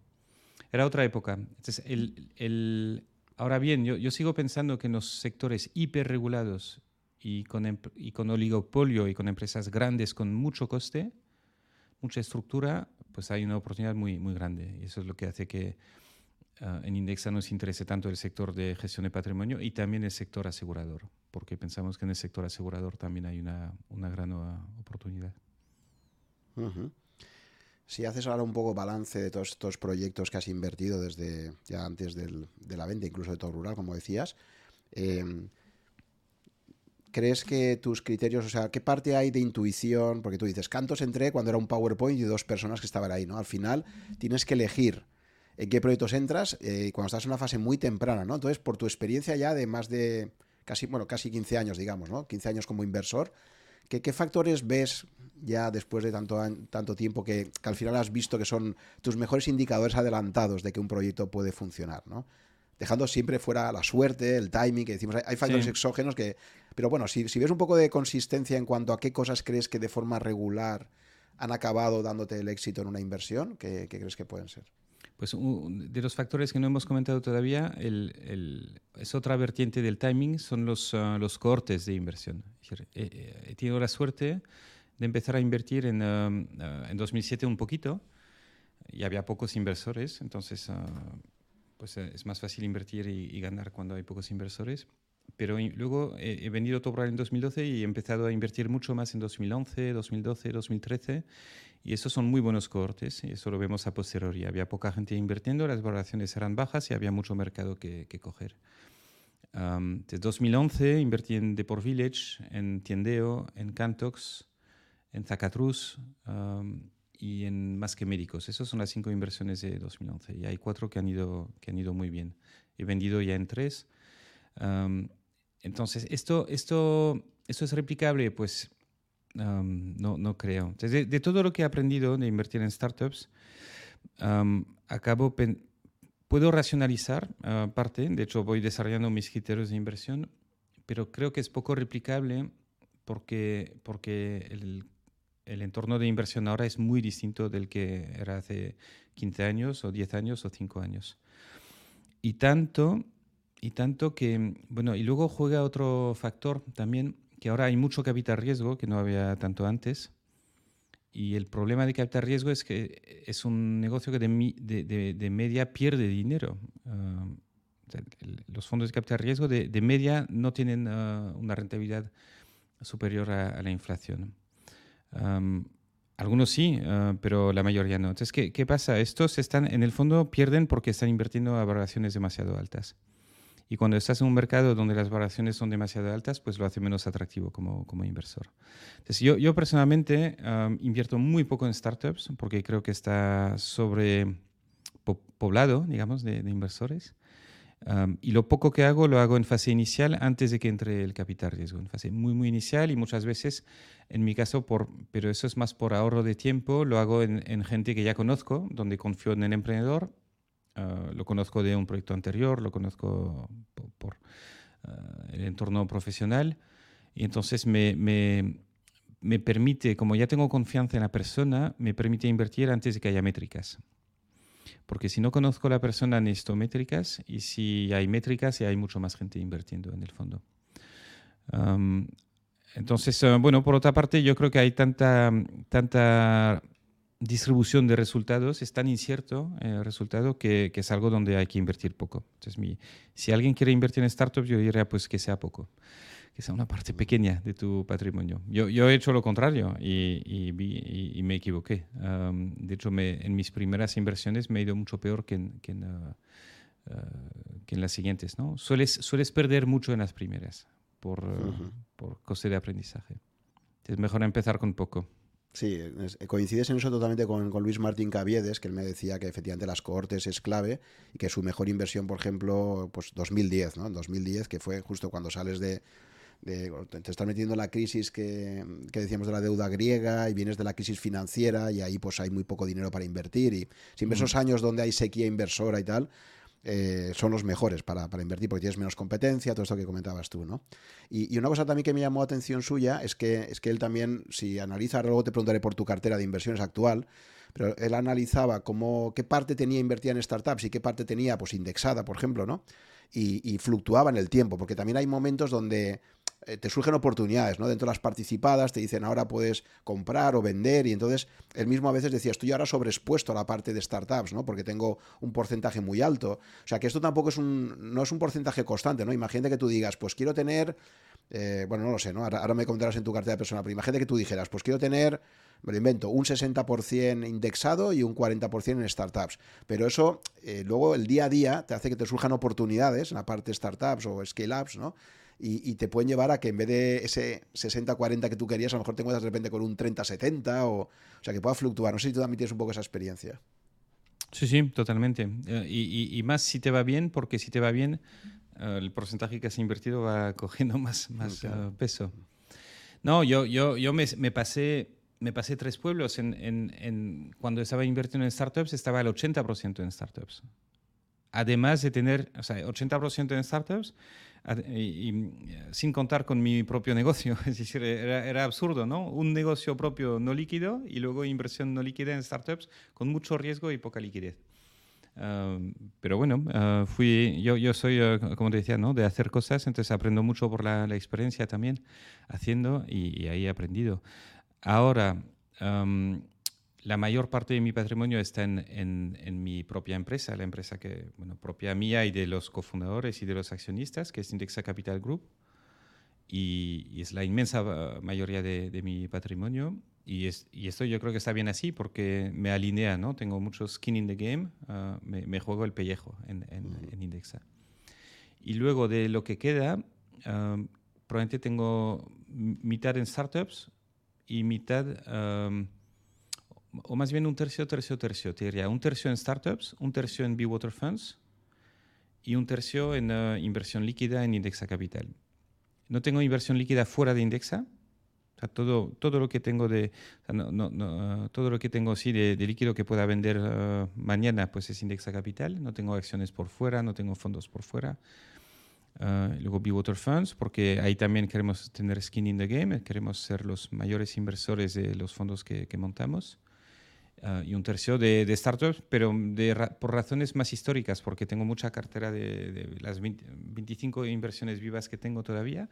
Era otra época. Entonces, el, el, ahora bien, yo, yo sigo pensando que en los sectores hiperregulados y con, y con oligopolio y con empresas grandes con mucho coste, mucha estructura, pues hay una oportunidad muy, muy grande. Y eso es lo que hace que ah, en Indexa nos interese tanto el sector de gestión de patrimonio y también el sector asegurador, porque pensamos que en el sector asegurador también hay una, una gran oportunidad. Si haces ahora un poco balance de todos estos proyectos que has invertido desde ya antes del, de la venta, incluso de todo rural, como decías, eh, ¿Crees que tus criterios, o sea, qué parte hay de intuición? Porque tú dices, Cantos entré cuando era un PowerPoint y dos personas que estaban ahí, ¿no? Al final tienes que elegir en qué proyectos entras eh, cuando estás en una fase muy temprana, ¿no? Entonces, por tu experiencia ya de más de casi, bueno, casi 15 años, digamos, ¿no? 15 años como inversor, ¿qué, factores ves ya después de tanto, tanto tiempo que, que, al final has visto que son tus mejores indicadores adelantados de que un proyecto puede funcionar, ¿no? Dejando siempre fuera la suerte, el timing, que decimos, hay, factores exógenos que... Pero bueno, si, ves un poco de consistencia en cuanto a qué cosas crees que de forma regular han acabado dándote el éxito en una inversión, ¿qué, crees que pueden ser? Pues de los factores que no hemos comentado todavía, es otra vertiente del timing, son los, uh, los cortes de inversión. he, tenido la suerte de empezar a invertir en, um, uh, en 2007 un poquito, y había pocos inversores, entonces uh, pues eh, es más fácil invertir y, ganar cuando hay pocos inversores. pero luego he, vendido Topral en 2012 y he empezado a invertir mucho más en 2011, 2012, 2013. Y esos son muy buenos cohortes y eso lo vemos a posteriori. Había poca gente invirtiendo, las valoraciones eran bajas y había mucho mercado que, coger. desde 2011 invertí en Deport Village, en Tiendeo, en Cantox, en Zacatrus y en Más que Médicos. Esas son las cinco inversiones de 2011 y hay cuatro que han ido, que han ido muy bien. He vendido ya en tres. entonces, ¿esto, esto, ¿esto es replicable? Pues no, no creo. de, todo lo que he aprendido de invertir en startups, acabo puedo racionalizar uh, parte, de hecho voy desarrollando mis criterios de inversión, pero creo que es poco replicable porque, porque el el entorno de inversión ahora es muy distinto del que era hace 15 años o 10 años o 5 años. Y tanto, y tanto que, bueno, y luego juega otro factor también, que ahora hay mucho capital riesgo, que no había tanto antes. Y el problema de capital riesgo es que es un negocio que de, de, media pierde dinero. Ah, los fondos de capital riesgo de, media no tienen ah, una rentabilidad superior a la inflación algunos sí, ah, pero la mayoría no. Entonces, ¿qué, ¿qué, pasa? Estos están, en el fondo, pierden porque están invirtiendo a valoraciones demasiado altas. Y cuando estás en un mercado donde las valoraciones son demasiado altas, pues lo hace menos atractivo como, como inversor. Entonces, yo, yo personalmente invierto muy poco en startups porque creo que está sobre poblado, digamos, de, de inversores y lo poco que hago lo hago en fase inicial antes de que entre el capital riesgo, en fase muy, muy inicial y muchas veces, en mi caso, por, pero eso es más por ahorro de tiempo, lo hago en, gente que ya conozco, donde confío en el emprendedor, ah, lo conozco de un proyecto anterior, lo conozco por, ah, el entorno profesional y entonces me, me, me permite, como ya tengo confianza en la persona, me permite invertir antes de que haya métricas. Porque si no conozco a la persona, necesito métricas y si hay métricas, ya hay mucho más gente invirtiendo en el fondo. entonces, eh, bueno, por otra parte, yo creo que hay tanta, tanta distribución de resultados, es tan incierto el resultado que, que, es algo donde hay que invertir poco. Entonces, mi, si alguien quiere invertir en startups, yo diría pues que sea poco que sea una parte pequeña de tu patrimonio. Yo, yo he hecho lo contrario y, y, me equivoqué. de hecho, me, en mis primeras inversiones me he ido mucho peor que en, que en, uh, uh, que en las siguientes. ¿no? Sueles, sueles perder mucho en las primeras por, uh, por coste de aprendizaje. Es mejor empezar con poco. Sí, coincides en eso totalmente con, con, Luis Martín Caviedes, que él me decía que efectivamente las cohortes es clave y que su mejor inversión, por ejemplo, pues 2010, ¿no? En 2010, que fue justo cuando sales de, te estás metiendo en la crisis que, decíamos de la deuda griega y vienes de la crisis financiera y ahí pues hay muy poco dinero para invertir y siempre esos años donde hay sequía inversora y tal, eh, son los mejores para, invertir porque tienes menos competencia, todo esto que comentabas tú, ¿no? Y, una cosa también que me llamó la atención suya es que, es que él también, si analiza, luego te preguntaré por tu cartera de inversiones actual, pero él analizaba cómo, qué parte tenía invertida en startups y qué parte tenía pues indexada, por ejemplo, ¿no? Y, y fluctuaba en el tiempo, porque también hay momentos donde eh, te surgen oportunidades, ¿no? Dentro de las participadas te dicen ahora puedes comprar o vender y entonces él mismo a veces decía estoy ahora sobreexpuesto a la parte de startups, ¿no? Porque tengo un porcentaje muy alto. O sea que esto tampoco es un, no es un porcentaje constante, ¿no? Imagínate que tú digas pues quiero tener, eh, bueno, no lo sé, ¿no? Ahora, me contarás en tu cartera personal, pero imagínate que tú dijeras pues quiero tener me lo invento, un 60% indexado y un 40% en startups. Pero eso, eh, luego el día a día te hace que te surjan oportunidades en la parte startups o scale-ups, ¿no? Y, te pueden llevar a que en vez de ese 60-40 que tú querías, a lo mejor te encuentras de repente con un 30-70 o, o sea, que pueda fluctuar. No sé si tú también tienes un poco esa experiencia. Sí, sí, totalmente. Eh, y, más si te va bien, porque si te va bien, eh, el porcentaje que has invertido va cogiendo más, más eh, peso. No, yo, yo, yo me, me, pasé, me pasé tres pueblos. En, en, en, cuando estaba invirtiendo en startups, estaba el 80% en startups. Además de tener, o sea, 80% en startups, y, eh, sin contar con mi propio negocio. Es decir, era, absurdo, ¿no? Un negocio propio no líquido y luego inversión no líquida en startups con mucho riesgo y poca liquidez. pero bueno, ah, fui, yo, yo soy, ah, como te decía, ¿no? de hacer cosas, entonces aprendo mucho por la, experiencia también haciendo y, ahí he aprendido. Ahora, la mayor parte de mi patrimonio está en, en, mi propia empresa, la empresa que, bueno, propia mía y de los cofundadores y de los accionistas, que es Indexa Capital Group. Y, es la inmensa uh, mayoría de, de mi patrimonio. Y, es, y, esto yo creo que está bien así porque me alinea, ¿no? Tengo mucho skin in the game, uh, me, me, juego el pellejo en, en, Indexa. Y luego de lo que queda, um, probablemente tengo mitad en startups y mitad... Um, o más bien un tercio, tercio, tercio, te diría. Un tercio en startups, un tercio en B-Water Funds y un tercio en uh, inversión líquida en Indexa Capital. No tengo inversión líquida fuera de Indexa. O sea, todo, todo lo que tengo de no, no, uh, todo lo que tengo sí de, líquido que pueda vender uh, mañana pues es Indexa Capital. No tengo acciones por fuera, no tengo fondos por fuera. luego B-Water Funds, porque ahí también queremos tener skin in the game, queremos ser los mayores inversores de los fondos que, que montamos. Ah, y un tercio de, startups, pero de, por razones más históricas, porque tengo mucha cartera de, las 25 inversiones vivas que tengo todavía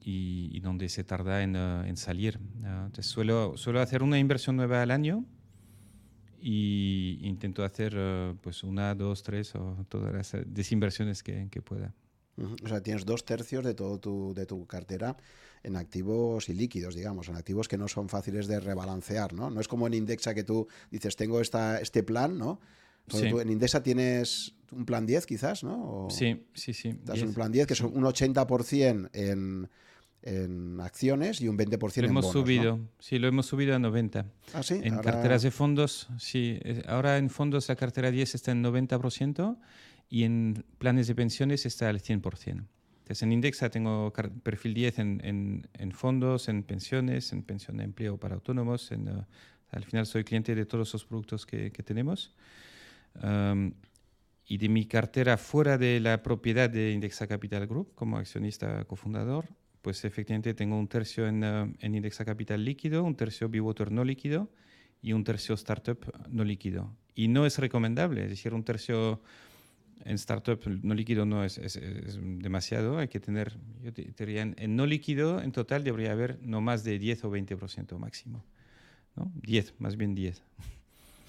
y, donde se tarda en, ah, en salir. Ah, entonces suelo, suelo hacer una inversión nueva al año y intento hacer pues una, dos, tres o todas las desinversiones que, que pueda. O sea, tienes dos tercios de todo tu, de tu cartera en activos y líquidos, digamos, en activos que no son fáciles de rebalancear, ¿no? No es como en Indexa que tú dices, tengo esta, este plan, ¿no? en Indexa tienes un plan 10 quizás, ¿no? sí, sí, sí. Estás en un plan 10 que son un 80% en, en acciones y un 20% lo en hemos subido, sí, lo hemos subido a 90. ¿Ah, sí? En carteras de fondos, sí. Ahora en fondos la cartera 10 está en 90% y en planes de pensiones está al 100%. Entonces, en Indexa tengo perfil 10 en, en, fondos, en pensiones, en pensión de empleo para autónomos. En, uh, al final soy cliente de todos los productos que, que tenemos. Um, y de mi cartera fuera de la propiedad de Indexa Capital Group como accionista cofundador, pues efectivamente tengo un tercio en, uh, en Indexa Capital líquido, un tercio Biwater no líquido y un tercio startup no líquido. Y no es recomendable, es decir, un tercio en startup no líquido no es, es, demasiado, hay que tener, yo te, diría, en, no líquido en total debería haber no más de 10 o 20% máximo. ¿no? 10, más bien 10.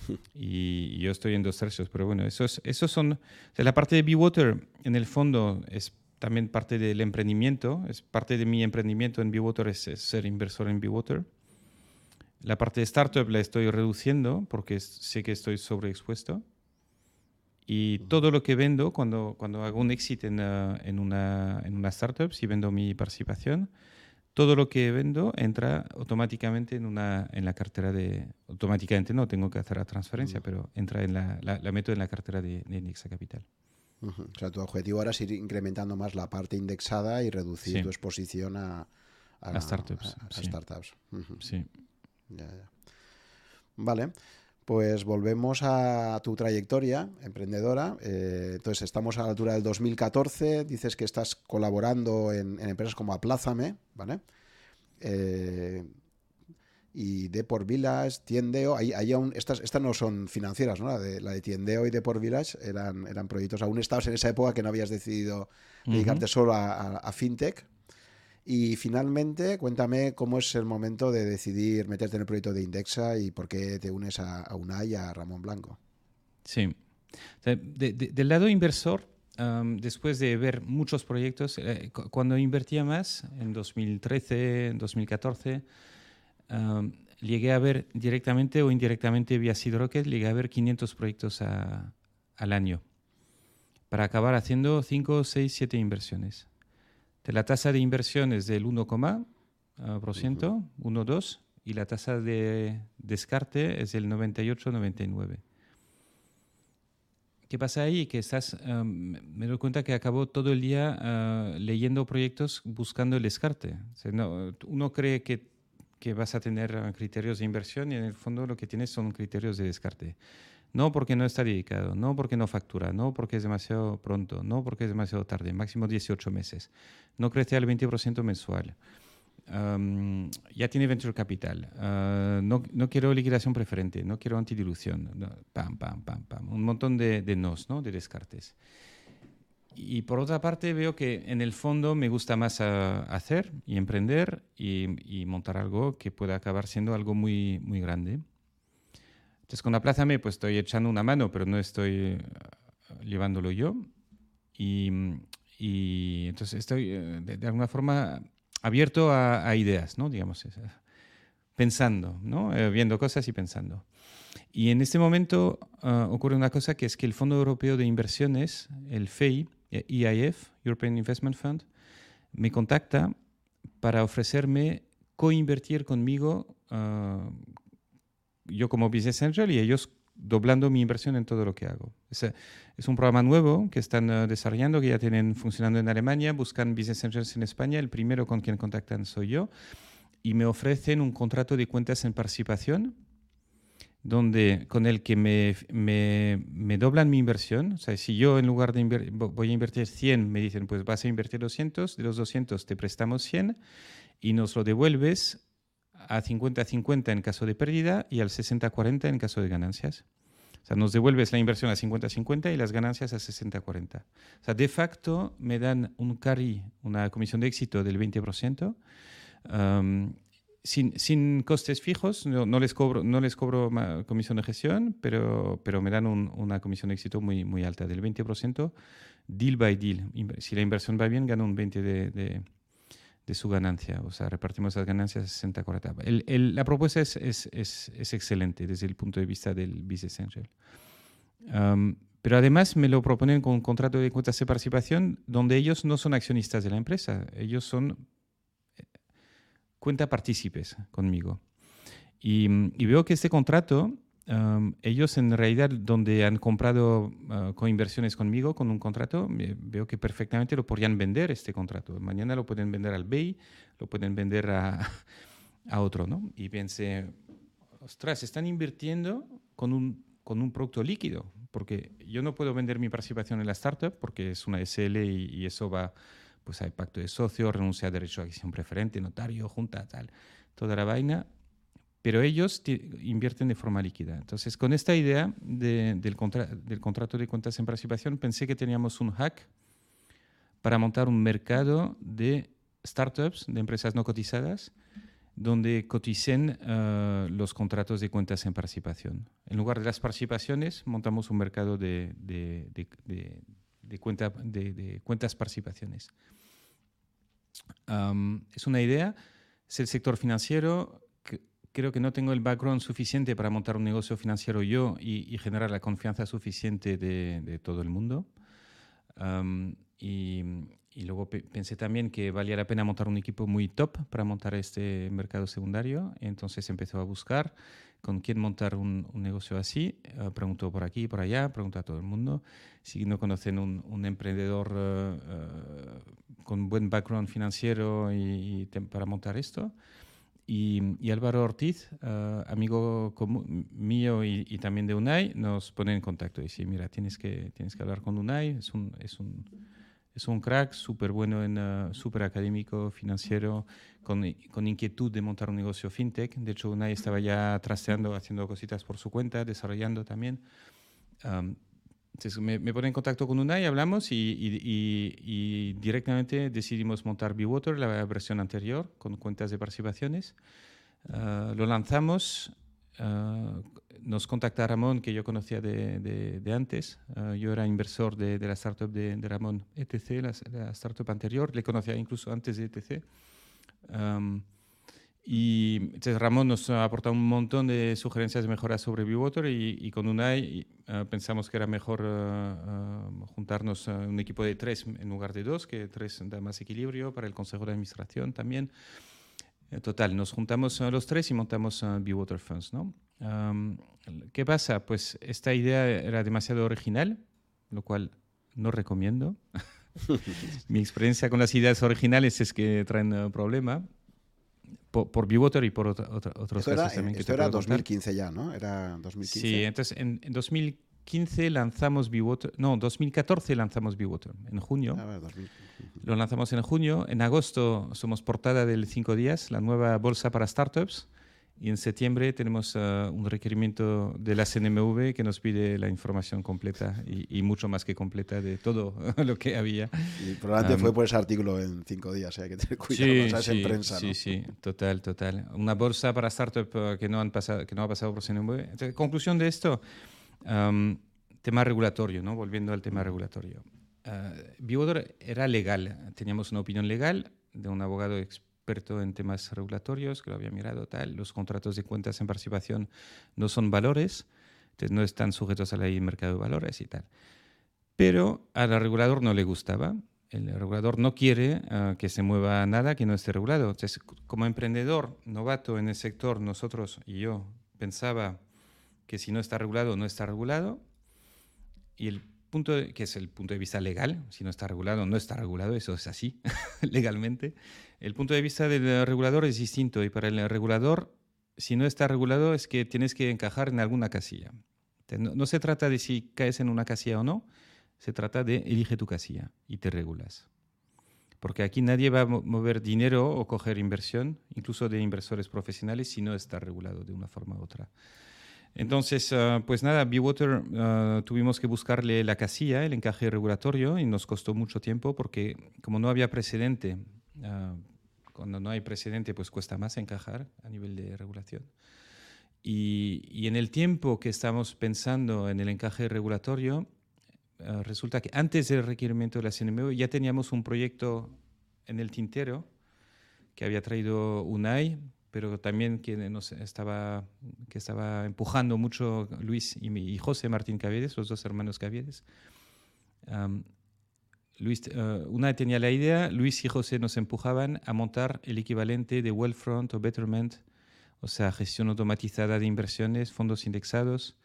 y, yo estoy en dos tercios, pero bueno, esos, esos son, la parte de Water en el fondo es también parte del emprendimiento, es parte de mi emprendimiento en Water es, es ser inversor en Water La parte de startup la estoy reduciendo porque sé que estoy sobreexpuesto y todo lo que vendo, cuando, cuando hago un exit en, uh, en, una, en una startup, si vendo mi participación, todo lo que vendo entra automáticamente en, una, en la cartera de... Automáticamente no, tengo que hacer la transferencia, pero entra en la, la, meto en la cartera de, de Indexa Capital. O sea, tu objetivo ahora es ir incrementando más la parte indexada y reducir tu exposición a, a, startups. A, startups. Sí. Ya, ya. Vale. Pues volvemos a tu trayectoria emprendedora. Eh, entonces, estamos a la altura del 2014. Dices que estás colaborando en, empresas como Aplázame, ¿vale? Eh, y Deport Village, Tiendeo. Hay, estas, estas no son financieras, ¿no? La de, la de Tiendeo y Deport Village eran, eran proyectos aún estados en esa época que no habías decidido dedicarte solo a fintech. Y finalmente, cuéntame cómo es el momento de decidir meterte en el proyecto de Indexa y por qué te unes a, UNAI y a Ramón Blanco. Sí. del lado inversor, después de ver muchos proyectos, eh, cuando invertía más, en 2013, en 2014, llegué a ver directamente o indirectamente vía Seed Rocket, llegué a ver 500 proyectos al año para acabar haciendo 5, 6, 7 inversiones la tasa de inversión es del 1,1%, uh 1,2%, y la tasa de descarte es del 98-99%. ¿Qué pasa ahí? Que estás, um, me doy cuenta que acabo todo el día uh, leyendo proyectos buscando el descarte. uno cree que, que, vas a tener uh, criterios de inversión y en el fondo lo que tienes son criterios de descarte. No porque no está dedicado, no porque no factura, no porque es demasiado pronto, no porque es demasiado tarde, máximo 18 meses. No crece al 20% mensual. ya tiene venture capital. Ah, no, no, quiero liquidación preferente, no quiero antidilución. pam, pam, pam, pam. Un montón de, de ¿no? de descartes. y por otra parte veo que en el fondo me gusta más ah, hacer y emprender y, montar algo que pueda acabar siendo algo muy, muy grande. Entonces con Aplázame pues estoy echando una mano, pero no estoy ah, llevándolo yo. Y, y entonces estoy eh, de, alguna forma abierto a, ideas, ¿no? Digamos, pensando, ¿no? Eh, viendo cosas y pensando. Y en este momento ah, ocurre una cosa que es que el Fondo Europeo de Inversiones, el FEI, EIF, European Investment Fund, me contacta para ofrecerme co-invertir conmigo, ah, yo como Business Angel y ellos doblando mi inversión en todo lo que hago. Es, es un programa nuevo que están ah, desarrollando, que ya tienen funcionando en Alemania, buscan Business Angels en España, el primero con quien contactan soy yo, y me ofrecen un contrato de cuentas en participación donde, con el que me, me, me, doblan mi inversión. O sea, si yo en lugar de voy a invertir 100, me dicen, pues vas a invertir 200, de los 200 te prestamos 100 y nos lo devuelves a 50-50 en caso de pérdida y al 60-40 en caso de ganancias. O sea, nos devuelves la inversión a 50-50 y las ganancias a 60-40. O sea, de facto me dan un carry, una comisión de éxito del 20% sin, sin, costes fijos, no, no, les cobro, no les cobro comisión de gestión, pero, pero me dan una comisión de éxito muy, muy alta, del 20%, deal by deal. Si la inversión va bien, gano un 20% de, de, de su ganancia. O sea, repartimos las ganancias 60-40. La propuesta es, es, es, es, excelente desde el punto de vista del Business Angel. pero además me lo proponen con un contrato de cuotas de participación donde ellos no son accionistas de la empresa, ellos son cuenta partícipes conmigo. Y, veo que este contrato, um, ellos en realidad donde han comprado uh, con inversiones conmigo, con un contrato, veo que perfectamente lo podrían vender este contrato. Mañana lo pueden vender al BEI, lo pueden vender a, a otro, ¿no? Y pensé, ostras, están invirtiendo con un, con un producto líquido, porque yo no puedo vender mi participación en la startup porque es una SL y, y eso va pues hay pacto de socios, renuncia a derecho a adquisición preferente, notario, junta, tal, toda la vaina. Pero ellos invierten de forma líquida. Entonces, con esta idea del, del contrato de cuentas en participación, pensé que teníamos un hack para montar un mercado de startups, de empresas no cotizadas, donde coticen eh, los contratos de cuentas en participación. En lugar de las participaciones, montamos un mercado de, de, de, de, cuenta, de, cuentas participaciones. es una idea, es el sector financiero. Creo que no tengo el background suficiente para montar un negocio financiero yo y, generar la confianza suficiente de, todo el mundo. y, y, luego pensé también que valía la pena montar un equipo muy top para montar este mercado secundario. Entonces empezó a buscar con quién montar un, negocio así. Uh, preguntó por aquí, por allá, preguntó a todo el mundo. Si no conocen un, emprendedor uh, uh, con buen background financiero y, para montar esto. Y, Álvaro Ortiz, amigo mío y, también de UNAI, nos pone en contacto y dice, mira, tienes que, tienes que hablar con UNAI, es un, es un es un crack, súper bueno, en, uh, súper académico, financiero, con, con, inquietud de montar un negocio fintech. De hecho, Unai estaba ya trasteando, haciendo cositas por su cuenta, desarrollando también. Entonces me, me, pone en contacto con Unai, hablamos y, y, y, directamente decidimos montar Bewater, la versión anterior, con cuentas de participaciones. Uh, lo lanzamos Ah, nos contacta Ramón, que yo conocía de, de, antes. Ah, yo era inversor de, de la startup de, Ramón, ETC, la, startup anterior. Le conocía incluso antes de ETC. y entonces Ramón nos ha aportado un montón de sugerencias de mejoras sobre Bewater y, y con UNAI uh, pensamos que era mejor juntarnos a un equipo de tres en lugar de dos, que tres da más equilibrio para el consejo de administración también. Eh, total, nos juntamos los tres y montamos uh, Be Funds, ¿no? ¿Qué pasa? Pues esta idea era demasiado original, lo cual no recomiendo. Mi experiencia con las ideas originales es que traen uh, problema. Por, por y por otros casos también. Esto era 2015 ya, ¿no? Era 2015. Sí, entonces en, en 2015 lanzamos Bewater, no, 2014 lanzamos Bewater, en junio. Ah, lo lanzamos en junio. En agosto somos portada del Cinco Días, la nueva bolsa para startups. Y en septiembre tenemos uh, un requerimiento de la CNMV que nos pide la información completa y, y mucho más que completa de todo lo que había. Y probablemente um, fue por ese artículo en cinco días, hay que tener cuidado sí, sí, en prensa. Sí, ¿no? sí, total, total. Una bolsa para startup uh, que no, han pasado, que no ha pasado por CNMV. Entonces, conclusión de esto, um, tema regulatorio, ¿no? volviendo al tema regulatorio. Uh, Biodor era legal, teníamos una opinión legal de un abogado experto experto en temas regulatorios, que lo había mirado, tal. Los contratos de cuentas en participación no son valores, entonces no están sujetos a la ley de mercado de valores y tal. Pero al regulador no le gustaba. El regulador no quiere uh, que se mueva nada que no esté regulado. Entonces, como emprendedor novato en el sector, nosotros y yo pensaba que si no está regulado, no está regulado. Y el punto, que es el punto de vista legal, si no está regulado, no está regulado, eso es así legalmente. El punto de vista del regulador es distinto y para el regulador, si no está regulado, es que tienes que encajar en alguna casilla. No, no se trata de si caes en una casilla o no, se trata de elige tu casilla y te regulas. Porque aquí nadie va a mover dinero o coger inversión, incluso de inversores profesionales, si no está regulado de una forma u otra. Entonces, uh, pues nada, Bewater uh, tuvimos que buscarle la casilla, el encaje regulatorio, y nos costó mucho tiempo porque como no había precedente, uh, cuando no hay precedente, pues cuesta más encajar a nivel de regulación. Y, y en el tiempo que estamos pensando en el encaje regulatorio, resulta que antes del requerimiento de la CNMV ya teníamos un proyecto en el tintero que había traído UNAI, pero también que, nos estaba, que estaba empujando mucho Luis y, y José Martín Caviedes, los dos hermanos Caviedes. Um, Luis, uh, una tenía la idea, Luis y José nos empujaban a montar el equivalente de Wellfront o Betterment, o sea, gestión automatizada de inversiones, fondos indexados,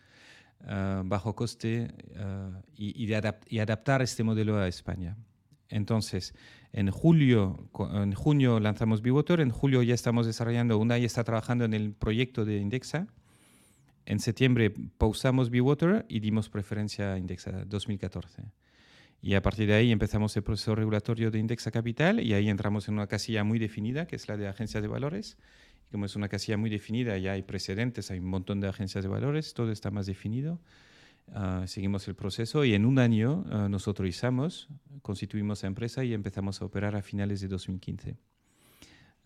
uh, bajo coste adap y, adaptar este modelo a España. Entonces, en julio, en junio lanzamos Bivotor, en julio ya estamos desarrollando, una y está trabajando en el proyecto de Indexa. En septiembre pausamos Biwater y dimos preferencia a Indexa 2014. Y a partir de ahí empezamos el proceso regulatorio de Indexa Capital y ahí entramos en una casilla muy definida, que es la de agencias de valores. Y como es una casilla muy definida, ya hay precedentes, hay un montón de agencias de valores, todo está más definido. Uh, seguimos el proceso y en un año uh, nos autorizamos, constituimos la empresa y empezamos a operar a finales de 2015.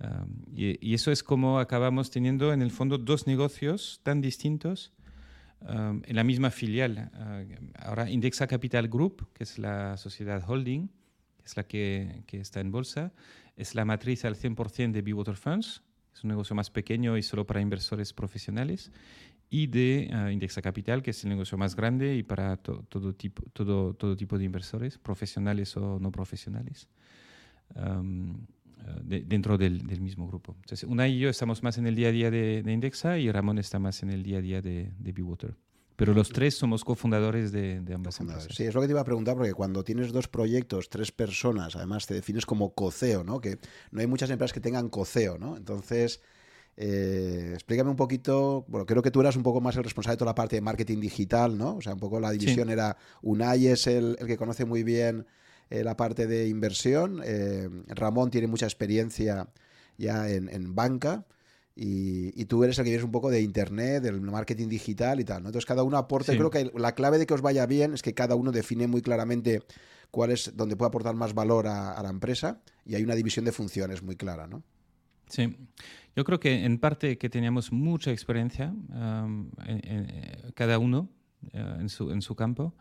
Um, y, y, eso es como acabamos teniendo en el fondo dos negocios tan distintos um, en la misma filial. Uh, ahora Indexa Capital Group, que es la sociedad holding, que es la que, que está en bolsa, es la matriz al 100% de Bewater Funds, es un negocio más pequeño y solo para inversores profesionales, y de uh, Indexa Capital, que es el negocio más grande y para to todo, tipo, todo, todo tipo de inversores, profesionales o no profesionales. Um, de, dentro del, del, mismo grupo. Entonces, Una y yo estamos más en el día a día de, de Indexa y Ramón está más en el día a día de, de Bewater. Pero los tres somos cofundadores de, de ambas empresas. Sí, es lo que te iba a preguntar, porque cuando tienes dos proyectos, tres personas, además te defines como coceo, ¿no? Que no hay muchas empresas que tengan coceo, ¿no? Entonces, eh, explícame un poquito, bueno, creo que tú eras un poco más el responsable de toda la parte de marketing digital, ¿no? O sea, un poco la división sí. era, Unai es el, el, que conoce muy bien eh, la parte de inversión, eh, Ramón tiene mucha experiencia ya en, en banca, y, y, tú eres el que vienes un poco de internet, del marketing digital y tal, ¿no? Entonces cada uno aporta, sí. creo que la clave de que os vaya bien es que cada uno define muy claramente cuál es donde puede aportar más valor a, a la empresa y hay una división de funciones muy clara, ¿no? Sí, yo creo que en parte que teníamos mucha experiencia um, en, en, cada uno uh, en, su, en su campo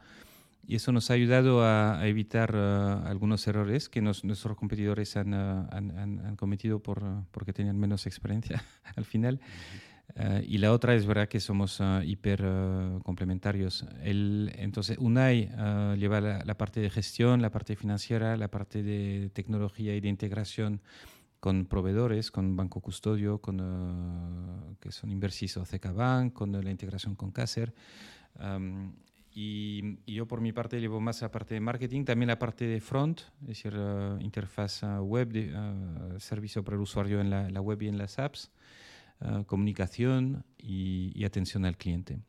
y eso nos ha ayudado a, a evitar uh, algunos errores que nos, nuestros competidores han, uh, han, han cometido por, porque tenían menos experiencia al final. Uh, y la otra es verdad que somos uh, hiper uh, complementarios. El, entonces, UNAI lleva la, la, parte de gestión, la parte financiera, la parte de tecnología y de integración con proveedores, con Banco Custodio, con, uh, que son Inversis o CK Bank, con uh, la integración con Caser. Um, y, y, yo por mi parte llevo más la parte de marketing, también la parte de front, es decir, uh, interfaz web, de, servicio para el usuario en la, la, web y en las apps, comunicación y, y, atención al cliente.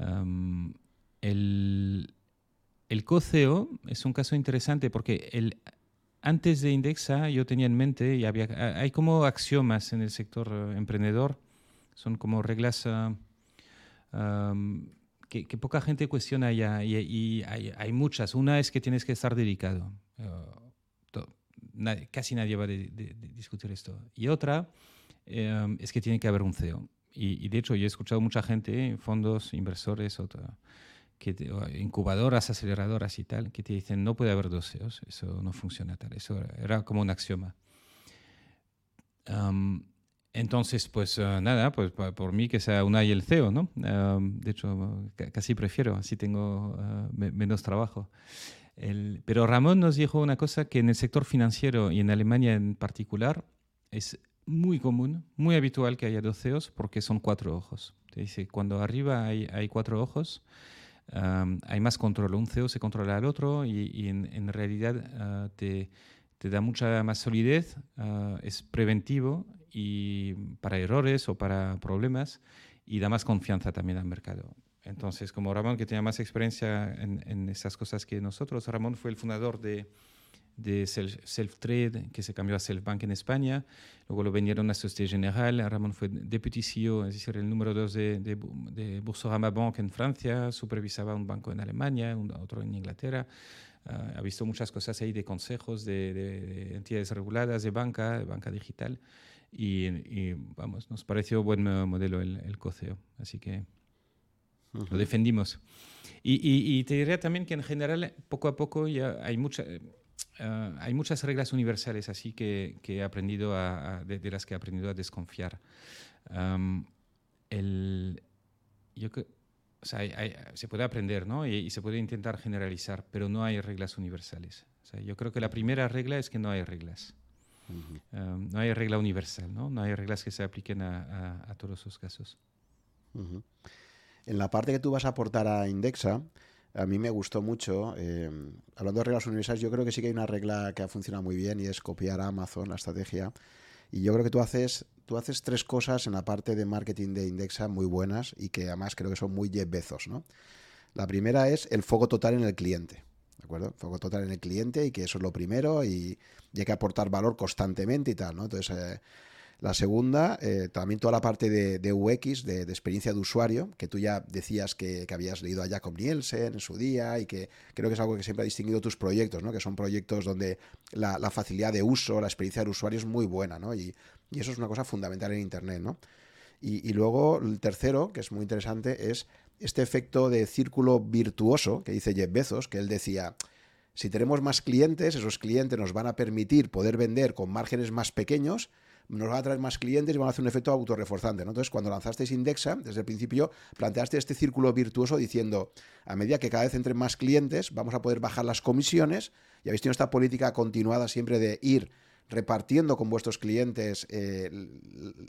Um, el, el coceo es un caso interesante porque el, antes de Indexa yo tenía en mente, y había, hay como axiomas en el sector uh, emprendedor Son como reglas que, poca gente cuestiona ya y, hay, muchas. Una es que tienes que estar dedicado. casi nadie va a discutir esto. Y otra es que tiene que haber un CEO. Y, de hecho, yo he escuchado mucha gente, fondos, inversores, que incubadoras, aceleradoras y tal, que te dicen no puede haber dos CEOs, eso no funciona tal. Eso era como un axioma. entonces, pues eh, nada, pues por mí que sea una y el CEO, ¿no? de hecho, casi prefiero, así tengo eh, menos trabajo. pero Ramón nos dijo una cosa que en el sector financiero y en Alemania en particular es muy común, muy habitual que haya dos CEOs porque son cuatro ojos. Te dice, cuando arriba hay, hay cuatro ojos, hay más control. Un CEO se controla al otro y, en, realidad ah, te, da mucha más solidez, ah, es preventivo y para errores o para problemas y da más confianza también al mercado. Entonces, como Ramón, que tenía más experiencia en, en esas cosas que nosotros, Ramón fue el fundador de de Self-Trade, que se cambió a Self-Bank en España. Luego lo vendieron a Société Générale. Ramón fue deputy CEO, es decir, el número dos de, de, de Boursorama Bank en Francia. Supervisaba un banco en Alemania, otro en Inglaterra. Ah, ha visto muchas cosas ahí de consejos, de, entidades reguladas, de banca, de banca digital. Y, vamos, nos pareció buen modelo el, el COCEO. Así que lo defendimos. Y, y, y, te diría también que en general, poco a poco ya hay mucha Ah, hay muchas reglas universales así que, que he aprendido a, de, las que he aprendido a desconfiar. el, yo o sea, se puede aprender ¿no? Y, se puede intentar generalizar, pero no hay reglas universales. O sea, yo creo que la primera regla es que no hay reglas. no hay regla universal, ¿no? no hay reglas que se apliquen a, a, todos los casos. En la parte que tú vas a aportar a Indexa, a mí me gustó mucho. Eh, hablando de reglas universales, yo creo que sí que hay una regla que ha funcionado muy bien y es copiar a Amazon la estrategia. Y yo creo que tú haces, tú haces tres cosas en la parte de marketing de Indexa muy buenas y que además creo que son muy Jeff ¿no? La primera es el foco total en el cliente. ¿De acuerdo? Foco total en el cliente y que eso es lo primero y, hay que aportar valor constantemente y tal, ¿no? Entonces, eh, la segunda, eh, también toda la parte de, UX, de, experiencia de usuario, que tú ya decías que, habías leído a Jacob Nielsen en su día y que creo que es algo que siempre ha distinguido tus proyectos, ¿no? que son proyectos donde la, facilidad de uso, la experiencia del usuario es muy buena, ¿no? y, eso es una cosa fundamental en Internet. ¿no? Y, luego el tercero, que es muy interesante, es este efecto de círculo virtuoso que dice Jeff Bezos, que él decía, si tenemos más clientes, esos clientes nos van a permitir poder vender con márgenes más pequeños nos va a traer más clientes y van a hacer un efecto autorreforzante. ¿no? Entonces, cuando lanzasteis Indexa, desde el principio planteaste este círculo virtuoso diciendo, a medida que cada vez entren más clientes, vamos a poder bajar las comisiones y habéis tenido esta política continuada siempre de ir repartiendo con vuestros clientes eh,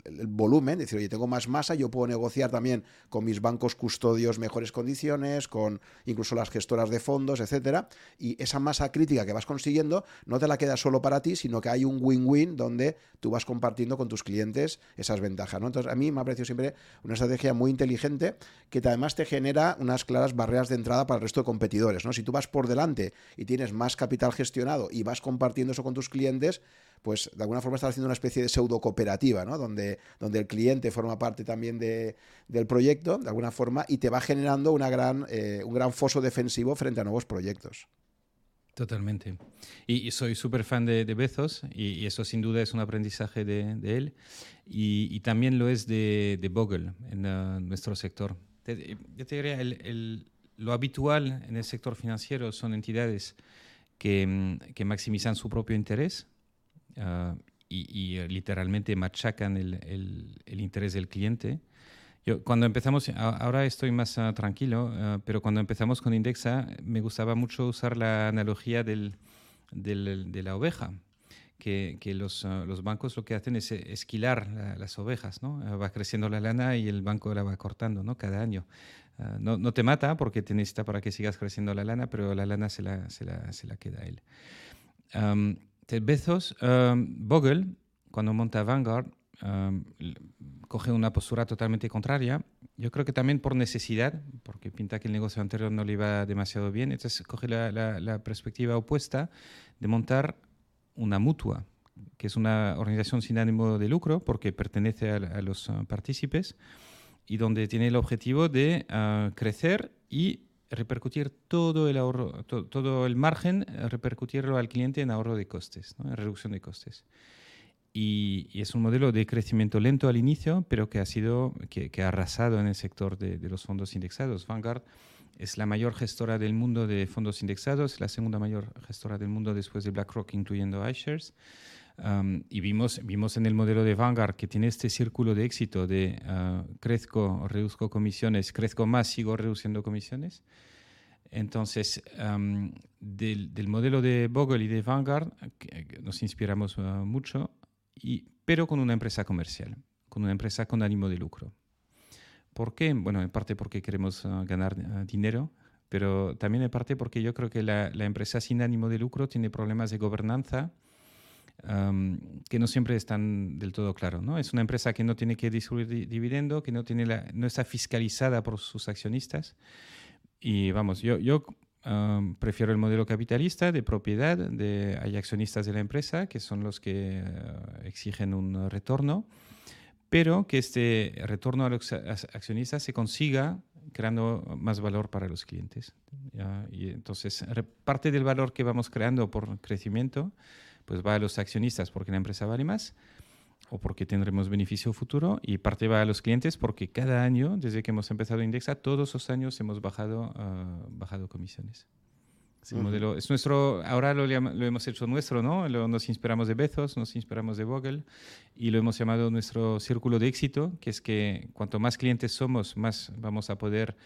el, volumen, decir, oye, tengo más masa, yo puedo negociar también con mis bancos custodios mejores condiciones, con incluso las gestoras de fondos, etcétera, y esa masa crítica que vas consiguiendo no te la queda solo para ti, sino que hay un win-win donde tú vas compartiendo con tus clientes esas ventajas, ¿no? Entonces, a mí me ha parecido siempre una estrategia muy inteligente que además te genera unas claras barreras de entrada para el resto de competidores, ¿no? Si tú vas por delante y tienes más capital gestionado y vas compartiendo eso con tus clientes, pues de alguna forma estás haciendo una especie de pseudo cooperativa, ¿no? Donde, donde el cliente forma parte también de, del proyecto, de alguna forma, y te va generando una gran, eh, un gran foso defensivo frente a nuevos proyectos. Totalmente. Y, soy súper fan de, Bezos y, eso sin duda es un aprendizaje de, él y, también lo es de, Bogle en uh, nuestro sector. yo te diría, el, lo habitual en el sector financiero son entidades que, que maximizan su propio interés Ah, y, eh, literalmente machacan el, el, interés del cliente. Yo, cuando empezamos, ahora estoy más ah, tranquilo, ah, pero cuando empezamos con Indexa me gustaba mucho usar la analogía del, del, de la oveja, que, que los, los, bancos lo que hacen es esquilar las ovejas, ¿no? va creciendo la lana y el banco la va cortando ¿no? cada año. no, no, te mata porque te necesita para que sigas creciendo la lana, pero la lana se la, se la, se la queda a él. Bezos, um, Bogle, cuando monta Vanguard, um, coge una postura totalmente contraria. Yo creo que también por necesidad, porque pinta que el negocio anterior no le iba demasiado bien, entonces coge la, la, perspectiva opuesta de montar una mutua, que es una organización sin ánimo de lucro porque pertenece a, los uh, partícipes y donde tiene el objetivo de uh, crecer y repercutir todo el ahorro, todo el margen, repercutirlo al cliente en ahorro de costes, en reducción de costes. Y, es un modelo de crecimiento lento al inicio, pero que ha sido, que, ha arrasado en el sector de, de, los fondos indexados. Vanguard es la mayor gestora del mundo de fondos indexados, la segunda mayor gestora del mundo después de BlackRock, incluyendo iShares. Um, y vimos, vimos en el modelo de Vanguard que tiene este círculo de éxito de uh, crezco, reduzco comisiones, crezco más, sigo reduciendo comisiones. Entonces, um, del, del, modelo de Bogle y de Vanguard nos inspiramos uh, mucho, y, pero con una empresa comercial, con una empresa con ánimo de lucro. ¿Por qué? Bueno, en parte porque queremos uh, ganar dinero, pero también en parte porque yo creo que la, la empresa sin ánimo de lucro tiene problemas de gobernanza que no siempre están del todo claros. ¿no? Es una empresa que no tiene que distribuir dividendo, que no, tiene la, no está fiscalizada por sus accionistas. Y vamos, yo, yo prefiero el modelo capitalista de propiedad. De, hay accionistas de la empresa que son los que eh, exigen un retorno, pero que este retorno a los accionistas se consiga creando más valor para los clientes. Y entonces, parte del valor que vamos creando por crecimiento pues va a los accionistas porque la empresa vale más o porque tendremos beneficio futuro y parte va a los clientes porque cada año, desde que hemos empezado Indexa, todos los años hemos bajado, uh, bajado comisiones. Es, modelo, es nuestro, ahora lo, lo, hemos hecho nuestro, ¿no? Lo, nos inspiramos de Bezos, nos inspiramos de Google y lo hemos llamado nuestro círculo de éxito, que es que cuanto más clientes somos, más vamos a poder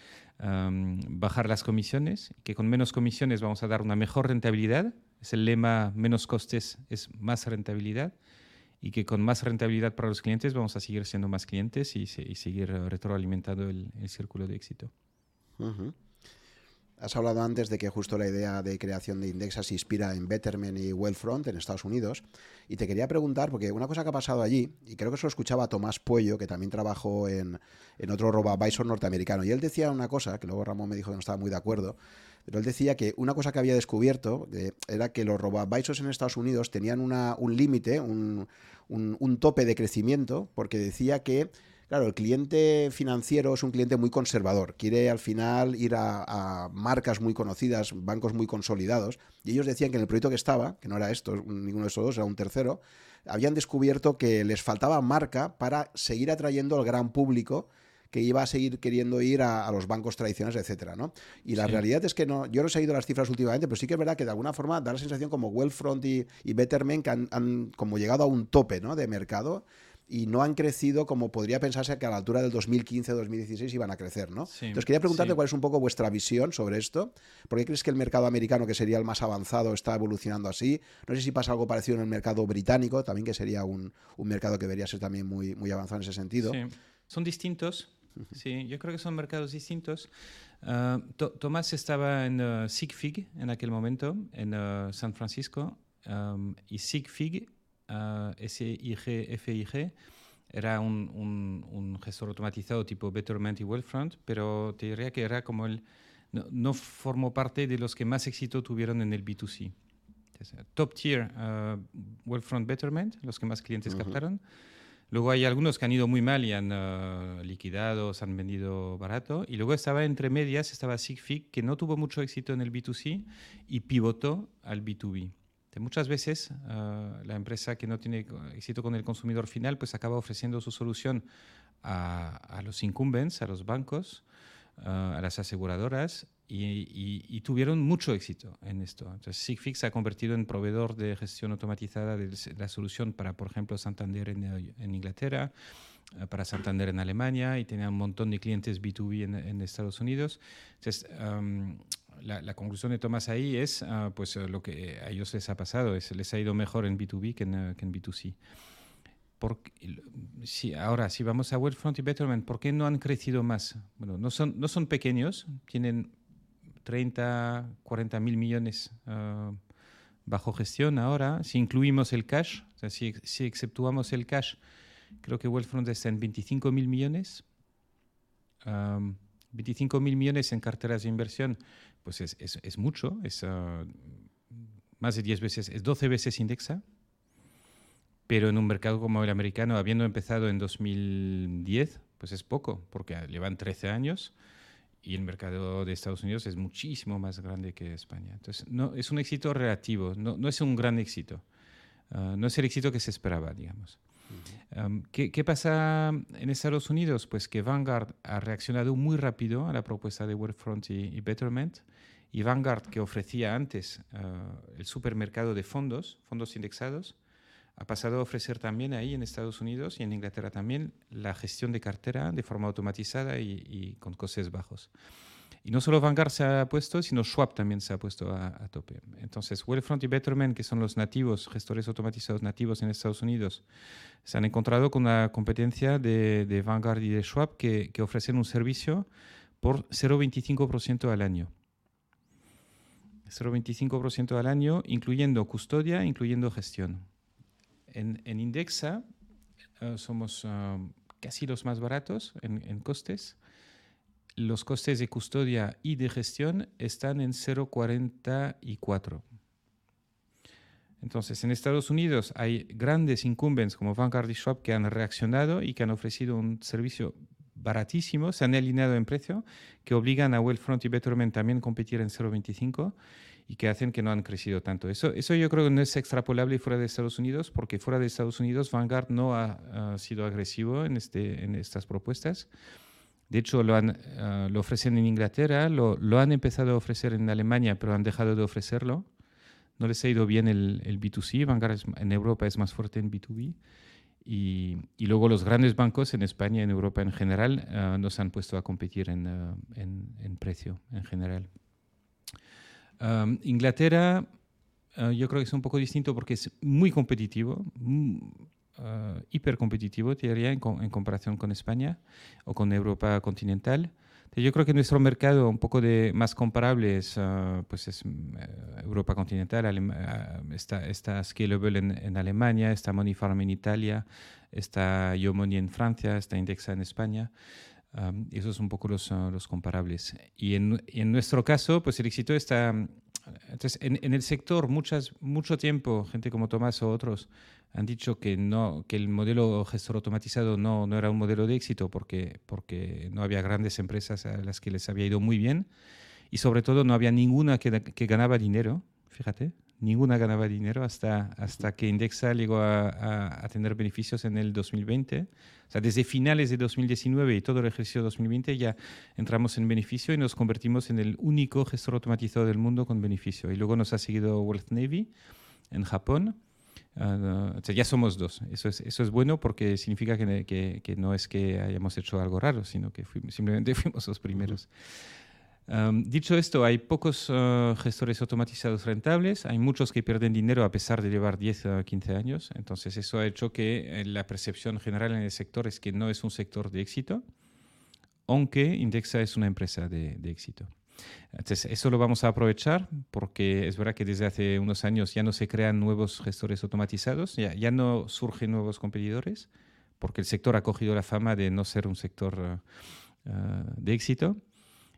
um, bajar las comisiones, que con menos comisiones vamos a dar una mejor rentabilidad es el lema menos costes es más rentabilidad y que con más rentabilidad para los clientes vamos a seguir siendo más clientes y, seguir retroalimentando el, círculo de éxito. Has hablado antes de que justo la idea de creación de Indexa se inspira en Betterment y Wellfront en Estados Unidos. Y te quería preguntar, porque una cosa que ha pasado allí, y creo que eso lo escuchaba Tomás Puello, que también trabajó en, en otro robo-advisor norteamericano, y él decía una cosa, que luego Ramón me dijo que no estaba muy de acuerdo, pero él decía que una cosa que había descubierto era que los robo-advisors en Estados Unidos tenían un límite, un, un tope de crecimiento, porque decía que Claro, el cliente financiero es un cliente muy conservador, quiere al final ir a, marcas muy conocidas, bancos muy consolidados, y ellos decían que en el proyecto que estaba, que no era esto, ninguno de esos dos, era un tercero, habían descubierto que les faltaba marca para seguir atrayendo al gran público que iba a seguir queriendo ir a, los bancos tradicionales, etcétera, ¿no? Y la realidad es que no, yo no he seguido las cifras últimamente, pero sí que es verdad que de alguna forma da la sensación como Wellfront y, y Betterment que han, han, como llegado a un tope, ¿no? De mercado y no han crecido como podría pensarse que a la altura del 2015-2016 iban a crecer, ¿no? Entonces quería preguntarte cuál es un poco vuestra visión sobre esto. ¿Por qué crees que el mercado americano, que sería el más avanzado, está evolucionando así? No sé si pasa algo parecido en el mercado británico, también que sería un, mercado que debería ser también muy, muy avanzado en ese sentido. Sí. Son distintos. Sí, yo creo que son mercados distintos. Ah, Tomás estaba en uh, SIGFIG en aquel momento, en uh, San Francisco, um, y SIGFIG uh, SIG, FIG, era un, un, gestor automatizado tipo Betterment y Wellfront, pero te diría que era como el, no, formó parte de los que más éxito tuvieron en el B2C. top tier, uh, Wellfront Betterment, los que más clientes captaron. Luego hay algunos que han ido muy mal y han uh, liquidado, se han vendido barato. Y luego estaba entre medias, estaba SIGFIG, que no tuvo mucho éxito en el B2C y pivotó al B2B. Muchas veces ah, la empresa que no tiene éxito con el consumidor final pues acaba ofreciendo su solución a, los incumbents, a los bancos, ah, a las aseguradoras y, tuvieron mucho éxito en esto. Entonces Sigfix se ha convertido en proveedor de gestión automatizada de la solución para, por ejemplo, Santander en, Inglaterra, ah, para Santander en Alemania y tenía un montón de clientes B2B en, Estados Unidos. Entonces, la, conclusión de Tomás ahí es ah, pues eh, lo que a ellos les ha pasado, es, les ha ido mejor en B2B que en, eh, que en B2C. Porque, si, ahora, si vamos a Wellfront y Betterment, ¿por qué no han crecido más? Bueno, no son, no son pequeños, tienen 30, 40 mil millones ah, bajo gestión ahora. Si incluimos el cash, o sea, si, si exceptuamos el cash, creo que Wellfront está en 25 mil millones. 25 mil millones en carteras de inversión pues es, es, es mucho, es ah, más de 10 veces, es 12 veces indexa. pero en un mercado como el americano, habiendo empezado en 2010, pues es poco, porque llevan 13 años y el mercado de Estados Unidos es muchísimo más grande que España. Entonces, no, es un éxito relativo, no, no es un gran éxito. Ah, no es el éxito que se esperaba, digamos. ¿qué, ¿qué, pasa en Estados Unidos? Pues que Vanguard ha reaccionado muy rápido a la propuesta de Wealthfront y, Betterment. Y Vanguard, que ofrecía antes ah, el supermercado de fondos, fondos indexados, ha pasado a ofrecer también ahí en Estados Unidos y en Inglaterra también la gestión de cartera de forma automatizada y, con costes bajos. Y no solo Vanguard se ha puesto, sino Schwab también se ha puesto a, tope. Entonces, Wellfront y Betterment, que son los nativos, gestores automatizados nativos en Estados Unidos, se han encontrado con la competencia de, Vanguard y de Schwab que ofrecen un servicio por 0,25% al año. 0,25% al año, incluyendo custodia, incluyendo gestión en, Indexa eh, somos eh, casi los más baratos en, costes. Los costes de custodia y de gestión están en 0,44. Entonces, en Estados Unidos hay grandes incumbents como Vanguard y Schwab que han reaccionado y que han ofrecido un servicio baratísimo, se han alineado en precio, que obligan a Wellfront y Betterment también a competir en 0,25 y que hacen que no han crecido tanto. Eso, eso yo creo que no es extrapolable fuera de Estados Unidos, porque fuera de Estados Unidos Vanguard no ha, sido agresivo en, este, en estas propuestas. De hecho, lo, han, ah, lo ofrecen en Inglaterra, lo, lo, han empezado a ofrecer en Alemania, pero han dejado de ofrecerlo. No les ha ido bien el, el B2C, Vanguard en Europa es más fuerte en B2B. Y, luego los grandes bancos en España en Europa en general uh, nos han puesto a competir en, uh, en, en precio en general. Inglaterra, ah, yo creo que es un poco distinto porque es muy competitivo, mm, ah, hiper competitivo, te diría, en, comparación con España o con Europa continental. Yo creo que nuestro mercado un poco de más comparable es, ah, pues es mm, eh, Europa continental, está, está Scalable en, Alemania, está Money Farm en Italia, está Yomoni en Francia, está Indexa en España esos son un poco los, ah, los comparables. Y en, en, nuestro caso, pues el éxito está... Entonces, en, en, el sector, muchas, mucho tiempo, gente como Tomás o otros han dicho que, no, que el modelo gestor automatizado no, no era un modelo de éxito porque, porque no había grandes empresas a las que les había ido muy bien y sobre todo no había ninguna que, que ganaba dinero, fíjate, ninguna ganaba dinero hasta, hasta que Indexa llegó a, a, tener beneficios en el 2020. O sea, desde finales de 2019 y todo el ejercicio de 2020 ya entramos en beneficio y nos convertimos en el único gestor automatizado del mundo con beneficio. Y luego nos ha seguido Wealth Navy en Japón. Uh, o sea, ya somos dos. Eso es, eso es bueno porque significa que, que, que, no es que hayamos hecho algo raro, sino que fuimos, simplemente fuimos los primeros dicho esto, hay pocos uh, gestores automatizados rentables, hay muchos que pierden dinero a pesar de llevar 10 a 15 años, entonces eso ha hecho que eh, la percepción general en el sector es que no es un sector de éxito, aunque Indexa es una empresa de, éxito. Entonces, eso lo vamos a aprovechar porque es verdad que desde hace unos años ya no se crean nuevos gestores automatizados, ya, no surgen nuevos competidores, porque el sector ha cogido la fama de no ser un sector uh, uh, de éxito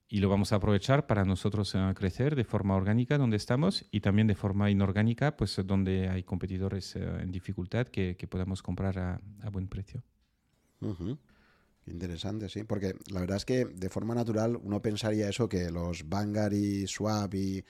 y lo vamos a aprovechar para nosotros eh, crecer de forma orgánica donde estamos y también de forma inorgánica, pues donde hay competidores eh, en dificultad que, que, podamos comprar a, buen precio. Interesante, sí, porque la verdad es que de forma natural uno pensaría eso, que los Vanguard y Swap y,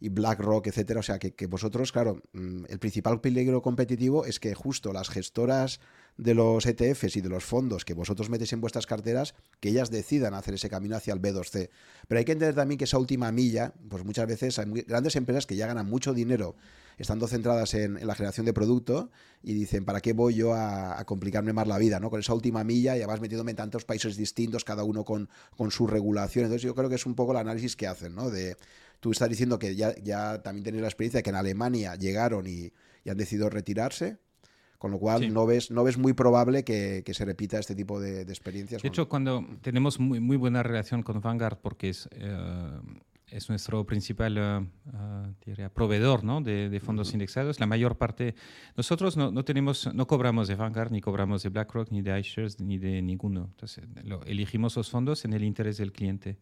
y BlackRock, etcétera, o sea, que, que vosotros, claro, mm, el principal peligro competitivo es que justo las gestoras de los ETFs y de los fondos que vosotros metéis en vuestras carteras, que ellas decidan hacer ese camino hacia el B2C. Pero hay que entender también que esa última milla, pues muchas veces hay grandes empresas que ya ganan mucho dinero estando centradas en, la generación de producto y dicen, ¿para qué voy yo a, complicarme más la vida? ¿no? Con esa última milla y además metiéndome en tantos países distintos, cada uno con, con su regulación. Entonces yo creo que es un poco el análisis que hacen, ¿no? De, tú estás diciendo que ya, ya también tenéis la experiencia de que en Alemania llegaron y, y han decidido retirarse con lo cual no, ves, no ves muy probable que, se repita este tipo de, experiencias. De hecho, cuando tenemos muy, muy buena relación con Vanguard porque es, eh, es nuestro principal uh, proveedor ¿no? de, fondos indexados, la mayor parte, nosotros no, no, tenemos, no cobramos de Vanguard, ni cobramos de BlackRock, ni de iShares, ni de ninguno. Entonces, lo, elegimos los fondos en el interés del cliente.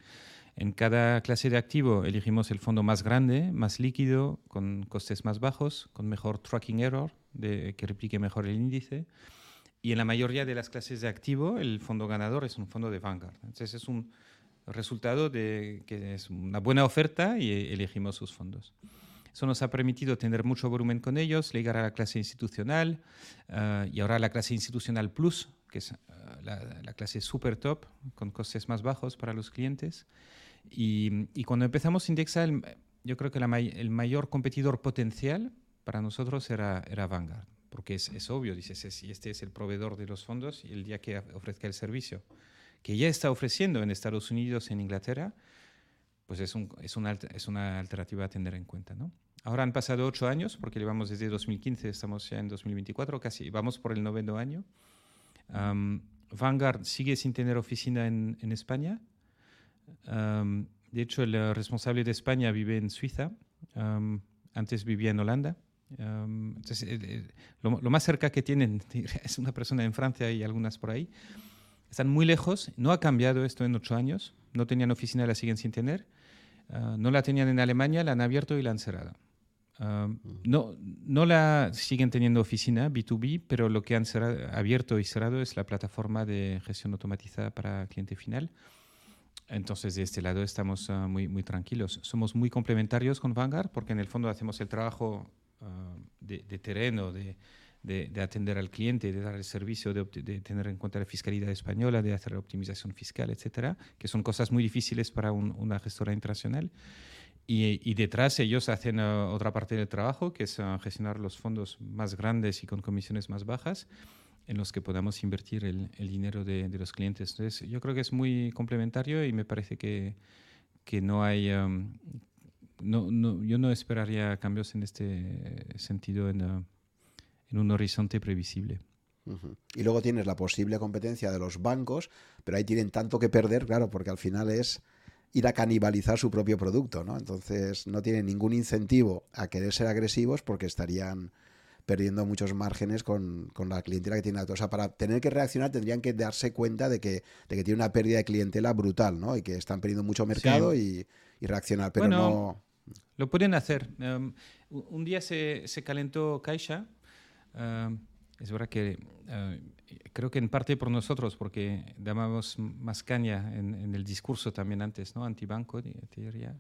En cada clase de activo elegimos el fondo más grande, más líquido, con costes más bajos, con mejor tracking error, de, que replique mejor el índice. Y en la mayoría de las clases de activo, el fondo ganador es un fondo de Vanguard. Entonces es un resultado de que es una buena oferta y elegimos sus fondos. Eso nos ha permitido tener mucho volumen con ellos, llegar a la clase institucional uh, y ahora la clase institucional plus, que es uh, la, la, clase super top, con costes más bajos para los clientes. Y, y cuando empezamos Indexa, el, yo creo que la, el mayor competidor potencial para nosotros era, era Vanguard, porque es, es obvio, dices, si este es el proveedor de los fondos y el día que ofrezca el servicio, que ya está ofreciendo en Estados Unidos, en Inglaterra, pues es, un, es, una, es una alternativa a tener en cuenta, ¿no? Ahora han pasado ocho años, porque llevamos desde 2015, estamos ya en 2024, casi vamos por el noveno año. Um, Vanguard sigue sin tener oficina en, en España. Um, de hecho, el responsable de España vive en Suiza. Um, antes vivía en Holanda. entonces, eh, eh, lo, lo, más cerca que tienen es una persona en Francia y algunas por ahí. Están muy lejos. No ha cambiado esto en ocho años. No tenían oficina, la siguen sin tener. Uh, no la tenían en Alemania, la han abierto y la han cerrado. Uh, no, no la siguen teniendo oficina B2B, pero lo que han cerrado, abierto y cerrado es la plataforma de gestión automatizada para cliente final. Entonces, de este lado estamos uh, muy, muy tranquilos. Somos muy complementarios con Vanguard porque en el fondo hacemos el trabajo de, de, terreno, de, de, de, atender al cliente, de dar el servicio, de, de, tener en cuenta la fiscalidad española, de hacer la optimización fiscal, etcétera, que son cosas muy difíciles para un, una gestora internacional. Y, y, detrás ellos hacen uh, otra parte del trabajo, que es uh, gestionar los fondos más grandes y con comisiones más bajas, en los que podamos invertir el, el dinero de, de, los clientes. Entonces, yo creo que es muy complementario y me parece que, que no hay... Um, no, no, yo no esperaría cambios en este sentido en, uh, en un horizonte previsible. Uh -huh. Y luego tienes la posible competencia de los bancos, pero ahí tienen tanto que perder, claro, porque al final es ir a canibalizar su propio producto, ¿no? Entonces no tienen ningún incentivo a querer ser agresivos porque estarían perdiendo muchos márgenes con, con la clientela que tienen. O sea, para tener que reaccionar tendrían que darse cuenta de que, de que tiene una pérdida de clientela brutal, ¿no? Y que están perdiendo mucho mercado sí. y, y, reaccionar, pero bueno, no... Lo pueden hacer. Um, un día se, se calentó Caixa. Um, es verdad que uh, creo que en parte por nosotros, porque dábamos más caña en, en el discurso también antes, ¿no? Antibanco, diría.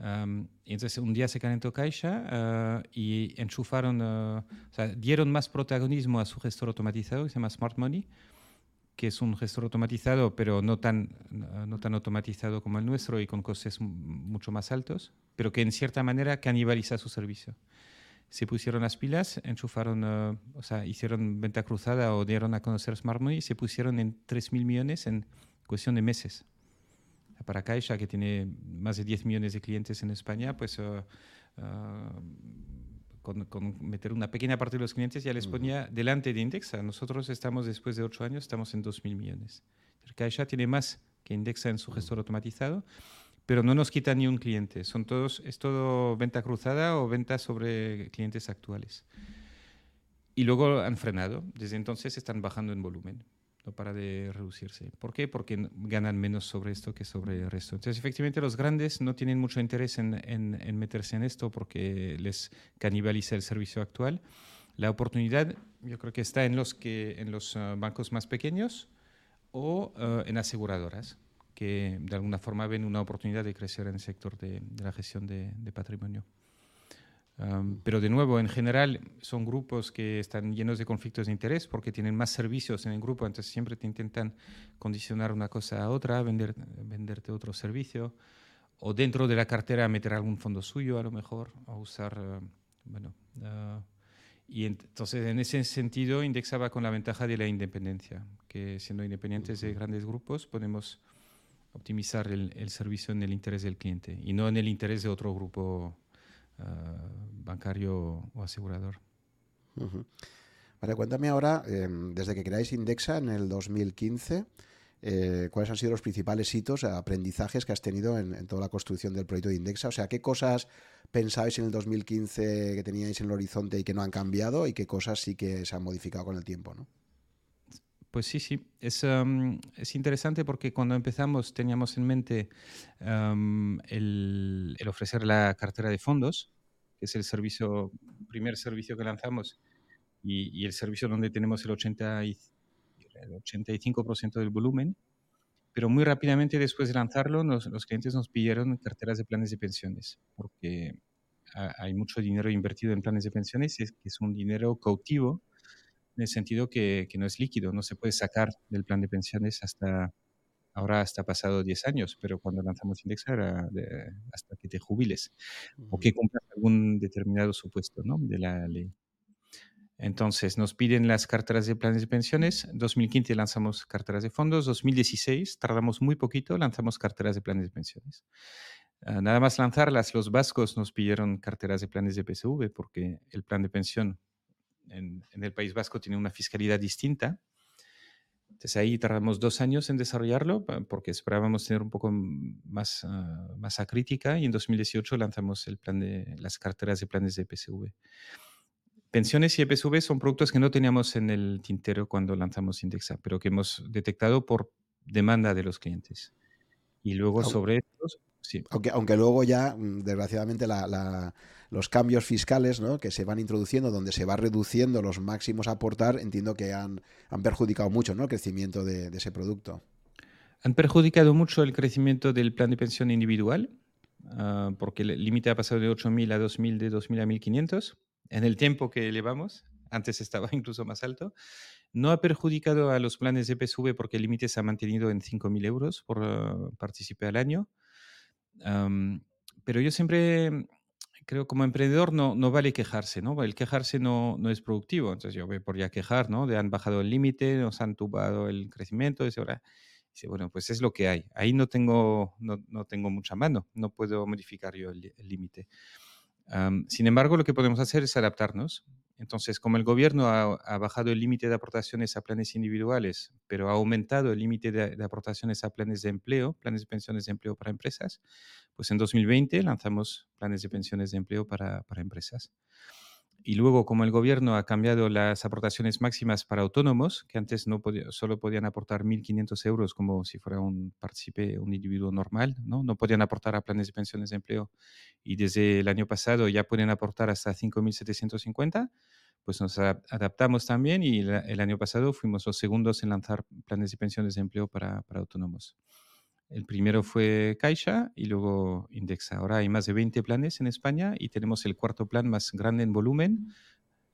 Um, entonces un día se calentó Caixa uh, y enchufaron, uh, o sea, dieron más protagonismo a su gestor automatizado que se llama Smart Money, que es un gestor automatizado, pero no tan, no tan automatizado como el nuestro y con costes mucho más altos, pero que en cierta manera canibaliza su servicio se pusieron las pilas, enchufaron, uh, o sea, hicieron venta cruzada o dieron a conocer Smart Money y se pusieron en 3.000 millones en cuestión de meses. Para Caixa, que tiene más de 10 millones de clientes en España, pues uh, uh, con, con, meter una pequeña parte de los clientes ya les ponía delante de Indexa. Nosotros estamos, después de 8 años, estamos en 2.000 millones. Caixa tiene más que Indexa en su gestor automatizado pero no nos quita ni un cliente. Son todos, es todo venta cruzada o venta sobre clientes actuales. Y luego han frenado. Desde entonces están bajando en volumen. No para de reducirse. ¿Por qué? Porque ganan menos sobre esto que sobre el resto. Entonces, efectivamente, los grandes no tienen mucho interés en, en, meterse en esto porque les canibaliza el servicio actual. La oportunidad, yo creo que está en los, que, en los uh, bancos más pequeños o uh, en aseguradoras que de alguna forma ven una oportunidad de crecer en el sector de, la gestión de patrimonio. Um, pero de nuevo, en general, son grupos que están llenos de conflictos de interés porque tienen más servicios en el grupo, entonces siempre te intentan condicionar una cosa a otra, vender, venderte otro servicio, o dentro de la cartera meter algún fondo suyo a lo mejor, o usar, uh, bueno, uh, y entonces en ese sentido indexaba con la ventaja de la independencia, que siendo independientes de grandes grupos podemos optimizar el, el, servicio en el interés del cliente y no en el interés de otro grupo uh, bancario o asegurador. Vale, cuéntame ahora, eh, desde que creáis Indexa en el 2015, eh, ¿cuáles han sido los principales hitos, aprendizajes que has tenido en, en, toda la construcción del proyecto de Indexa? O sea, ¿qué cosas pensabais en el 2015 que teníais en el horizonte y que no han cambiado y qué cosas sí que se han modificado con el tiempo? ¿no? Pues sí, sí. Es, es, interesante porque cuando empezamos teníamos en mente el, ofrecer la cartera de fondos, que es el servicio, primer servicio que lanzamos y, el servicio donde tenemos el, 80 y, el 85% del volumen. Pero muy rápidamente después de lanzarlo, los clientes nos pidieron carteras de planes de pensiones, porque hay mucho dinero invertido en planes de pensiones, y es que es un dinero cautivo en el sentido que, que, no es líquido, no se puede sacar del plan de pensiones hasta ahora hasta pasado 10 años, pero cuando lanzamos Indexa era hasta que te jubiles o que cumplas algún determinado supuesto ¿no? de la ley. Entonces nos piden las carteras de planes de pensiones. 2015 lanzamos carteras de fondos. 2016 tardamos muy poquito, lanzamos carteras de planes de pensiones. Ah, nada más lanzarlas, los vascos nos pidieron carteras de planes de PSV porque el plan de pensión en, el País Vasco tiene una fiscalidad distinta. Entonces ahí tardamos dos años en desarrollarlo porque esperábamos tener un poco más uh, masa crítica y en 2018 lanzamos el plan de las carteras de planes de PSV. Pensiones y EPSV son productos que no teníamos en el tintero cuando lanzamos Indexa, pero que hemos detectado por demanda de los clientes. Y luego sobre estos, sí. Aunque, aunque luego ya, mm, desgraciadamente, la los cambios fiscales ¿no? que se van introduciendo, donde se va reduciendo los máximos a aportar, entiendo que han, han perjudicado mucho ¿no? el crecimiento de, ese producto. Han perjudicado mucho el crecimiento del plan de pensión individual, ah, porque el límite ha pasado de 8.000 a 2.000, de 2.000 a 1.500, en el tiempo que elevamos, antes estaba incluso más alto. No ha perjudicado a los planes de PSV porque el límite se ha mantenido en 5.000 euros por uh, participar al año. Pero yo siempre creo como emprendedor no, no vale quejarse, ¿no? El quejarse no, no es productivo. Entonces yo me podría quejar, ¿no? De han bajado el límite, nos han tubado el crecimiento, y dice, bueno, pues es lo que hay. Ahí no tengo, no, no tengo mucha mano, no puedo modificar yo el límite. Sin embargo, lo que podemos hacer es adaptarnos. Entonces, como el gobierno ha, bajado el límite de aportaciones a planes individuales, pero ha aumentado el límite de, aportaciones a planes de empleo, planes de pensiones de empleo para empresas, pues en 2020 lanzamos planes de pensiones de empleo para empresas. Y luego, como el gobierno ha cambiado las aportaciones máximas para autónomos, que antes solo podían aportar 1.500 euros como si fuera un partícipe, un individuo normal, ¿no? no podían aportar a planes de pensiones de empleo. Y desde el año pasado ya pueden aportar hasta 5.750, pues nos adaptamos también y el año pasado fuimos los segundos en lanzar planes de pensiones de empleo para, para autónomos. El primero fue Caixa y luego Indexa. Ahora hay más de 20 planes en España y tenemos el cuarto plan más grande en volumen,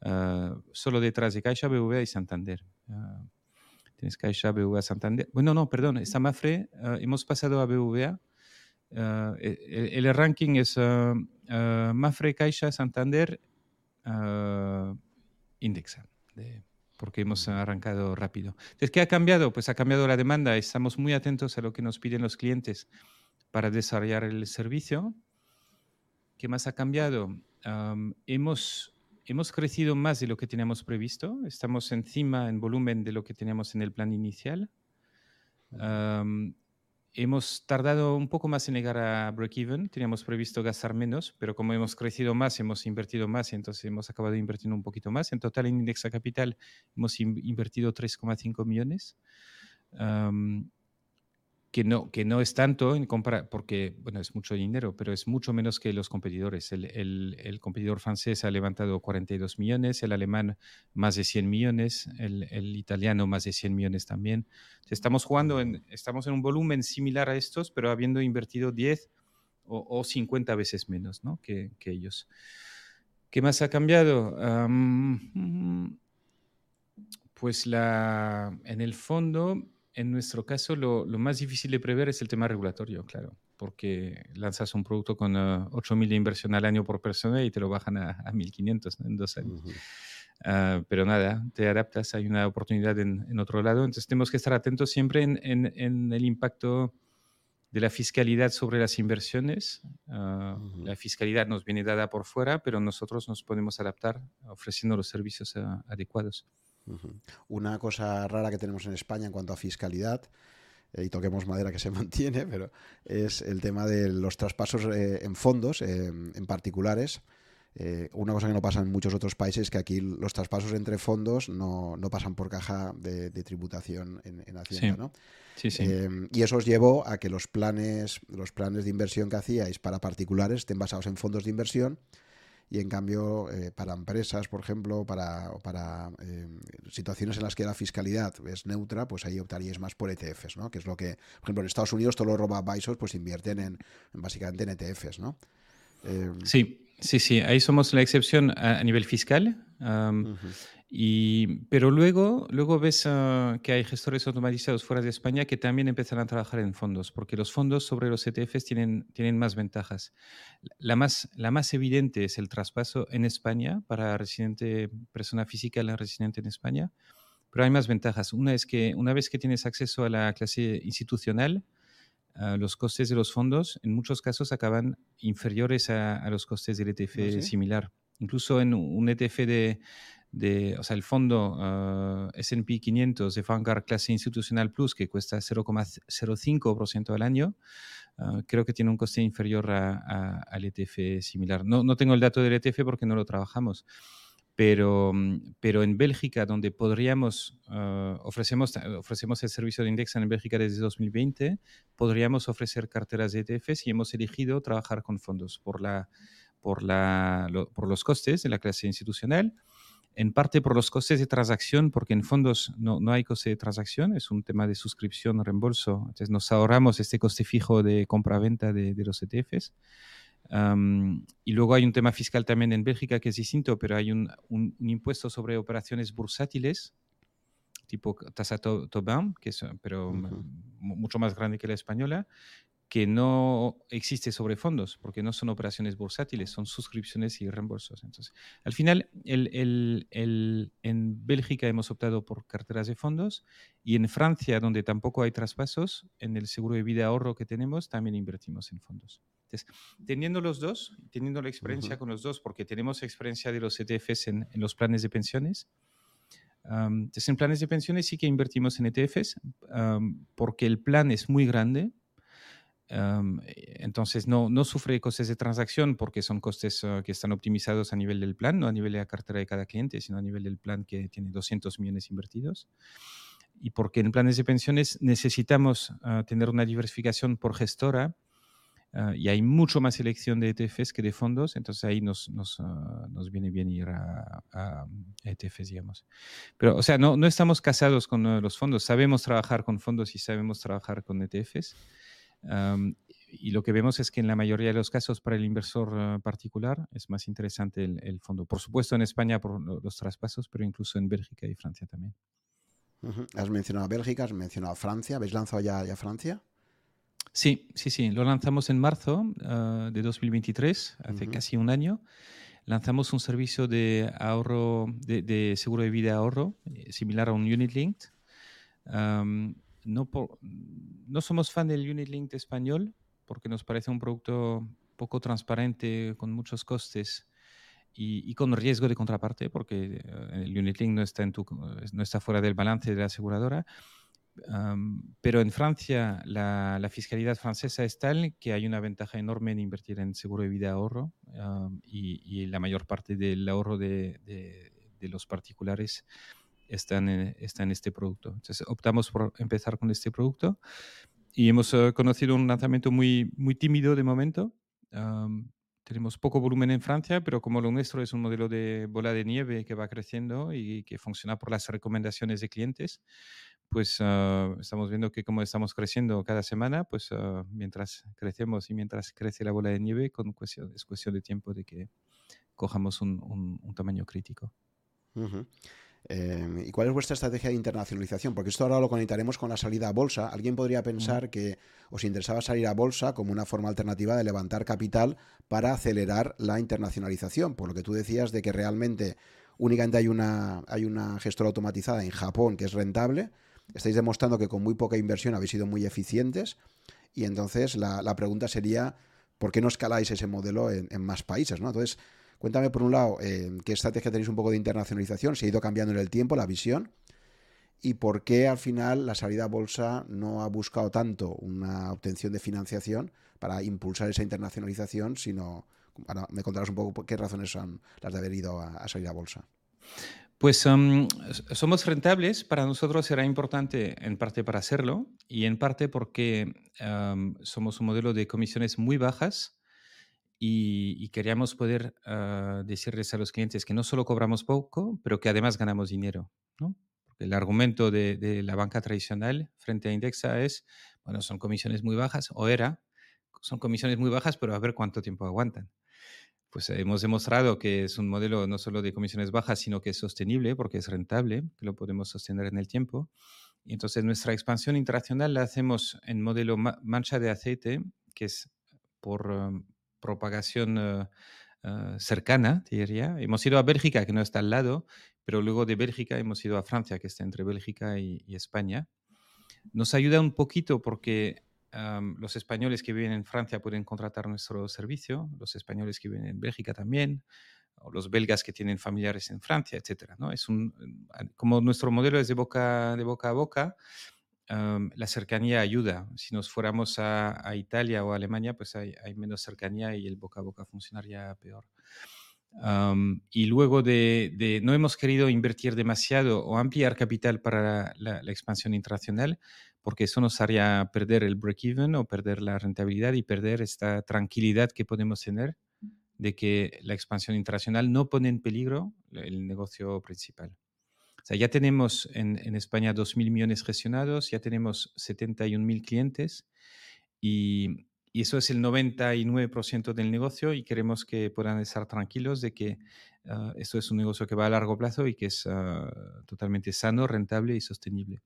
uh, solo detrás de Caixa, BVA y Santander. Uh, tienes Caixa, BVA, Santander. Bueno, no, perdón, está Mafre. Uh, hemos pasado a BVA. El, el, ranking es Mafre, Caixa, Santander, Indexa. De, porque hemos arrancado rápido. Entonces, ¿qué ha cambiado? Pues ha cambiado la demanda. Estamos muy atentos a lo que nos piden los clientes para desarrollar el servicio. ¿Qué más ha cambiado? hemos, hemos crecido más de lo que teníamos previsto. Estamos encima en volumen de lo que teníamos en el plan inicial hemos tardado un poco más en llegar a break-even. Teníamos previsto gastar menos, pero como hemos crecido más, hemos invertido más entonces hemos acabado invirtiendo un poquito más. En total, en Indexa Capital hemos invertido 3,5 millones que no, que no es tanto en compara porque, bueno, es mucho dinero, pero es mucho menos que los competidores. El, el, el, competidor francés ha levantado 42 millones, el alemán más de 100 millones, el, el italiano más de 100 millones también. Estamos jugando, en, estamos en un volumen similar a estos, pero habiendo invertido 10 o, o 50 veces menos ¿no? que, que, ellos. ¿Qué más ha cambiado? Um, pues la, en el fondo en nuestro caso, lo, más difícil de prever es el tema regulatorio, claro, porque lanzas un producto con 8.000 de inversión al año por persona y te lo bajan a, 1.500 en dos años. Ah, pero nada, te adaptas, hay una oportunidad en, otro lado, entonces tenemos que estar atentos siempre en, el impacto de la fiscalidad sobre las inversiones. Ah, la fiscalidad nos viene dada por fuera, pero nosotros nos podemos adaptar ofreciendo los servicios ah, adecuados. Una cosa rara que tenemos en España en cuanto a fiscalidad, eh, y toquemos madera que se mantiene, pero es el tema de los traspasos eh, en fondos, en particulares. Eh, una cosa que no pasa en muchos otros países es que aquí los traspasos entre fondos no, pasan por caja de, tributación en, Hacienda, ¿no? Sí, sí. Eh, y eso os llevó a que los planes, los planes de inversión que hacíais para particulares estén basados en fondos de inversión y en cambio eh, para empresas, por ejemplo, para, para situaciones en las que la fiscalidad es neutra, pues ahí optaríais más por ETFs, ¿no? Que es lo que, por ejemplo, en Estados Unidos todos los robo advisors pues invierten en, básicamente en ETFs, ¿no? sí, Sí, sí, ahí somos la excepción a, nivel fiscal. Y, pero luego, luego ves ah, que hay gestores automatizados fuera de España que también empiezan a trabajar en fondos, porque los fondos sobre los ETFs tienen, tienen más ventajas. La más, la más evidente es el traspaso en España para residente, persona física la residente en España, pero hay más ventajas. Una es que una vez que tienes acceso a la clase institucional, los costes de los fondos en muchos casos acaban inferiores a, los costes del ETF ¿Ah, similar. Incluso en un ETF de, de o sea, el fondo uh, S&P 500 de Vanguard clase institucional plus que cuesta 0,05% al año, ah, creo que tiene un coste inferior a, al ETF similar. No, no tengo el dato del ETF porque no lo trabajamos, pero, mm, pero en Bélgica, donde podríamos, uh, ofrecemos, ofrecemos el servicio de Indexa en Bélgica desde 2020, podríamos ofrecer carteras de ETFs y hemos elegido trabajar con fondos por, la, por, la, por los costes de la clase institucional, en parte por los costes de transacción, porque en fondos no, no hay coste de transacción, es un tema de suscripción, reembolso, entonces nos ahorramos este coste fijo de compra-venta de, de los ETFs y luego hay un tema fiscal también en Bélgica que es distinto, pero hay un, un, impuesto sobre operaciones bursátiles, tipo tasa Tobin, que es pero mucho más grande que la española, que no existe sobre fondos, porque no son operaciones bursátiles, son suscripciones y reembolsos. Entonces, al final, el, el, el, en Bélgica hemos optado por carteras de fondos y en Francia, donde tampoco hay traspasos, en el seguro de vida ahorro que tenemos, también invertimos en fondos. Entonces, teniendo los dos, teniendo la experiencia con los dos, porque tenemos experiencia de los ETFs en, en los planes de pensiones, entonces en planes de pensiones sí que invertimos en ETFs, porque el plan es muy grande, entonces no, no sufre costes de transacción porque son costes ah, que están optimizados a nivel del plan, no a nivel de la cartera de cada cliente, sino a nivel del plan que tiene 200 millones invertidos. Y porque en planes de pensiones necesitamos ah, tener una diversificación por gestora ah, y hay mucho más selección de ETFs que de fondos, entonces ahí nos, nos, nos viene bien ir a, a, ETFs, digamos. Pero, o sea, no, no estamos casados con los fondos, sabemos trabajar con fondos y sabemos trabajar con ETFs y lo que vemos es que en la mayoría de los casos para el inversor ah, particular es más interesante el, fondo. Por supuesto en España por los traspasos, pero incluso en Bélgica y Francia también. Has mencionado Bélgica, has mencionado Francia. ¿Habéis lanzado ya, ya Francia? Sí, sí, sí. Lo lanzamos en marzo ah, de 2023, hace casi un año. Lanzamos un servicio de ahorro, de, seguro de vida ahorro, eh, similar a un Unit Linked no, no somos fan del Unit Link español porque nos parece un producto poco transparente, con muchos costes y, con riesgo de contraparte, porque eh, el Unit Link no está, en tu, no está fuera del balance de la aseguradora. pero en Francia la, la, fiscalidad francesa es tal que hay una ventaja enorme en invertir en seguro de vida ahorro y, la mayor parte del ahorro de, de, de los particulares está en, está en este producto. Entonces optamos por empezar con este producto y hemos eh, conocido un lanzamiento muy, muy tímido de momento. tenemos poco volumen en Francia, pero como lo nuestro es un modelo de bola de nieve que va creciendo y que funciona por las recomendaciones de clientes, pues ah, estamos viendo que como estamos creciendo cada semana, pues ah, mientras crecemos y mientras crece la bola de nieve, con cuestión, es cuestión de tiempo de que cojamos un, un, tamaño crítico. Em, ¿Y cuál es vuestra estrategia de internacionalización? Porque esto ahora lo conectaremos con la salida a bolsa. Alguien podría pensar que os interesaba salir a bolsa como una forma alternativa de levantar capital para acelerar la internacionalización. Por lo que tú decías de que realmente únicamente hay una, hay una gestora automatizada en Japón que es rentable. Estáis demostrando que con muy poca inversión habéis sido muy eficientes. Y entonces la, pregunta sería, ¿por qué no escaláis ese modelo en, en más países? ¿no? Entonces, Cuéntame, por un lado, eh, qué estrategia tenéis un poco de internacionalización, si ha ido cambiando en el tiempo la visión y por qué al final la salida a bolsa no ha buscado tanto una obtención de financiación para impulsar esa internacionalización, sino me contarás un poco qué razones son las de haber ido a, salir a bolsa. Pues um, somos rentables, para nosotros era importante en parte para hacerlo y en parte porque um, somos un modelo de comisiones muy bajas y, queríamos poder uh, decirles a los clientes que no solo cobramos poco, pero que además ganamos dinero. ¿no? el argumento de, de, la banca tradicional frente a Indexa es, bueno, son comisiones muy bajas, o era, son comisiones muy bajas, pero a ver cuánto tiempo aguantan. Pues hemos demostrado que es un modelo no solo de comisiones bajas, sino que es sostenible porque es rentable, que lo podemos sostener en el tiempo. Y entonces nuestra expansión internacional la hacemos en modelo mancha de aceite, que es por um, propagación uh, uh, cercana, diría. Hemos ido a Bélgica, que no está al lado, pero luego de Bélgica hemos ido a Francia, que está entre Bélgica y, España. Nos ayuda un poquito porque los españoles que viven en Francia pueden contratar nuestro servicio, los españoles que viven en Bélgica también, o los belgas que tienen familiares en Francia, etc. ¿no? Es un, como nuestro modelo es de boca, de boca a boca, la cercanía ayuda. Si nos fuéramos a, Italia o Alemania, pues hay, menos cercanía y el boca a boca funcionaría peor. y luego de, no hemos querido invertir demasiado o ampliar capital para la expansión internacional, porque eso nos haría perder el break-even o perder la rentabilidad y perder esta tranquilidad que podemos tener de que la expansión internacional no pone en peligro el negocio principal. Sea, ya tenemos en, en España 2.000 millones gestionados, ya tenemos 71.000 clientes y, y, eso es el 99% del negocio y queremos que puedan estar tranquilos de que uh, esto es un negocio que va a largo plazo y que es uh, totalmente sano, rentable y sostenible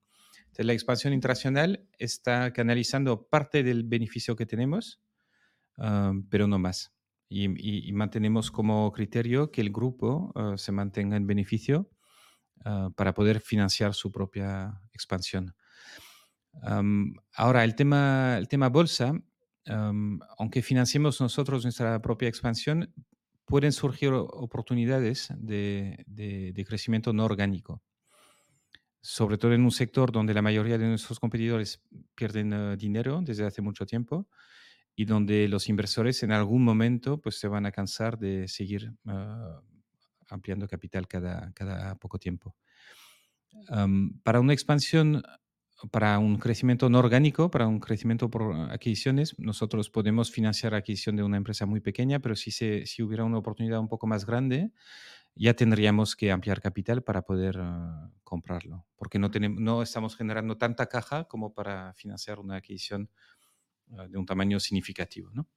la expansión internacional está canalizando parte del beneficio que tenemos, ah, pero no más. Y, mantenemos como criterio que el grupo ah, se mantenga en beneficio ah, para poder financiar su propia expansión. ahora, el tema, el tema bolsa, aunque financiemos nosotros nuestra propia expansión, pueden surgir oportunidades de, de crecimiento no orgánico sobre todo en un sector donde la mayoría de nuestros competidores pierden eh, dinero desde hace mucho tiempo y donde los inversores en algún momento pues, se van a cansar de seguir ah, ampliando capital cada, cada poco tiempo. para una expansión, para un crecimiento no orgánico, para un crecimiento por adquisiciones, nosotros podemos financiar la adquisición de una empresa muy pequeña, pero si, se, si hubiera una oportunidad un poco más grande, ya tendríamos que ampliar capital para poder ah, comprarlo, porque no, tenemos, no estamos generando tanta caja como para financiar una adquisición ah, de un tamaño significativo. ¿no?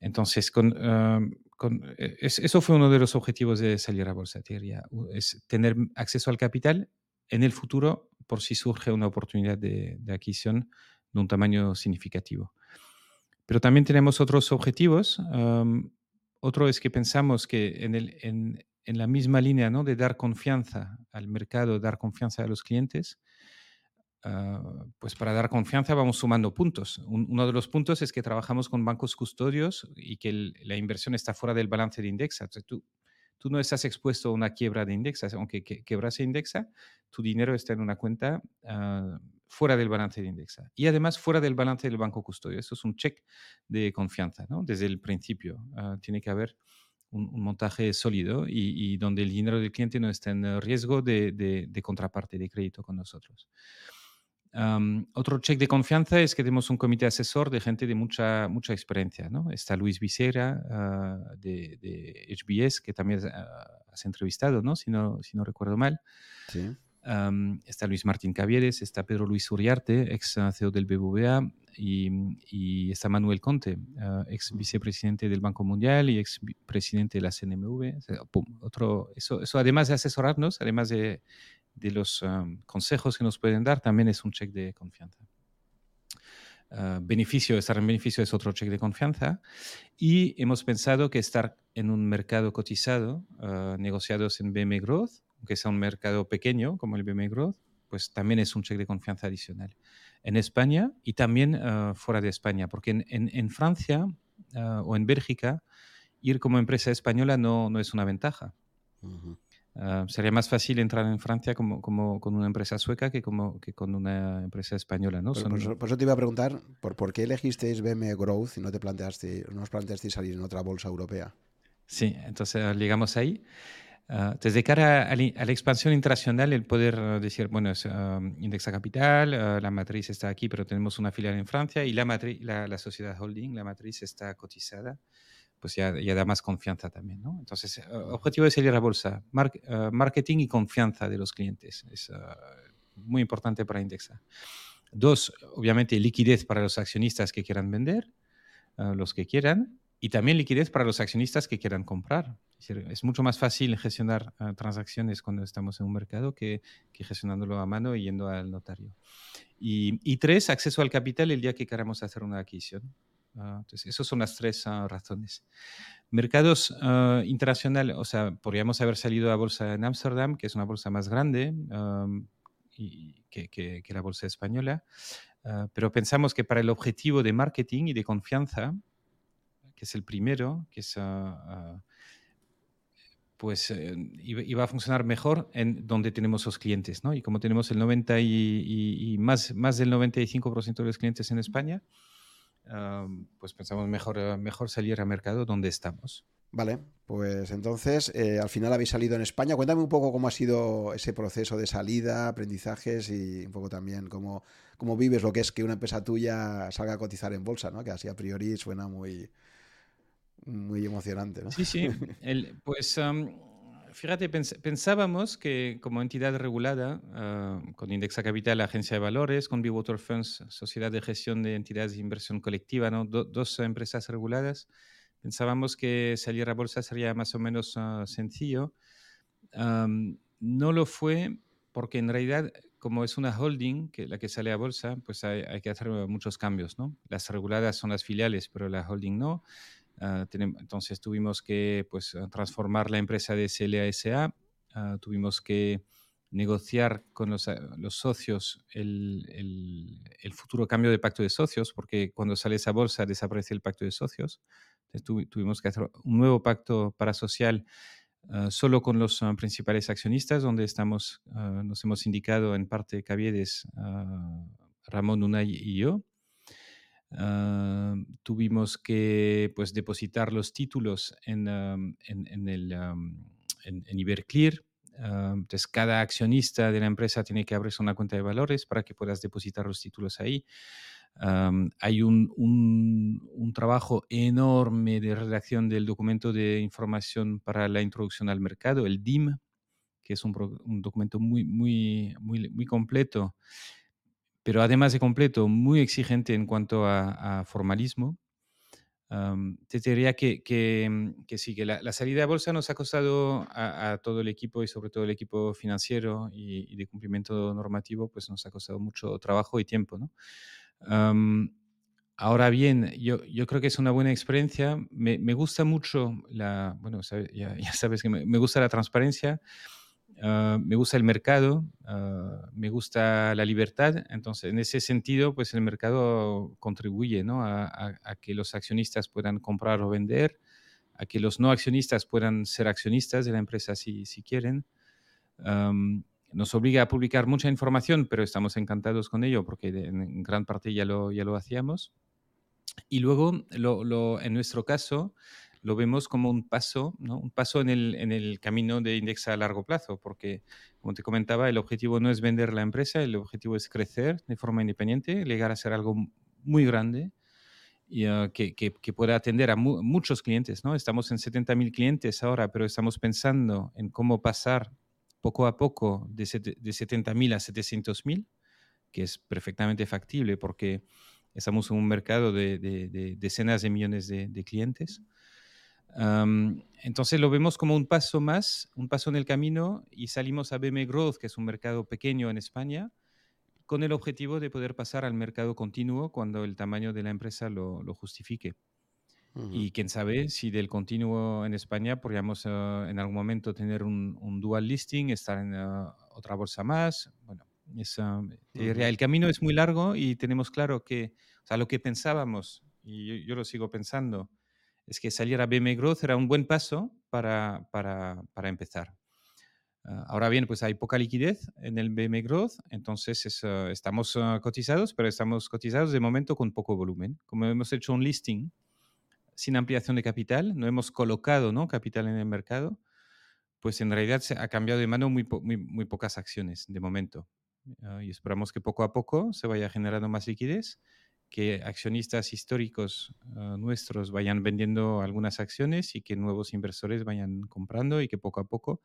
Entonces, con, ah, con, e, eso fue uno de los objetivos de salir a Bolsa es tener acceso al capital en el futuro por si surge una oportunidad de, adquisición de un tamaño significativo. Pero también tenemos otros objetivos. otro es que pensamos que en, en la misma línea ¿no? de dar confianza al mercado, dar confianza a los clientes, ah, pues para dar confianza vamos sumando puntos. uno de los puntos es que trabajamos con bancos custodios y que la inversión está fuera del balance de Indexa. tú, no estás expuesto a una quiebra de Indexa, aunque que, quebrase Indexa, tu dinero está en una cuenta ah, fuera del balance de Indexa. Y además fuera del balance del banco custodio. Eso es un check de confianza. Desde el principio ah, tiene que haber un, montaje sólido y, donde el dinero del cliente no está en riesgo de, contraparte de crédito con nosotros. Otro check de confianza es que tenemos un comité asesor de gente de mucha, mucha experiencia. ¿no? Está Luis Visera ah, de, de, HBS, que también has entrevistado, ¿no? Si, ¿no? si no recuerdo mal. Sí está Luis Martín Cavieres, está Pedro Luis Uriarte, ex CEO del BBVA, y, está Manuel Conte, ah, ex vicepresidente del Banco Mundial y ex presidente de la CNMV. otro, eso, eso, además de asesorarnos, además de, de los consejos que nos pueden dar, también es un check de confianza. Uh, beneficio, estar en beneficio es otro check de confianza. Y hemos pensado que estar en un mercado cotizado, uh, negociados en BM Growth, aunque sea un mercado pequeño como el BME Growth, pues también es un check de confianza adicional. En España y también ah, fuera de España, porque en, en, Francia o en Bélgica, ir como empresa española no, no es una ventaja. Ah, sería más fácil entrar en Francia como, como con una empresa sueca que, como, que con una empresa española. ¿no? por, eso, te iba a preguntar, ¿por, ¿por qué elegisteis BM Growth y no, te planteaste, no os planteasteis salir en otra bolsa europea? Sí, entonces llegamos ahí. Uh, desde cara a, la expansión internacional, el poder decir, bueno, es Indexa Capital, la matriz está aquí, pero tenemos una filial en Francia y la, la, la sociedad holding, la matriz está cotizada pues ya, ya, da más confianza también. ¿no? Entonces, el eh, objetivo de salir a bolsa, eh, marketing y confianza de los clientes. Es eh, muy importante para Indexa. Dos, obviamente, liquidez para los accionistas que quieran vender, los que quieran, y también liquidez para los accionistas que quieran comprar. Es, decir, es mucho más fácil gestionar transacciones cuando estamos en un mercado que, que, gestionándolo a mano y yendo al notario. Y, y tres, acceso al capital el día que queramos hacer una adquisición. Ah, entonces, esas son las tres ah, razones. Mercados uh, internacionales, o sea, podríamos haber salido a bolsa en Ámsterdam, que es una bolsa más grande y, que, que, la bolsa española, pero pensamos que para el objetivo de marketing y de confianza, que es el primero, que es pues eh, iba a funcionar mejor en donde tenemos los clientes, ¿no? Y como tenemos el 90 y, y más, más del 95% de los clientes en España, pues pensamos mejor, mejor salir al mercado donde estamos. Vale, pues entonces eh, al final habéis salido en España. Cuéntame un poco cómo ha sido ese proceso de salida, aprendizajes y un poco también cómo, cómo vives lo que es que una empresa tuya salga a cotizar en bolsa, ¿no? Que así a priori suena muy, muy emocionante, ¿no? Sí, sí. pues fíjate, pensábamos que como entidad regulada, ah, con Indexa Capital, Agencia de Valores, con Water Funds, Sociedad de Gestión de Entidades de Inversión Colectiva, ¿no? dos empresas reguladas, pensábamos que salir a bolsa sería más o menos ah, sencillo. no lo fue porque en realidad, como es una holding, que la que sale a bolsa, pues hay, hay que hacer muchos cambios, ¿no? Las reguladas son las filiales, pero la holding no. Ah, entonces tuvimos que pues, ah, transformar la empresa de CLASA, ah, tuvimos que negociar con los, socios el, futuro cambio de pacto de socios, porque cuando sale esa bolsa desaparece el pacto de socios. Entonces tuvimos que hacer un nuevo pacto parasocial solo con los principales accionistas, donde estamos, nos hemos indicado en parte Caviedes, Ramón Unay y yo. Ah, tuvimos que pues, depositar los títulos en, en, el, en, Iberclear. entonces, cada accionista de la empresa tiene que abrirse una cuenta de valores para que puedas depositar los títulos ahí. hay un, un, trabajo enorme de redacción del documento de información para la introducción al mercado, el DIM, que es un, un documento muy, muy, muy, muy completo pero además de completo, muy exigente en cuanto a, formalismo. te diría que, que, mm, que sí, que la, salida a bolsa nos ha costado a, todo el equipo y sobre todo el equipo financiero y, de cumplimiento normativo, pues nos ha costado mucho trabajo y tiempo. ¿no? ahora bien, yo, yo, creo que es una buena experiencia. Me, me gusta mucho la, bueno, ya, ya, sabes que me, me gusta la transparencia. Ah, me gusta el mercado, ah, me gusta la libertad. Entonces, en ese sentido, pues el mercado contribuye ¿no? a, que los accionistas puedan comprar o vender, a que los no accionistas puedan ser accionistas de la empresa si, si quieren. nos obliga a publicar mucha información, pero estamos encantados con ello porque en gran parte ya lo, ya lo hacíamos. Y luego, lo, lo, en nuestro caso, lo vemos como un paso, ¿no? un paso en el, en el camino de Indexa a largo plazo, porque, como te comentaba, el objetivo no es vender la empresa, el objetivo es crecer de forma independiente, llegar a ser algo muy grande y ah, que, que, pueda atender a muchos clientes. ¿no? Estamos en 70.000 clientes ahora, pero estamos pensando en cómo pasar poco a poco de, de 70.000 a 700.000, que es perfectamente factible porque estamos en un mercado de, de decenas de millones de, clientes entonces lo vemos como un paso más, un paso en el camino y salimos a BM Growth, que es un mercado pequeño en España, con el objetivo de poder pasar al mercado continuo cuando el tamaño de la empresa lo, justifique. Y quién sabe si del continuo en España podríamos ah, en algún momento tener un, dual listing, estar en ah, otra bolsa más. Bueno, el camino es muy largo y tenemos claro que, o sea, lo que pensábamos, y yo lo sigo pensando, es que salir a BM Growth era un buen paso para, para, para empezar. Ah, ahora bien, pues hay poca liquidez en el BM Growth, entonces estamos cotizados, pero estamos cotizados de momento con poco volumen. Como hemos hecho un listing sin ampliación de capital, no hemos colocado capital en el mercado, pues en realidad se ha cambiado de mano muy, muy, pocas acciones de momento. Ah, y esperamos que poco a poco se vaya generando más liquidez, que accionistas históricos ah, nuestros vayan vendiendo algunas acciones y que nuevos inversores vayan comprando y que poco a poco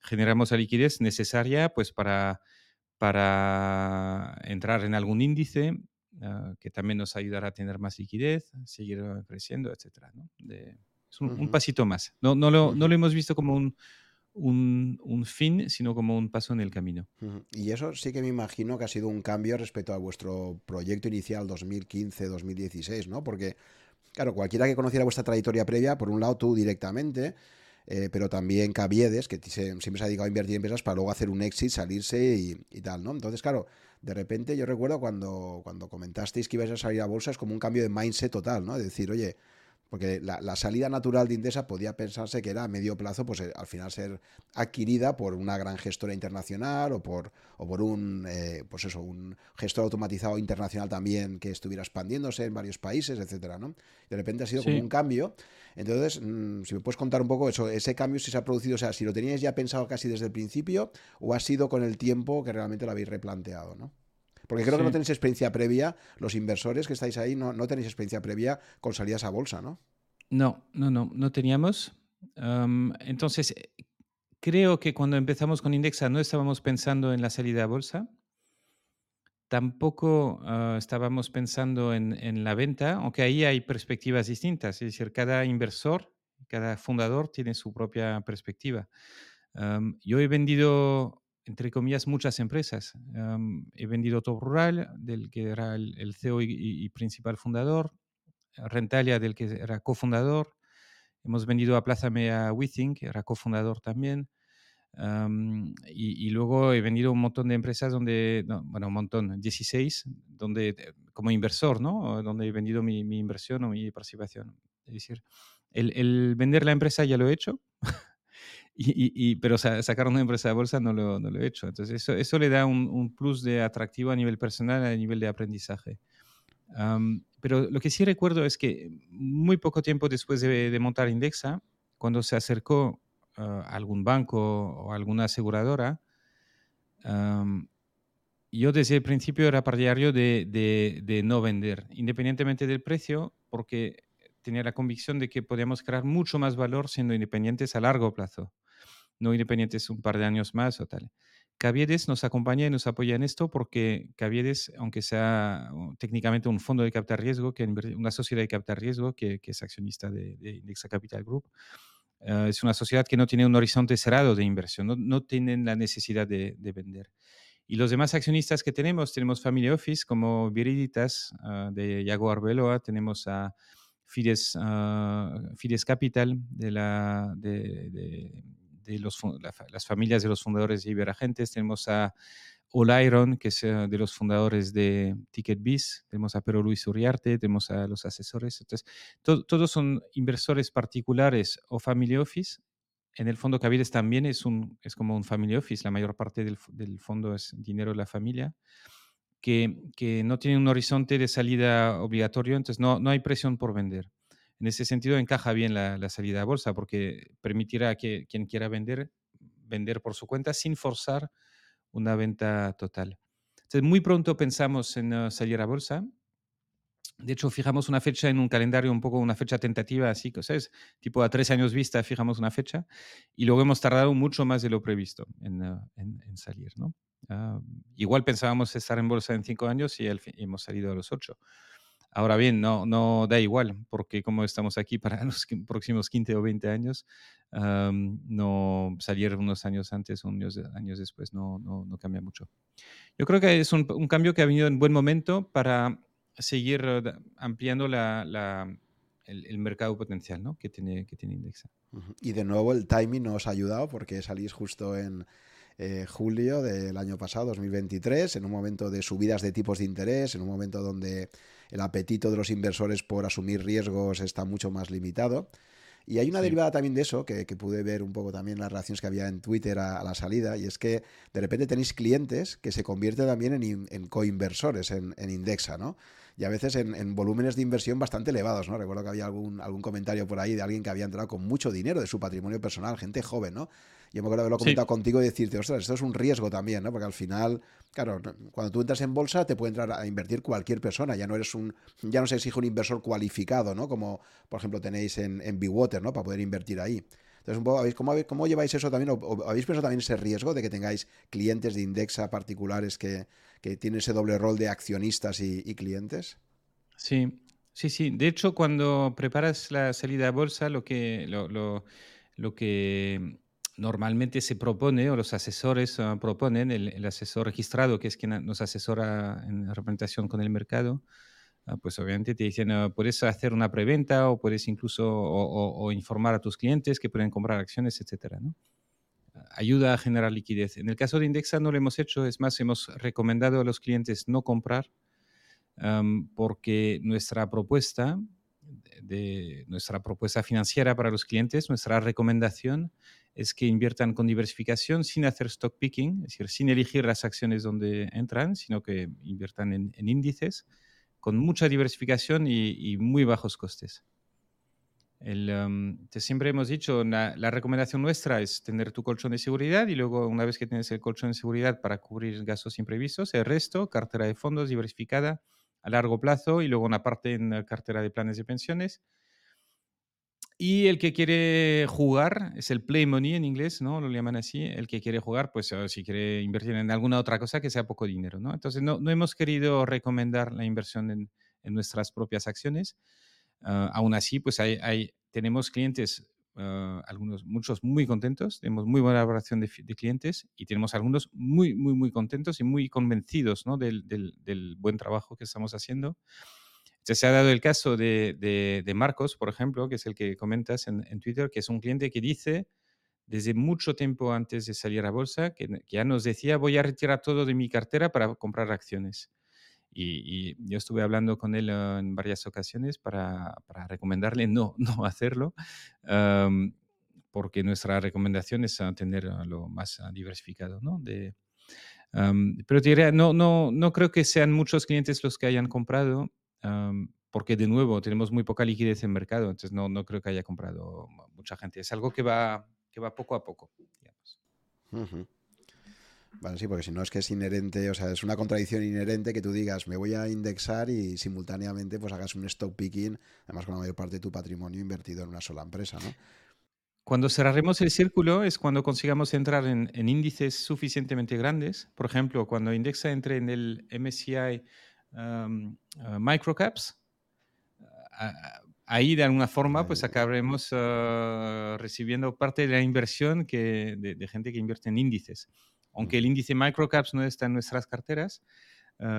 generamos la liquidez necesaria pues para, para entrar en algún índice ah, que también nos ayudará a tener más liquidez, seguir creciendo, etc. es un, pasito más. No, no, lo, no lo hemos visto como un, un, un, fin, sino como un paso en el camino. Y eso sí que me imagino que ha sido un cambio respecto a vuestro proyecto inicial 2015-2016, ¿no? Porque, claro, cualquiera que conociera vuestra trayectoria previa, por un lado tú directamente, eh, pero también Caviedes, que siempre se ha dedicado a invertir en empresas para luego hacer un exit, salirse y, tal, ¿no? Entonces, claro, de repente yo recuerdo cuando, cuando comentasteis que ibais a salir a bolsa, es como un cambio de mindset total, ¿no? Es decir, oye, porque la, salida natural de Indesa podía pensarse que era a medio plazo, pues eh, al final ser adquirida por una gran gestora internacional o por, o por un, eh, pues eso, un gestor automatizado internacional también que estuviera expandiéndose en varios países, etcétera, ¿no? De repente ha sido como un cambio. Entonces, mm, si me puedes contar un poco eso, ese cambio si se ha producido, o sea, si lo teníais ya pensado casi desde el principio o ha sido con el tiempo que realmente lo habéis replanteado, ¿no? Porque creo que no tenéis experiencia previa, los inversores que estáis ahí no, no tenéis experiencia previa con salidas a bolsa, ¿no? No, no, no, no teníamos. entonces, creo que cuando empezamos con Indexa no estábamos pensando en la salida a bolsa. Tampoco ah, estábamos pensando en, en, la venta, aunque ahí hay perspectivas distintas. Es decir, cada inversor, cada fundador tiene su propia perspectiva. yo he vendido entre comillas, muchas empresas. he vendido Top Rural, del que era el, CEO y, principal fundador, Rentalia, del que era cofundador. Hemos vendido a Plázame a Withing, que era cofundador también. y, luego he vendido un montón de empresas donde, bueno, un montón, 16, donde, eh, como inversor, ¿no? Donde he vendido mi, inversión o mi participación. Es decir, el, vender la empresa ya lo he hecho, y, pero sacar una empresa de bolsa no lo, no lo he hecho. Entonces, eso, eso le da un, un, plus de atractivo a nivel personal, a nivel de aprendizaje. pero lo que sí recuerdo es que muy poco tiempo después de, de montar Indexa, cuando se acercó a algún banco o alguna aseguradora, yo desde el principio era partidario de, de, de, no vender, independientemente del precio, porque tenía la convicción de que podíamos crear mucho más valor siendo independientes a largo plazo no independientes un par de años más o tal. Caviedes nos acompaña y nos apoya en esto porque Caviedes, aunque sea técnicamente un fondo de capital riesgo, que una sociedad de capital riesgo que, es accionista de, Indexa Capital Group, eh, es una sociedad que no tiene un horizonte cerrado de inversión, no, tienen la necesidad de, vender. Y los demás accionistas que tenemos, tenemos Family Office como Viriditas ah, de Yago Arbeloa, tenemos a Fides, ah, Fides Capital de la, de, de los, las familias de los fundadores de Iberagentes, tenemos a Olairon, que es eh, de los fundadores de TicketBiz, tenemos a Pedro Luis Uriarte, tenemos a los asesores. Entonces, todos son inversores particulares o family office. En el fondo Cavides también es, un, es como un family office, la mayor parte del, del fondo es dinero de la familia, que, que, no tiene un horizonte de salida obligatorio, entonces no, no hay presión por vender. En ese sentido encaja bien la, salida a bolsa porque permitirá que quien quiera vender, vender por su cuenta sin forzar una venta total. Entonces, muy pronto pensamos en uh, salir a bolsa. De hecho, fijamos una fecha en un calendario, un poco una fecha tentativa, así que, ¿sabes? Tipo a tres años vista fijamos una fecha y luego hemos tardado mucho más de lo previsto en, uh, salir, ¿no? Ah, igual pensábamos estar en bolsa en cinco años y hemos salido a los ocho. Ahora bien, no, no da igual, porque como estamos aquí para los próximos 15 o 20 años, no salir unos años antes o unos años después no, no, no cambia mucho. Yo creo que es un, un, cambio que ha venido en buen momento para seguir eh, ampliando la, la, el, mercado potencial ¿no? que, tiene, que tiene Indexa. Y de nuevo el timing nos ha ayudado porque salís justo en eh, julio del año pasado, 2023, en un momento de subidas de tipos de interés, en un momento donde el apetito de los inversores por asumir riesgos está mucho más limitado. Y hay una derivada también de eso, que, pude ver un poco también las reacciones que había en Twitter a, la salida, y es que de repente tenéis clientes que se convierten también en, en coinversores en, en Indexa, ¿no? Y a veces en, volúmenes de inversión bastante elevados, ¿no? Recuerdo que había algún, algún comentario por ahí de alguien que había entrado con mucho dinero de su patrimonio personal, gente joven, ¿no? Yo me acuerdo haberlo comentado contigo y decirte, ostras, esto es un riesgo también, ¿no? Porque al final, claro, cuando tú entras en bolsa te puede entrar a invertir cualquier persona, ya no eres un, ya no se exige un inversor cualificado, ¿no? Como por ejemplo tenéis en, en Water, ¿no? Para poder invertir ahí. Entonces, un poco, ¿cómo, ¿cómo, lleváis eso también? ¿O, habéis pensado también ese riesgo de que tengáis clientes de Indexa particulares que, que tienen ese doble rol de accionistas y clientes? Sí, sí, sí. De hecho, cuando preparas la salida a bolsa, lo que, lo, lo, lo que normalmente se propone o los asesores uh, proponen, el, el, asesor registrado, que es quien nos asesora en representación con el mercado, pues obviamente te dicen, uh, puedes hacer una preventa o puedes incluso o, informar a tus clientes que pueden comprar acciones, etcétera, ¿no? Ayuda a generar liquidez. En el caso de Indexa no lo hemos hecho, es más, hemos recomendado a los clientes no comprar porque nuestra propuesta, de, nuestra propuesta financiera para los clientes, nuestra recomendación es que inviertan con diversificación sin hacer stock picking, es decir, sin elegir las acciones donde entran, sino que inviertan en, índices con mucha diversificación y, muy bajos costes. El, siempre hemos dicho, la, la, recomendación nuestra es tener tu colchón de seguridad y luego una vez que tienes el colchón de seguridad para cubrir gastos imprevistos, el resto, cartera de fondos diversificada, a largo plazo y luego una parte en cartera de planes de pensiones. Y el que quiere jugar, es el play money en inglés, ¿no? Lo llaman así. El que quiere jugar, pues si quiere invertir en alguna otra cosa que sea poco dinero, ¿no? Entonces, no, no hemos querido recomendar la inversión en, en nuestras propias acciones. Ah, aún así, pues hay, hay, tenemos clientes Ah, algunos, muchos muy contentos, tenemos muy buena valoración de, clientes y tenemos algunos muy, muy, muy contentos y muy convencidos ¿no? del, del, buen trabajo que estamos haciendo. Se ha dado el caso de, de, Marcos, por ejemplo, que es el que comentas en, en, Twitter, que es un cliente que dice desde mucho tiempo antes de salir a bolsa, que, ya nos decía, voy a retirar todo de mi cartera para comprar acciones. Y, yo estuve hablando con él ah, en varias ocasiones para, para recomendarle no, no hacerlo, porque nuestra recomendación es tener lo más diversificado. ¿no? De, pero te diría, no, no, no creo que sean muchos clientes los que hayan comprado, porque de nuevo tenemos muy poca liquidez en mercado, entonces no, no creo que haya comprado mucha gente. Es algo que va, que va poco a poco. Digamos. Vale, sí, porque si no es que es inherente, o sea, es una contradicción inherente que tú digas, me voy a indexar y simultáneamente pues hagas un stock picking, además con la mayor parte de tu patrimonio invertido en una sola empresa, ¿no? Cuando cerraremos el círculo es cuando consigamos entrar en, índices suficientemente grandes. Por ejemplo, cuando Indexa entre en el MSCI um, uh, Microcaps, ahí de alguna forma pues acabaremos uh, recibiendo parte de la inversión que, de gente que invierte en índices. Aunque el índice microcaps no está en nuestras carteras,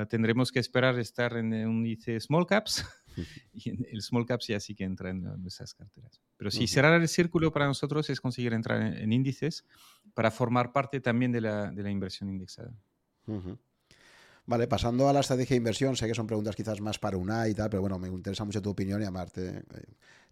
tendremos que esperar estar en un índice small caps y el small caps ya sí que entra en nuestras carteras. Pero sí, cerrar el círculo para nosotros es conseguir entrar en, índices para formar parte también de la, de la inversión indexada. Vale, pasando a la estrategia de inversión, sé que son preguntas quizás más para una y tal, pero bueno, me interesa mucho tu opinión y amarte. Eh,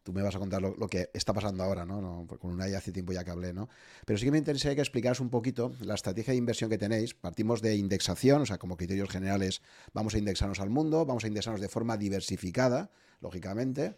tú me vas a contar lo, que está pasando ahora, ¿no? ¿no? Con una hace tiempo ya que hablé, ¿no? Pero sí que me interesa que explicaras un poquito la estrategia de inversión que tenéis. Partimos de indexación, o sea, como criterios generales, vamos a indexarnos al mundo, vamos a indexarnos de forma diversificada, lógicamente.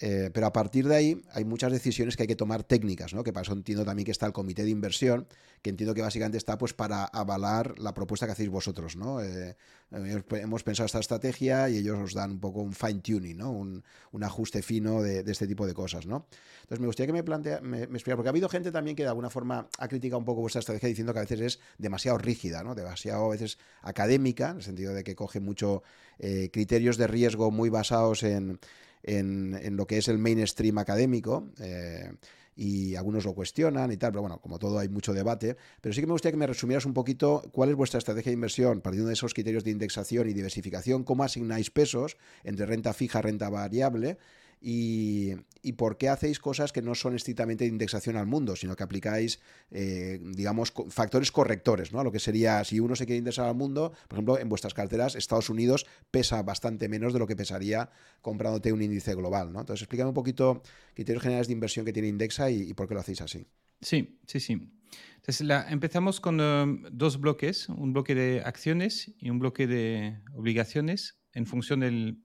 Eh, pero a partir de ahí hay muchas decisiones que hay que tomar técnicas, ¿no? Que para eso entiendo también que está el comité de inversión, que entiendo que básicamente está pues para avalar la propuesta que hacéis vosotros, ¿no? Eh, hemos pensado esta estrategia y ellos os dan un poco un fine tuning, ¿no? Un, ajuste fino de, este tipo de cosas, ¿no? Entonces me gustaría que me plantea, me, explicara, porque ha habido gente también que de alguna forma ha criticado un poco vuestra estrategia diciendo que a veces es demasiado rígida, ¿no? Demasiado a veces académica, en el sentido de que coge mucho eh, criterios de riesgo muy basados en en, lo que es el mainstream académico. Eh, y algunos lo cuestionan y tal, pero bueno, como todo hay mucho debate. Pero sí que me gustaría que me resumieras un poquito cuál es vuestra estrategia de inversión, partiendo de esos criterios de indexación y diversificación, cómo asignáis pesos entre renta fija, renta variable y, por qué hacéis cosas que no son estrictamente de indexación al mundo, sino que aplicáis, eh, digamos, factores correctores, ¿no? A lo que sería, si uno se quiere indexar al mundo, por ejemplo, en vuestras carteras, Estados Unidos pesa bastante menos de lo que pesaría comprándote un índice global, ¿no? Entonces, explícame un poquito criterios generales de inversión que tiene Indexa y, por qué lo hacéis así. Sí, sí, sí. Entonces, empezamos con um, dos bloques, un bloque de acciones y un bloque de obligaciones en función del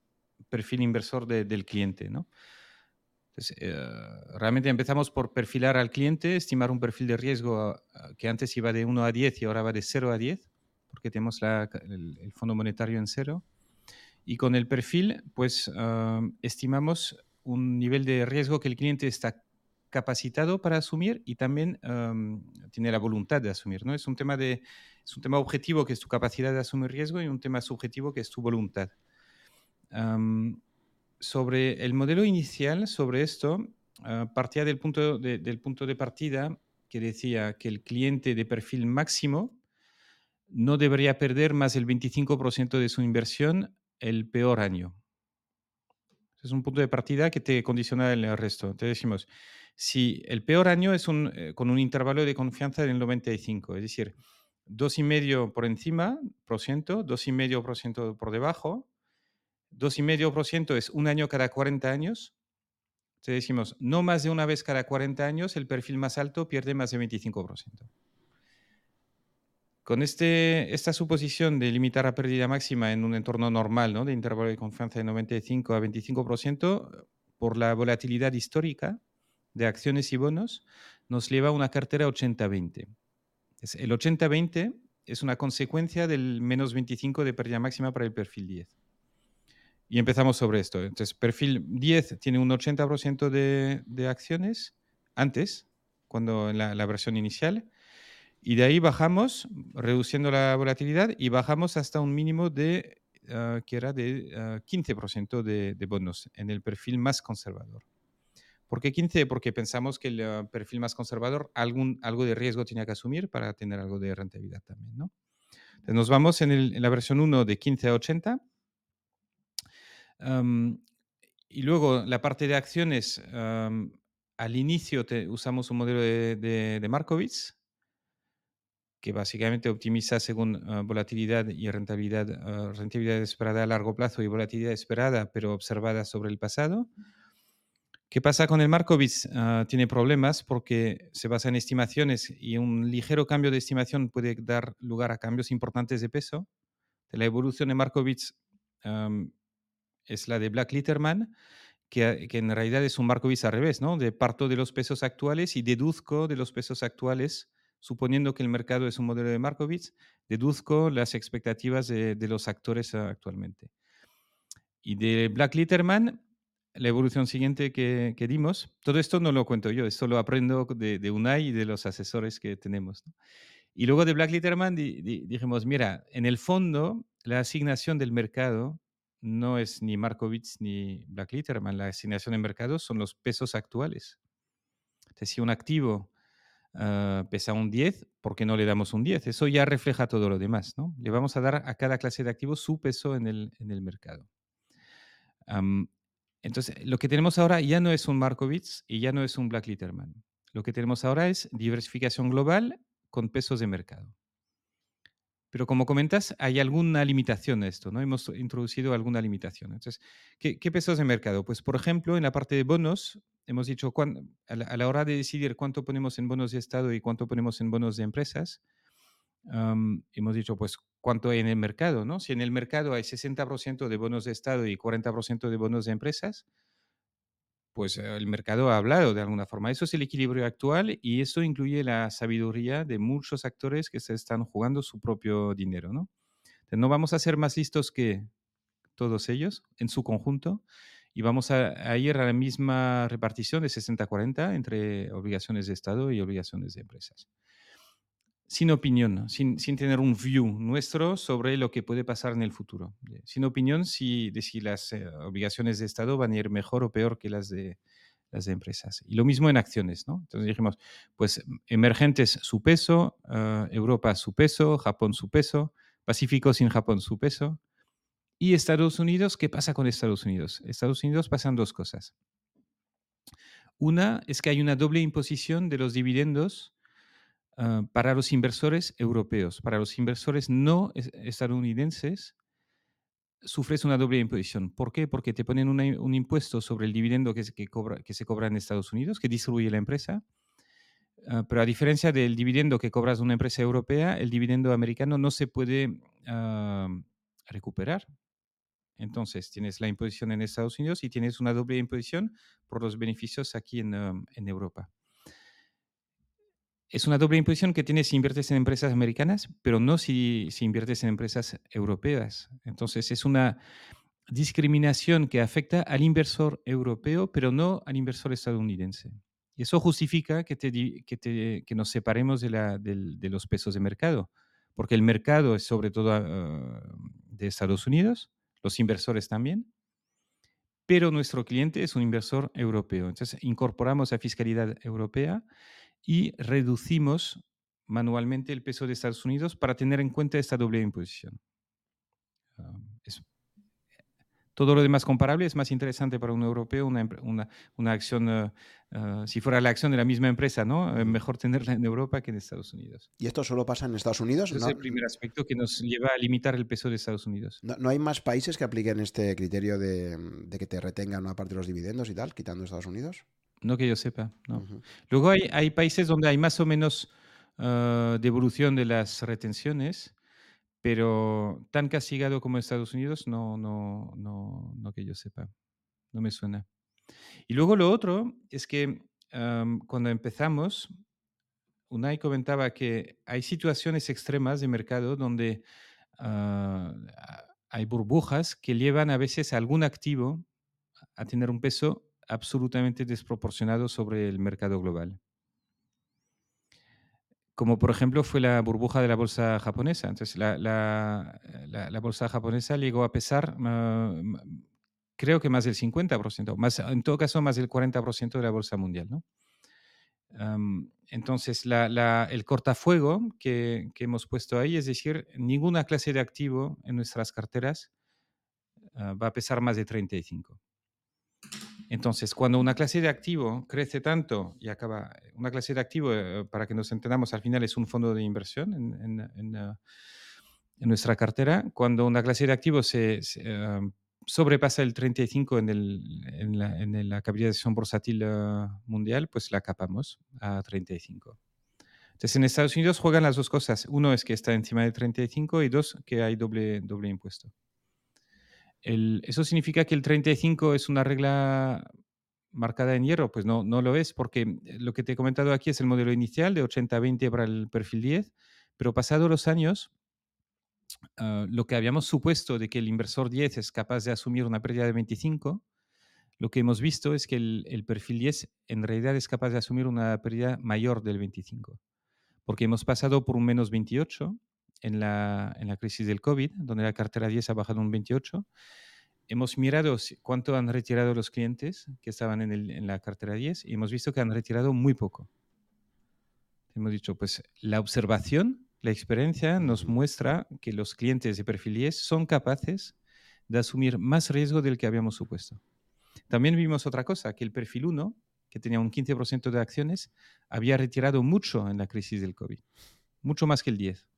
perfil inversor del cliente. ¿no? Eh, realmente empezamos por perfilar al cliente, estimar un perfil de riesgo que antes iba de 1 a 10 y ahora va de 0 a 10, porque tenemos el, Fondo Monetario en cero. Y con el perfil, pues estimamos un nivel de riesgo que el cliente está capacitado para asumir y también tiene la voluntad de asumir. ¿no? Es, un tema de, es un tema objetivo que es tu capacidad de asumir riesgo y un tema subjetivo que es tu voluntad sobre el modelo inicial, sobre esto, ah, partía del punto de, del punto de partida que decía que el cliente de perfil máximo no debería perder más del 25% de su inversión el peor año. Es un punto de partida que te condiciona el resto. Te decimos, si el peor año es un, eh, con un intervalo de confianza del 95, es decir, 2,5% por encima, por ciento, 2,5% por debajo, 2,5% es un año cada 40 años. Te decimos, no más de una vez cada 40 años, el perfil más alto pierde más de 25%. Con este, esta suposición de limitar la pérdida máxima en un entorno normal, ¿no? de intervalo de confianza de 95 a 25%, por la volatilidad histórica de acciones y bonos, nos lleva a una cartera 80-20. El 80-20 es una consecuencia del menos 25 de pérdida máxima para el perfil 10. Y empezamos sobre esto. Entonces, perfil 10 tiene un 80% de, de, acciones antes, cuando en la, versión inicial. Y de ahí bajamos, reduciendo la volatilidad, y bajamos hasta un mínimo de, ah, que era de 15% ah, de, de, bonos en el perfil más conservador. ¿Por qué 15? Porque pensamos que el ah, perfil más conservador algún, algo de riesgo tenía que asumir para tener algo de rentabilidad también. ¿no? Entonces nos vamos en, el, en la versión 1 de 15 a 80 y luego la parte de acciones, al inicio usamos un modelo de, Markowitz, que básicamente optimiza según ah, volatilidad y rentabilidad, ah, rentabilidad esperada a largo plazo y volatilidad esperada, pero observada sobre el pasado. ¿Qué pasa con el Markowitz? Ah, tiene problemas porque se basa en estimaciones y un ligero cambio de estimación puede dar lugar a cambios importantes de peso. De la evolución de Markowitz es la de Black Litterman, que, en realidad es un Markowitz al revés, ¿no? De parto de los pesos actuales y deduzco de los pesos actuales, suponiendo que el mercado es un modelo de Markowitz, deduzco las expectativas de, los actores actualmente. Y de Black Litterman, la evolución siguiente que, dimos, todo esto no lo cuento yo, esto lo aprendo de, de UNAI y de los asesores que tenemos. Y luego de Black Litterman dijimos, mira, en el fondo, la asignación del mercado no es ni Markowitz ni Black Litterman. La asignación en mercado son los pesos actuales. Entonces, si un activo ah, pesa un 10, ¿por qué no le damos un 10? Eso ya refleja todo lo demás. ¿no? Le vamos a dar a cada clase de activo su peso en el, en el mercado. entonces, lo que tenemos ahora ya no es un Markowitz y ya no es un Black Litterman. Lo que tenemos ahora es diversificación global con pesos de mercado. Pero como comentas, hay alguna limitación a esto, ¿no? Hemos introducido alguna limitación. Entonces, ¿qué, pesos de mercado? Pues, por ejemplo, en la parte de bonos, hemos dicho, a la, hora de decidir cuánto ponemos en bonos de Estado y cuánto ponemos en bonos de empresas, hemos dicho, pues, cuánto hay en el mercado, ¿no? Si en el mercado hay 60% de bonos de Estado y 40% de bonos de empresas, pues eh, el mercado ha hablado de alguna forma. Eso es el equilibrio actual y eso incluye la sabiduría de muchos actores que se están jugando su propio dinero, ¿no? no vamos a ser más listos que todos ellos en su conjunto y vamos a, ir a la misma repartición de 60-40 entre obligaciones de Estado y obligaciones de empresas sin opinión, sin, tener un view nuestro sobre lo que puede pasar en el futuro. Sin opinión si, de si las eh, obligaciones de Estado van a ir mejor o peor que las de, las empresas. Y lo mismo en acciones, ¿no? Entonces dijimos, pues emergentes su peso, ah, Europa su peso, Japón su peso, Pacífico sin Japón su peso, Y Estados Unidos, ¿qué pasa con Estados Unidos? Estados Unidos pasan dos cosas. Una es que hay una doble imposición de los dividendos ah, para los inversores europeos. Para los inversores no estadounidenses, sufres una doble imposición. ¿Por qué? Porque te ponen un impuesto sobre el dividendo que, que se cobra en Estados Unidos, que distribuye la empresa, Ah, pero a diferencia del dividendo que cobras de una empresa europea, el dividendo americano no se puede ah, recuperar. Entonces, tienes la imposición en Estados Unidos y tienes una doble imposición por los beneficios aquí en, en Europa. Es una doble imposición que tienes si inviertes en empresas americanas, pero no si, si inviertes en empresas europeas. Entonces, es una discriminación que afecta al inversor europeo, pero no al inversor estadounidense. Y eso justifica que, que, nos separemos de, la, de, los pesos de mercado, porque el mercado es sobre todo ah, de Estados Unidos, los inversores también, pero nuestro cliente es un inversor europeo. Entonces, incorporamos la fiscalidad europea y reducimos manualmente el peso de Estados Unidos para tener en cuenta esta doble imposición. Ah, todo lo demás comparable es más interesante para un europeo una, una, una acción, eh, eh, si fuera la acción de la misma empresa, ¿no? Eh, mejor tenerla en Europa que en Estados Unidos. ¿Y esto solo pasa en Estados Unidos? es el primer aspecto que nos lleva a limitar el peso de Estados Unidos. ¿No, hay más países que apliquen este criterio de, de, que te retengan una parte de los dividendos y tal, quitando Estados Unidos? No que yo sepa, no. Luego hay, hay, países donde hay más o menos devolución de las retenciones, pero tan castigado como Estados Unidos, no, no, no, no que yo sepa. No me suena. Y luego lo otro es que cuando empezamos, Unai comentaba que hay situaciones extremas de mercado donde ah, hay burbujas que llevan a veces a algún activo a tener un peso absolutamente desproporcionado sobre el mercado global como por ejemplo fue la burbuja de la bolsa japonesa. Entonces, la, la, bolsa japonesa llegó a pesar, creo que más del 50%, más, en todo caso más del 40% de la bolsa mundial. ¿no? entonces, el cortafuego que, que, hemos puesto ahí, es decir, ninguna clase de activo en nuestras carteras ah, va a pesar más de 35. Entonces, cuando una clase de activo crece tanto y acaba, una clase de activo, eh, para que nos entendamos, al final es un fondo de inversión en, en, eh, nuestra cartera, cuando una clase de activos se, eh, sobrepasa el 35 en, el, en, la, en capitalización bursátil mundial, pues la capamos a 35. Entonces, en Estados Unidos juegan las dos cosas. Uno es que está encima de 35 y dos, que hay doble, doble impuesto. ¿Eso significa que el 35 es una regla marcada en hierro? Pues no, no lo es, porque lo que te he comentado aquí es el modelo inicial de 80-20 para el perfil 10, pero pasados los años, ah, lo que habíamos supuesto de que el inversor 10 es capaz de asumir una pérdida de 25, lo que hemos visto es que el, el perfil 10 en realidad es capaz de asumir una pérdida mayor del 25, porque hemos pasado por un menos 28 en la, en la crisis del COVID, donde la cartera 10 ha bajado un 28. Hemos mirado cuánto han retirado los clientes que estaban en, el, en la cartera 10 y hemos visto que han retirado muy poco. Hemos dicho, pues la observación, la experiencia nos muestra que los clientes de perfil 10 son capaces de asumir más riesgo del que habíamos supuesto. También vimos otra cosa, que el perfil 1, que tenía un 15% de acciones, había retirado mucho en la crisis del COVID, mucho más que el 10.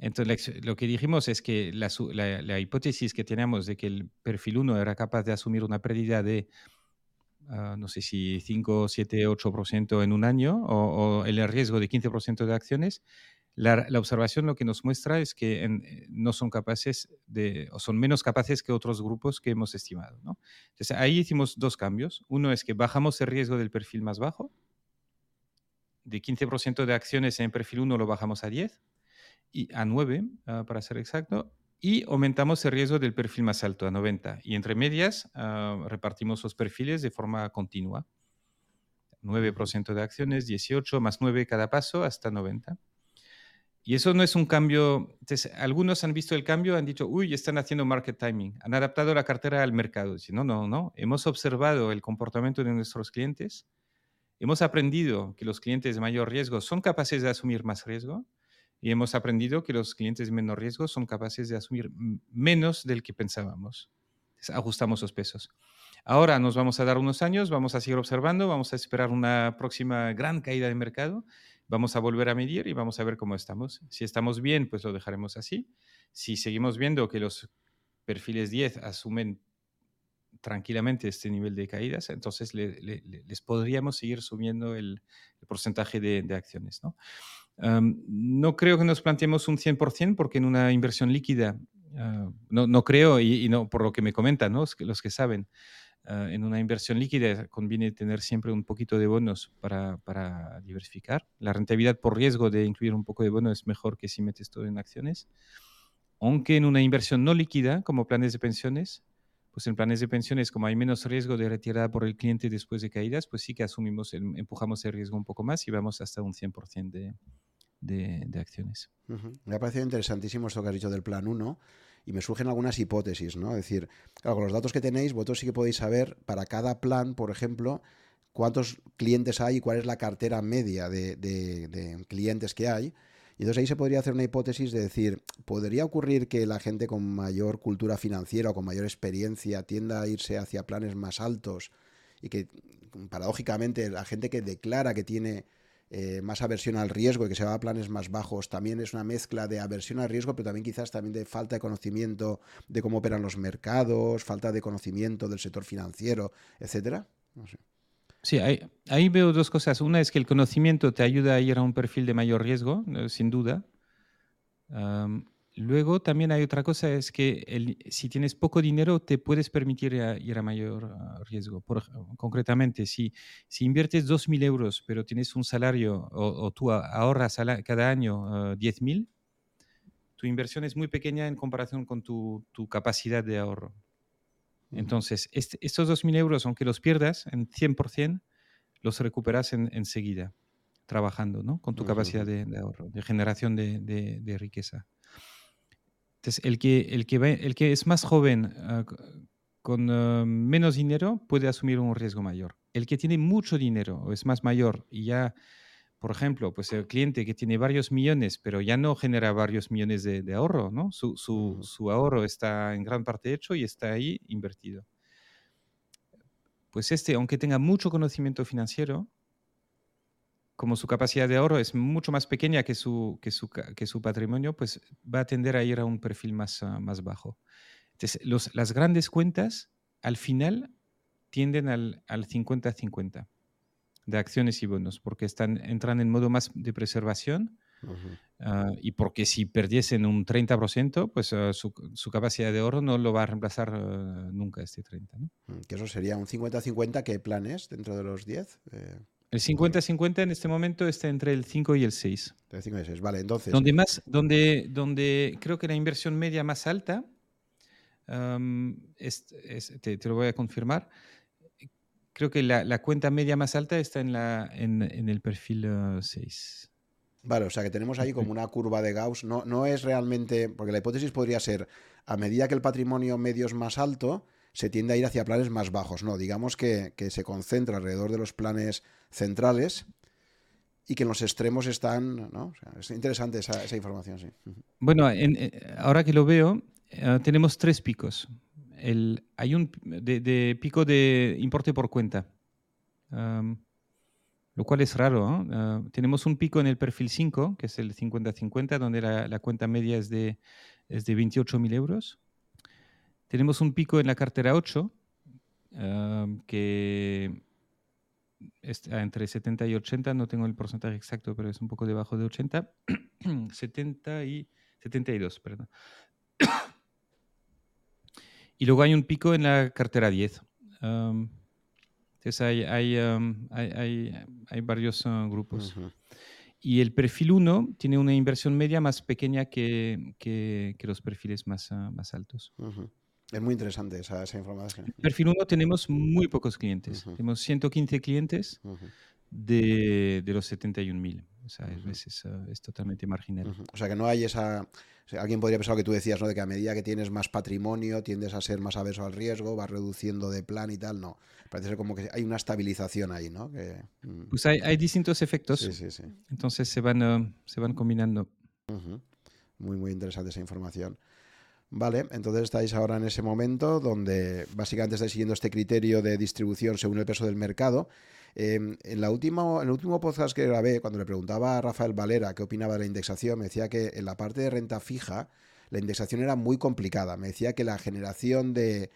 Entonces, lo que dijimos es que la, hipótesis que teníamos de que el perfil 1 era capaz de asumir una pérdida de, ah, no sé si 5, 7, 8% en un año o, el riesgo de 15% de acciones, la, observación lo que nos muestra es que eh, no son capaces de, o son menos capaces que otros grupos que hemos estimado. ¿no? Entonces, ahí hicimos dos cambios. Uno es que bajamos el riesgo del perfil más bajo. De 15% de acciones en perfil 1 lo bajamos a 10 y a 9, ah, para ser exacto, y aumentamos el riesgo del perfil más alto a 90. Y entre medias ah, repartimos los perfiles de forma continua. 9% de acciones, 18 más 9 cada paso hasta 90. Y eso no es un cambio. Entonces, algunos han visto el cambio, han dicho, uy, están haciendo market timing, han adaptado la cartera al mercado. no, no, no. Hemos observado el comportamiento de nuestros clientes, hemos aprendido que los clientes de mayor riesgo son capaces de asumir más riesgo y hemos aprendido que los clientes de menor riesgo son capaces de asumir menos del que pensábamos. ajustamos los pesos. Ahora nos vamos a dar unos años, vamos a seguir observando, vamos a esperar una próxima gran caída de mercado, vamos a volver a medir y vamos a ver cómo estamos. Si estamos bien, pues lo dejaremos así. Si seguimos viendo que los perfiles 10 asumen tranquilamente este nivel de caídas, entonces les podríamos seguir subiendo el, porcentaje de, acciones. ¿no? No creo que nos planteemos un 100% porque en una inversión líquida, ah, no, no, creo, y, no por lo que me comentan ¿no? los, que, saben, ah, en una inversión líquida conviene tener siempre un poquito de bonos para, para, diversificar. La rentabilidad por riesgo de incluir un poco de bonos es mejor que si metes todo en acciones. Aunque en una inversión no líquida, como planes de pensiones, pues en planes de pensiones, como hay menos riesgo de retirada por el cliente después de caídas, pues sí que asumimos, empujamos el riesgo un poco más y vamos hasta un 100% de, de, acciones. Me ha parecido interesantísimo esto que has dicho del plan 1 y me surgen algunas hipótesis, ¿no? Es decir, con los datos que tenéis, vosotros sí que podéis saber para cada plan, por ejemplo, cuántos clientes hay y cuál es la cartera media de clientes que hay. Y entonces ahí se podría hacer una hipótesis de decir, ¿podría ocurrir que la gente con mayor cultura financiera o con mayor experiencia tienda a irse hacia planes más altos y que paradójicamente la gente que declara que tiene eh, más aversión al riesgo y que se va a planes más bajos también es una mezcla de aversión al riesgo, pero también quizás también de falta de conocimiento de cómo operan los mercados, falta de conocimiento del sector financiero, etcétera? Sí, ahí, veo dos cosas. Una es que el conocimiento te ayuda a ir a un perfil de mayor riesgo, eh, sin duda. Luego también hay otra cosa, es que si tienes poco dinero te puedes permitir ir a mayor ah, riesgo. Por, concretamente, si, si inviertes 2.000 euros pero tienes un salario o, tú ahorras cada año uh, ah, 10.000, tu inversión es muy pequeña en comparación con tu, tu capacidad de ahorro. Entonces, este, estos 2.000 euros, aunque los pierdas en 100%, los recuperas enseguida, trabajando ¿no? con tu capacidad de, ahorro, de generación de, riqueza. Entonces, el que, el que, el que es más joven, ah, con ah, menos dinero, puede asumir un riesgo mayor. El que tiene mucho dinero o es más mayor y ya por ejemplo, pues el cliente que tiene varios millones, pero ya no genera varios millones de, ahorro, ¿no? Su, su, ahorro está en gran parte hecho y está ahí invertido. Pues este, aunque tenga mucho conocimiento financiero, como su capacidad de ahorro es mucho más pequeña que su, que su, que su patrimonio, pues va a tender a ir a un perfil más, ah, más bajo. Entonces, los, las grandes cuentas, al final, tienden al 50-50 de acciones y bonos, porque están, entran en modo más de preservación ah, y porque si perdiesen un 30%, pues ah, su, su, capacidad de ahorro no lo va a reemplazar nunca este 30%. ¿no? Mm, que eso sería un 50-50, ¿qué planes dentro de los 10? Eh, el 50-50 en este momento está entre el 5 y el 6. El 5 y el 6, vale, entonces. Donde, más, donde, donde creo que la inversión media más alta, te, te, lo voy a confirmar, creo que la, cuenta media más alta está en, la, en, el perfil 6. Vale, o sea que tenemos ahí como una curva de Gauss. No, no es realmente, porque la hipótesis podría ser, a medida que el patrimonio medio es más alto, se tiende a ir hacia planes más bajos. No, digamos que, se concentra alrededor de los planes centrales y que en los extremos están, ¿no? es interesante esa, información, sí. Bueno, eh, ahora que lo veo, eh, tenemos tres picos hay un de, pico de importe por cuenta, lo cual es raro. Ah, tenemos un pico en el perfil 5, que es el 50-50, donde la, cuenta media es de, es de 28.000 euros. Tenemos un pico en la cartera 8, que está entre 70 y 80, no tengo el porcentaje exacto, pero es un poco debajo de 80, 70 y 72, perdón. Y luego hay un pico en la cartera 10. entonces hay, hay, hay, varios uh, grupos. Y el perfil 1 tiene una inversión media más pequeña que, que, los perfiles más, uh, más altos. Es muy interesante esa, esa información. En perfil 1 tenemos muy pocos clientes. Tenemos 115 clientes de, de los 71.000. O sea, es, uh, es, totalmente marginal. O sea, que no hay esa alguien podría pensar lo que tú decías, ¿no? De que a medida que tienes más patrimonio, tiendes a ser más averso al riesgo, vas reduciendo de plan y tal. No. Parece ser como que hay una estabilización ahí, ¿no? Mm. Pues hay, distintos efectos. Sí, sí, sí. Entonces se van, eh, se van combinando. Muy, muy interesante esa información. Vale, entonces estáis ahora en ese momento donde básicamente estáis siguiendo este criterio de distribución según el peso del mercado. Em, en, la última, en el último podcast que grabé, cuando le preguntaba a Rafael Valera qué opinaba de la indexación, me decía que en la parte de renta fija la indexación era muy complicada. Me decía que la generación de,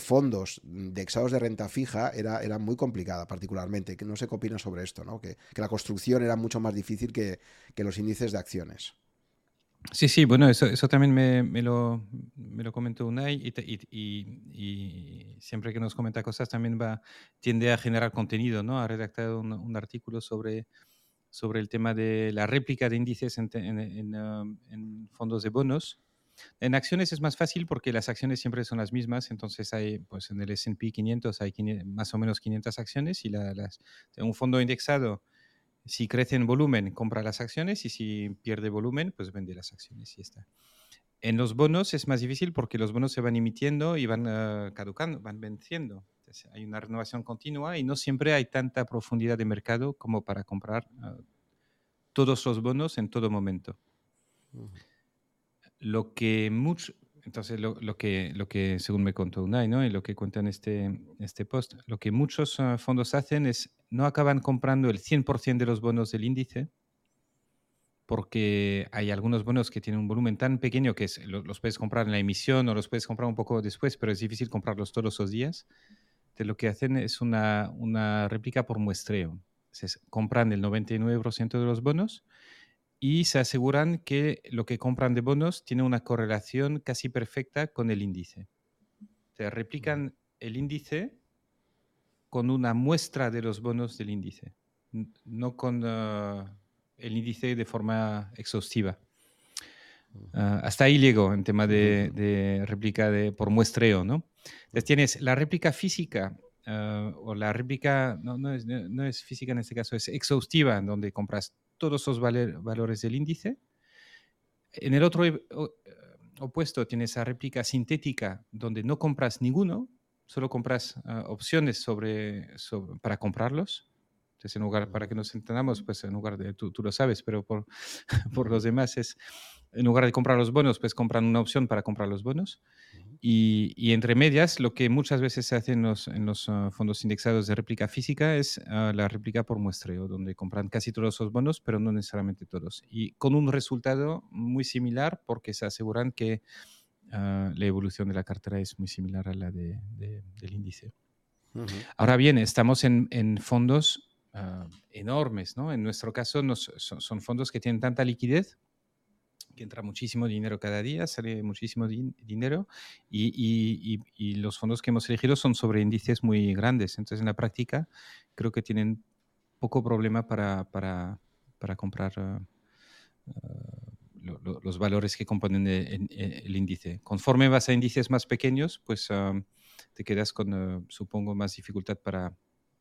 fondos indexados de renta fija era, era muy complicada, particularmente. Que no sé qué opina sobre esto, ¿no? que, la construcción era mucho más difícil que, los índices de acciones. Sí, sí, bueno, eso, eso también me, me, lo, me lo comentó Unai y, y, siempre que nos comenta cosas también va, tiende a generar contenido, ¿no? Ha redactado un, artículo sobre, sobre el tema de la réplica de índices en, en, um, en fondos de bonos en acciones es más fácil porque las acciones siempre son las mismas, entonces hay, pues en el S&P 500 hay más o menos 500 acciones y las, un fondo indexado, si crece en volumen, compra las acciones y si pierde volumen, pues vende las acciones y está. En los bonos es más difícil porque los bonos se van emitiendo y van ah, caducando, van venciendo. hay una renovación continua y no siempre hay tanta profundidad de mercado como para comprar ah, todos los bonos en todo momento lo que mucho, entonces lo, que, lo que según me contó Unai, ¿no? Y lo que cuenta en este, este post, lo que muchos ah, fondos hacen es no acaban comprando el 100% de los bonos del índice, porque hay algunos bonos que tienen un volumen tan pequeño que los puedes comprar en la emisión o los puedes comprar un poco después, pero es difícil comprarlos todos los días. Entonces lo que hacen es una, una réplica por muestreo. Entonces, compran el 99% de los bonos y se aseguran que lo que compran de bonos tiene una correlación casi perfecta con el índice. Se replican el índice con una muestra de los bonos del índice, no con ah, el índice de forma exhaustiva. Ah, hasta ahí llego en tema de, réplica de, por muestreo, ¿no? Entonces tienes la réplica física ah, o la réplica, no, no, es, no, es, física en este caso, es exhaustiva, donde compras todos los valores del índice. En el otro eh, opuesto tienes esa réplica sintética donde no compras ninguno, solo compras ah, opciones sobre, para comprarlos. Entonces, en lugar, para que nos entendamos, pues en lugar de, tú, tú lo sabes, pero por, por los demás es, en lugar de comprar los bonos, pues compran una opción para comprar los bonos. Y, entre medias, lo que muchas veces se hace en los, en los ah, fondos indexados de réplica física es ah, la réplica por muestreo, donde compran casi todos los bonos, pero no necesariamente todos. Y con un resultado muy similar porque se aseguran que ah, la evolución de la cartera es muy similar a la de, del índice. Ahora bien, estamos en, en fondos enormes, ¿no? En nuestro caso nos, son fondos que tienen tanta liquidez que entra muchísimo dinero cada día, sale muchísimo dinero y, los fondos que hemos elegido son sobre índices muy grandes. Entonces, en la práctica, creo que tienen poco problema para, para, para comprar ah, ah, los valores que componen el, índice. Conforme vas a índices más pequeños, pues ah, te quedas con, supongo, más dificultad para,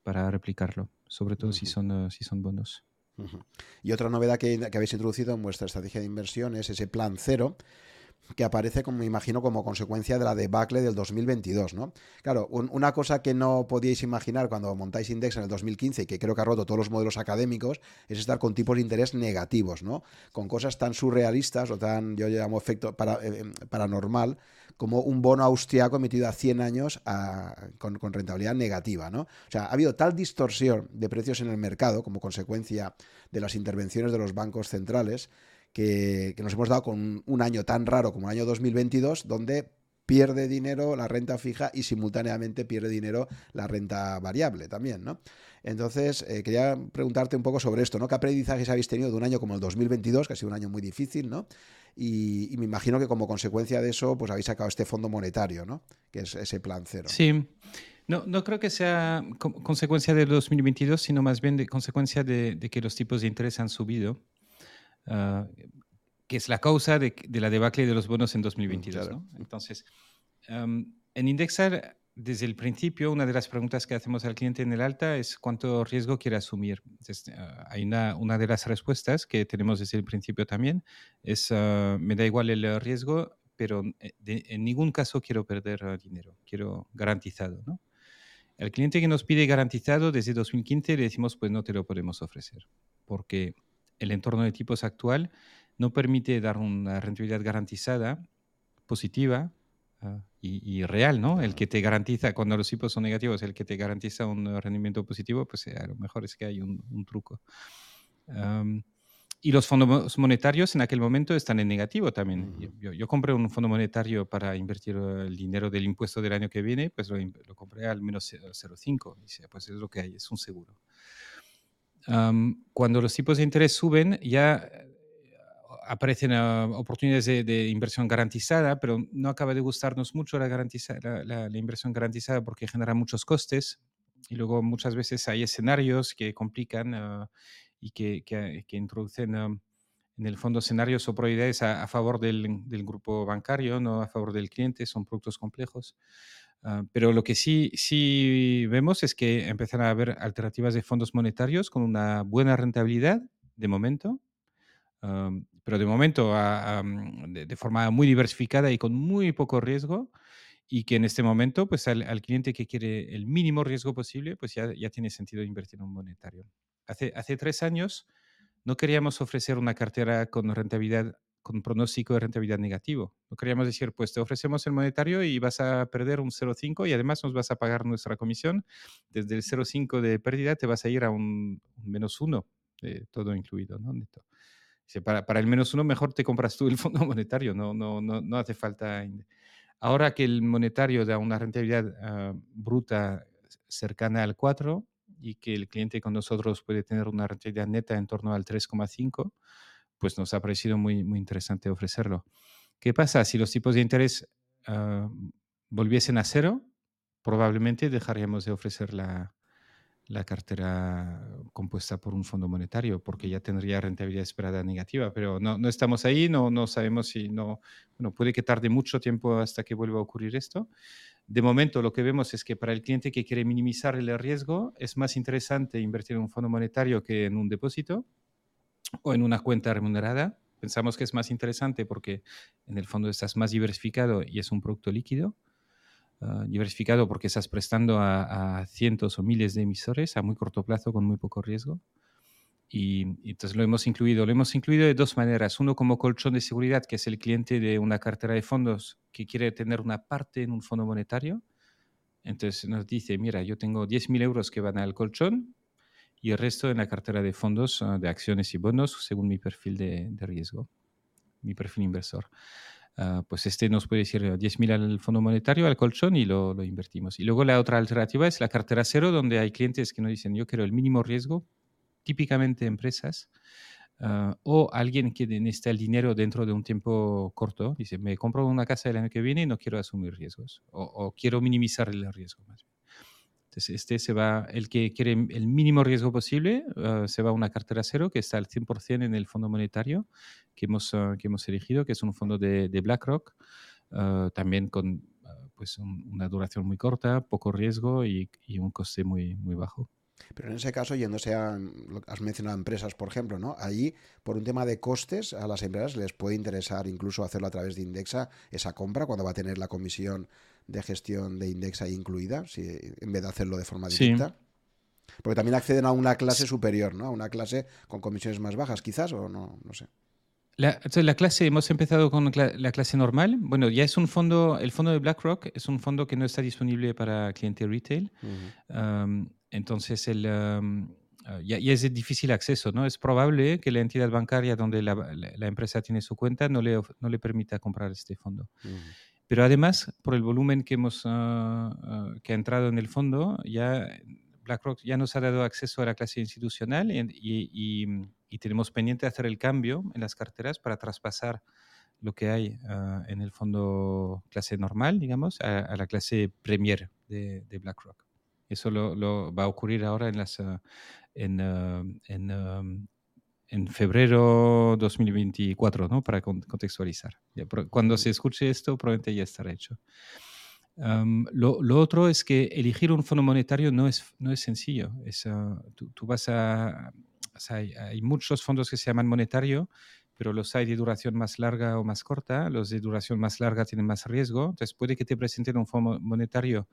para replicarlo, sobre todo si, son, si son bonos. Y otra novedad que, habéis introducido en vuestra estrategia de inversión es ese plan cero que aparece, como me imagino, como consecuencia de la debacle del 2022, ¿no? Claro, una cosa que no podíais imaginar cuando montáis Index en el 2015 y que creo que ha roto todos los modelos académicos es estar con tipos de interés negativos, ¿no? Con cosas tan surrealistas o tan, yo llamo efecto para, eh, paranormal, como un bono austriaco emitido a 100 años con, rentabilidad negativa. ¿no? O sea, ha habido tal distorsión de precios en el mercado como consecuencia de las intervenciones de los bancos centrales que, nos hemos dado con un año tan raro como el año 2022, donde pierde dinero la renta fija y simultáneamente pierde dinero la renta variable también, ¿no? Entonces, eh, quería preguntarte un poco sobre esto, ¿no? ¿Qué aprendizajes habéis tenido de un año como el 2022, que ha sido un año muy difícil, ¿no? Y, me imagino que como consecuencia de eso, pues habéis sacado este fondo monetario, ¿no? Que es ese plan cero. Sí. No, no creo que sea consecuencia del 2022, sino más bien de consecuencia de, que los tipos de interés han subido, ah, que es la causa de, la debacle de los bonos en 2022. ¿no? Entonces, en Indexar desde el principio, una de las preguntas que hacemos al cliente en el alta es cuánto riesgo quiere asumir. Ah, hay una, una, de las respuestas que tenemos desde el principio también, es ah, me da igual el riesgo, pero eh, en ningún caso quiero perder dinero, quiero garantizado. ¿no? El cliente que nos pide garantizado desde 2015 le decimos pues no te lo podemos ofrecer, porque el entorno de tipos actual no permite dar una rentabilidad garantizada, positiva ah, y, real, ¿no? El que te garantiza, cuando los tipos son negativos, el que te garantiza un rendimiento positivo, pues a lo mejor es que hay un, truco. y los fondos monetarios en aquel momento están en negativo también. yo, compré un fondo monetario para invertir el dinero del impuesto del año que viene, pues lo, compré al menos 0,5. Dice, pues es lo que hay, es un seguro. Cuando los tipos de interés suben, ya aparecen ah, oportunidades de, inversión garantizada, pero no acaba de gustarnos mucho la, la, inversión garantizada porque genera muchos costes y luego muchas veces hay escenarios que complican ah, y que, que, introducen ah, en el fondo escenarios o probabilidades a, favor del, del, grupo bancario, no a favor del cliente, son productos complejos. Pero lo que sí, sí vemos es que empezarán a haber alternativas de fondos monetarios con una buena rentabilidad de momento, pero de momento mm, de, forma muy diversificada y con muy poco riesgo y que en este momento, pues al, cliente que quiere el mínimo riesgo posible, pues ya, ya tiene sentido invertir en un monetario. Hace, hace tres años no queríamos ofrecer una cartera con rentabilidad, con pronóstico de rentabilidad negativo. No queríamos decir, pues te ofrecemos el monetario y vas a perder un 0,5 y además nos vas a pagar nuestra comisión. Desde el 0,5 de pérdida te vas a ir a un, menos uno, todo incluido, ¿no? para, para, el menos uno, mejor te compras tú el fondo monetario, no, no, no, no hace falta. Ahora que el monetario da una rentabilidad ah, bruta cercana al 4 y que el cliente con nosotros puede tener una rentabilidad neta en torno al 3,5, pues nos ha parecido muy, muy interesante ofrecerlo. ¿Qué pasa si los tipos de interés ah, volviesen a cero? Probablemente dejaríamos de ofrecer la, la cartera compuesta por un fondo monetario, porque ya tendría rentabilidad esperada negativa, pero no, no estamos ahí, no, no sabemos si no, bueno, puede que tarde mucho tiempo hasta que vuelva a ocurrir esto. De momento lo que vemos es que para el cliente que quiere minimizar el riesgo es más interesante invertir en un fondo monetario que en un depósito o en una cuenta remunerada. Pensamos que es más interesante porque en el fondo estás más diversificado y es un producto líquido Ah, diversificado porque estás prestando a, cientos o miles de emisores a muy corto plazo con muy poco riesgo. Y, entonces lo hemos incluido. Lo hemos incluido de dos maneras. Uno como colchón de seguridad, que es el cliente de una cartera de fondos que quiere tener una parte en un fondo monetario. Entonces nos dice, mira, yo tengo 10.000 euros que van al colchón y el resto en la cartera de fondos ah, de acciones y bonos según mi perfil de, de riesgo, mi perfil inversor. Ah, pues este nos puede decir 10.000 al Fondo Monetario, al colchón y lo, lo, invertimos. Y luego la otra alternativa es la cartera cero, donde hay clientes que nos dicen yo quiero el mínimo riesgo, típicamente empresas, ah, o alguien que necesita el dinero dentro de un tiempo corto, dice me compro una casa el año que viene y no quiero asumir riesgos, o, o quiero minimizar el riesgo más bien este se va, el que quiere el mínimo riesgo posible, ah, se va a una cartera cero que está al 100% en el fondo monetario que hemos, ah, que hemos elegido, que es un fondo de, BlackRock, ah, también con pues una duración muy corta, poco riesgo y, un coste muy, muy bajo. Pero en ese caso, yéndose a, has mencionado empresas, por ejemplo, ¿no? Allí, por un tema de costes, a las empresas les puede interesar incluso hacerlo a través de Indexa, esa compra, cuando va a tener la comisión de gestión de Indexa incluida, si, en vez de hacerlo de forma directa. Porque también acceden a una clase superior, ¿no? A una clase con comisiones más bajas, quizás, o no, no sé. La, la clase, hemos empezado con la, clase normal. Bueno, ya es un fondo, el fondo de BlackRock es un fondo que no está disponible para cliente retail. entonces, el, ya, es difícil acceso, ¿no? Es probable que la entidad bancaria donde la, la, empresa tiene su cuenta no le, no le permita comprar este fondo. Pero además, por el volumen que, hemos, ah, ah, que ha entrado en el fondo, ya BlackRock ya nos ha dado acceso a la clase institucional y, y, tenemos pendiente hacer el cambio en las carteras para traspasar lo que hay ah, en el fondo clase normal, digamos, a, la clase Premier de, de BlackRock. Eso lo, lo, va a ocurrir ahora en las en, en, en febrero 2024, ¿no? Para contextualizar. Cuando se escuche esto, probablemente ya estará hecho. lo, otro es que elegir un fondo monetario no es, no es sencillo. Es, ah, tú, vas a... hay, muchos fondos que se llaman monetario, pero los hay de duración más larga o más corta. Los de duración más larga tienen más riesgo. Entonces puede que te presenten un fondo monetario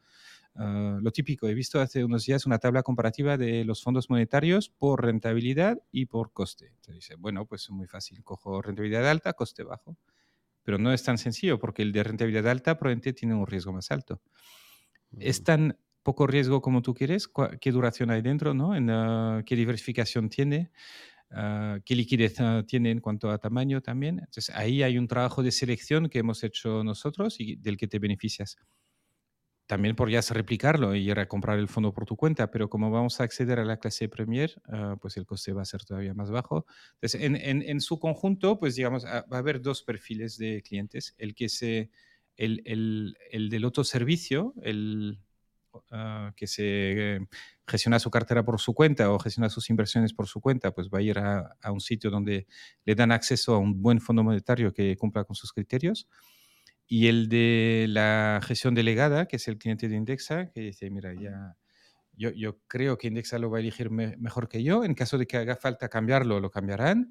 Ah, lo típico, he visto hace unos días una tabla comparativa de los fondos monetarios por rentabilidad y por coste. Entonces dice, bueno, pues es muy fácil, cojo rentabilidad alta, coste bajo. Pero no es tan sencillo porque el de rentabilidad alta probablemente tiene un riesgo más alto. Es mm. tan poco riesgo como tú quieres, qué duración hay dentro, ¿no? En, ah, qué diversificación tiene, ah, qué liquidez tiene en cuanto a tamaño también. Entonces ahí hay un trabajo de selección que hemos hecho nosotros y del que te beneficias también podrías replicarlo y ir a comprar el fondo por tu cuenta, pero como vamos a acceder a la clase Premier, ah, pues el coste va a ser todavía más bajo. Entonces, en, en, su conjunto, pues digamos, ah, va a haber dos perfiles de clientes. El que se, el, el, el del autoservicio, el uh, que se gestiona su cartera por su cuenta o gestiona sus inversiones por su cuenta, pues va a ir a, a un sitio donde le dan acceso a un buen fondo monetario que cumpla con sus criterios y el de la gestión delegada, que es el cliente de Indexa, que dice, mira, ya yo, yo creo que Indexa lo va a elegir mejor que yo. En caso de que haga falta cambiarlo, lo cambiarán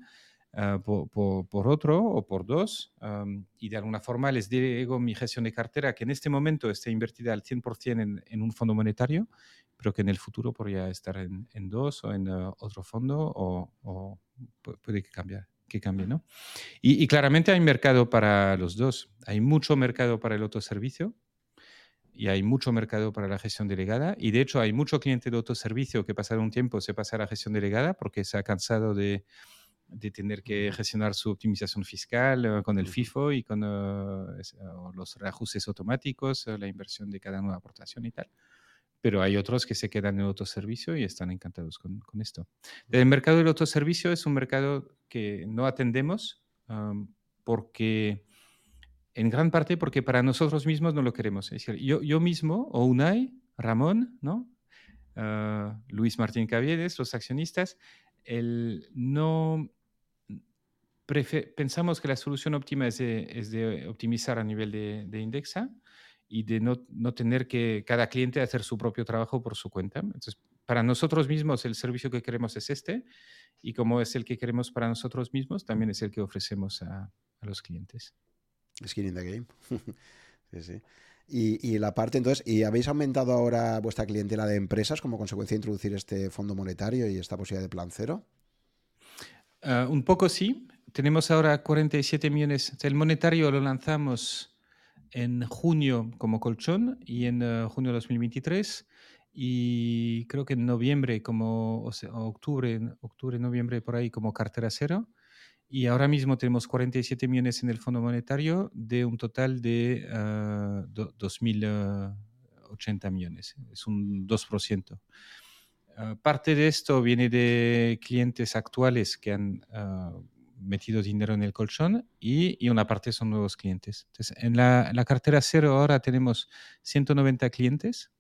uh, por, por, por, otro o por dos. Um, y de alguna forma les digo mi gestión de cartera, que en este momento esté invertida al 100% en, en un fondo monetario, pero que en el futuro podría estar en, en dos o en uh, otro fondo o, o puede que cambiar que cambie, ¿no? Y, claramente hay mercado para los dos. Hay mucho mercado para el autoservicio y hay mucho mercado para la gestión delegada. Y de hecho hay mucho cliente de autoservicio que pasado un tiempo se pasa a la gestión delegada porque se ha cansado de, de tener que gestionar su optimización fiscal eh, con el FIFO y con uh, los reajustes automáticos, la inversión de cada nueva aportación y tal pero hay otros que se quedan en el autoservicio y están encantados con, con, esto. El mercado del autoservicio es un mercado que no atendemos porque, en gran parte, porque para nosotros mismos no lo queremos. Es decir, yo, yo mismo, o Unai, Ramón, ¿no? Uh, Luis Martín Caviedes, los accionistas, el, no pensamos que la solución óptima es de, es de optimizar a nivel de, de Indexa y de no, no, tener que cada cliente hacer su propio trabajo por su cuenta. Entonces, para nosotros mismos el servicio que queremos es este y como es el que queremos para nosotros mismos, también es el que ofrecemos a, a los clientes. Skin in the game. sí, sí. Y, y, la parte entonces, ¿y habéis aumentado ahora vuestra clientela de empresas como consecuencia de introducir este fondo monetario y esta posibilidad de plan cero? Uh, un poco sí. Tenemos ahora 47 millones. El monetario lo lanzamos en junio como colchón y en uh, junio de 2023 y creo que en noviembre como o sea, octubre, octubre, noviembre por ahí como cartera cero. Y ahora mismo tenemos 47 millones en el Fondo Monetario de un total de uh, 2.080 millones. Es un 2%. Uh, parte de esto viene de clientes actuales que han metido dinero en el colchón y, y, una parte son nuevos clientes. Entonces, en la, la, cartera cero ahora tenemos 190 clientes.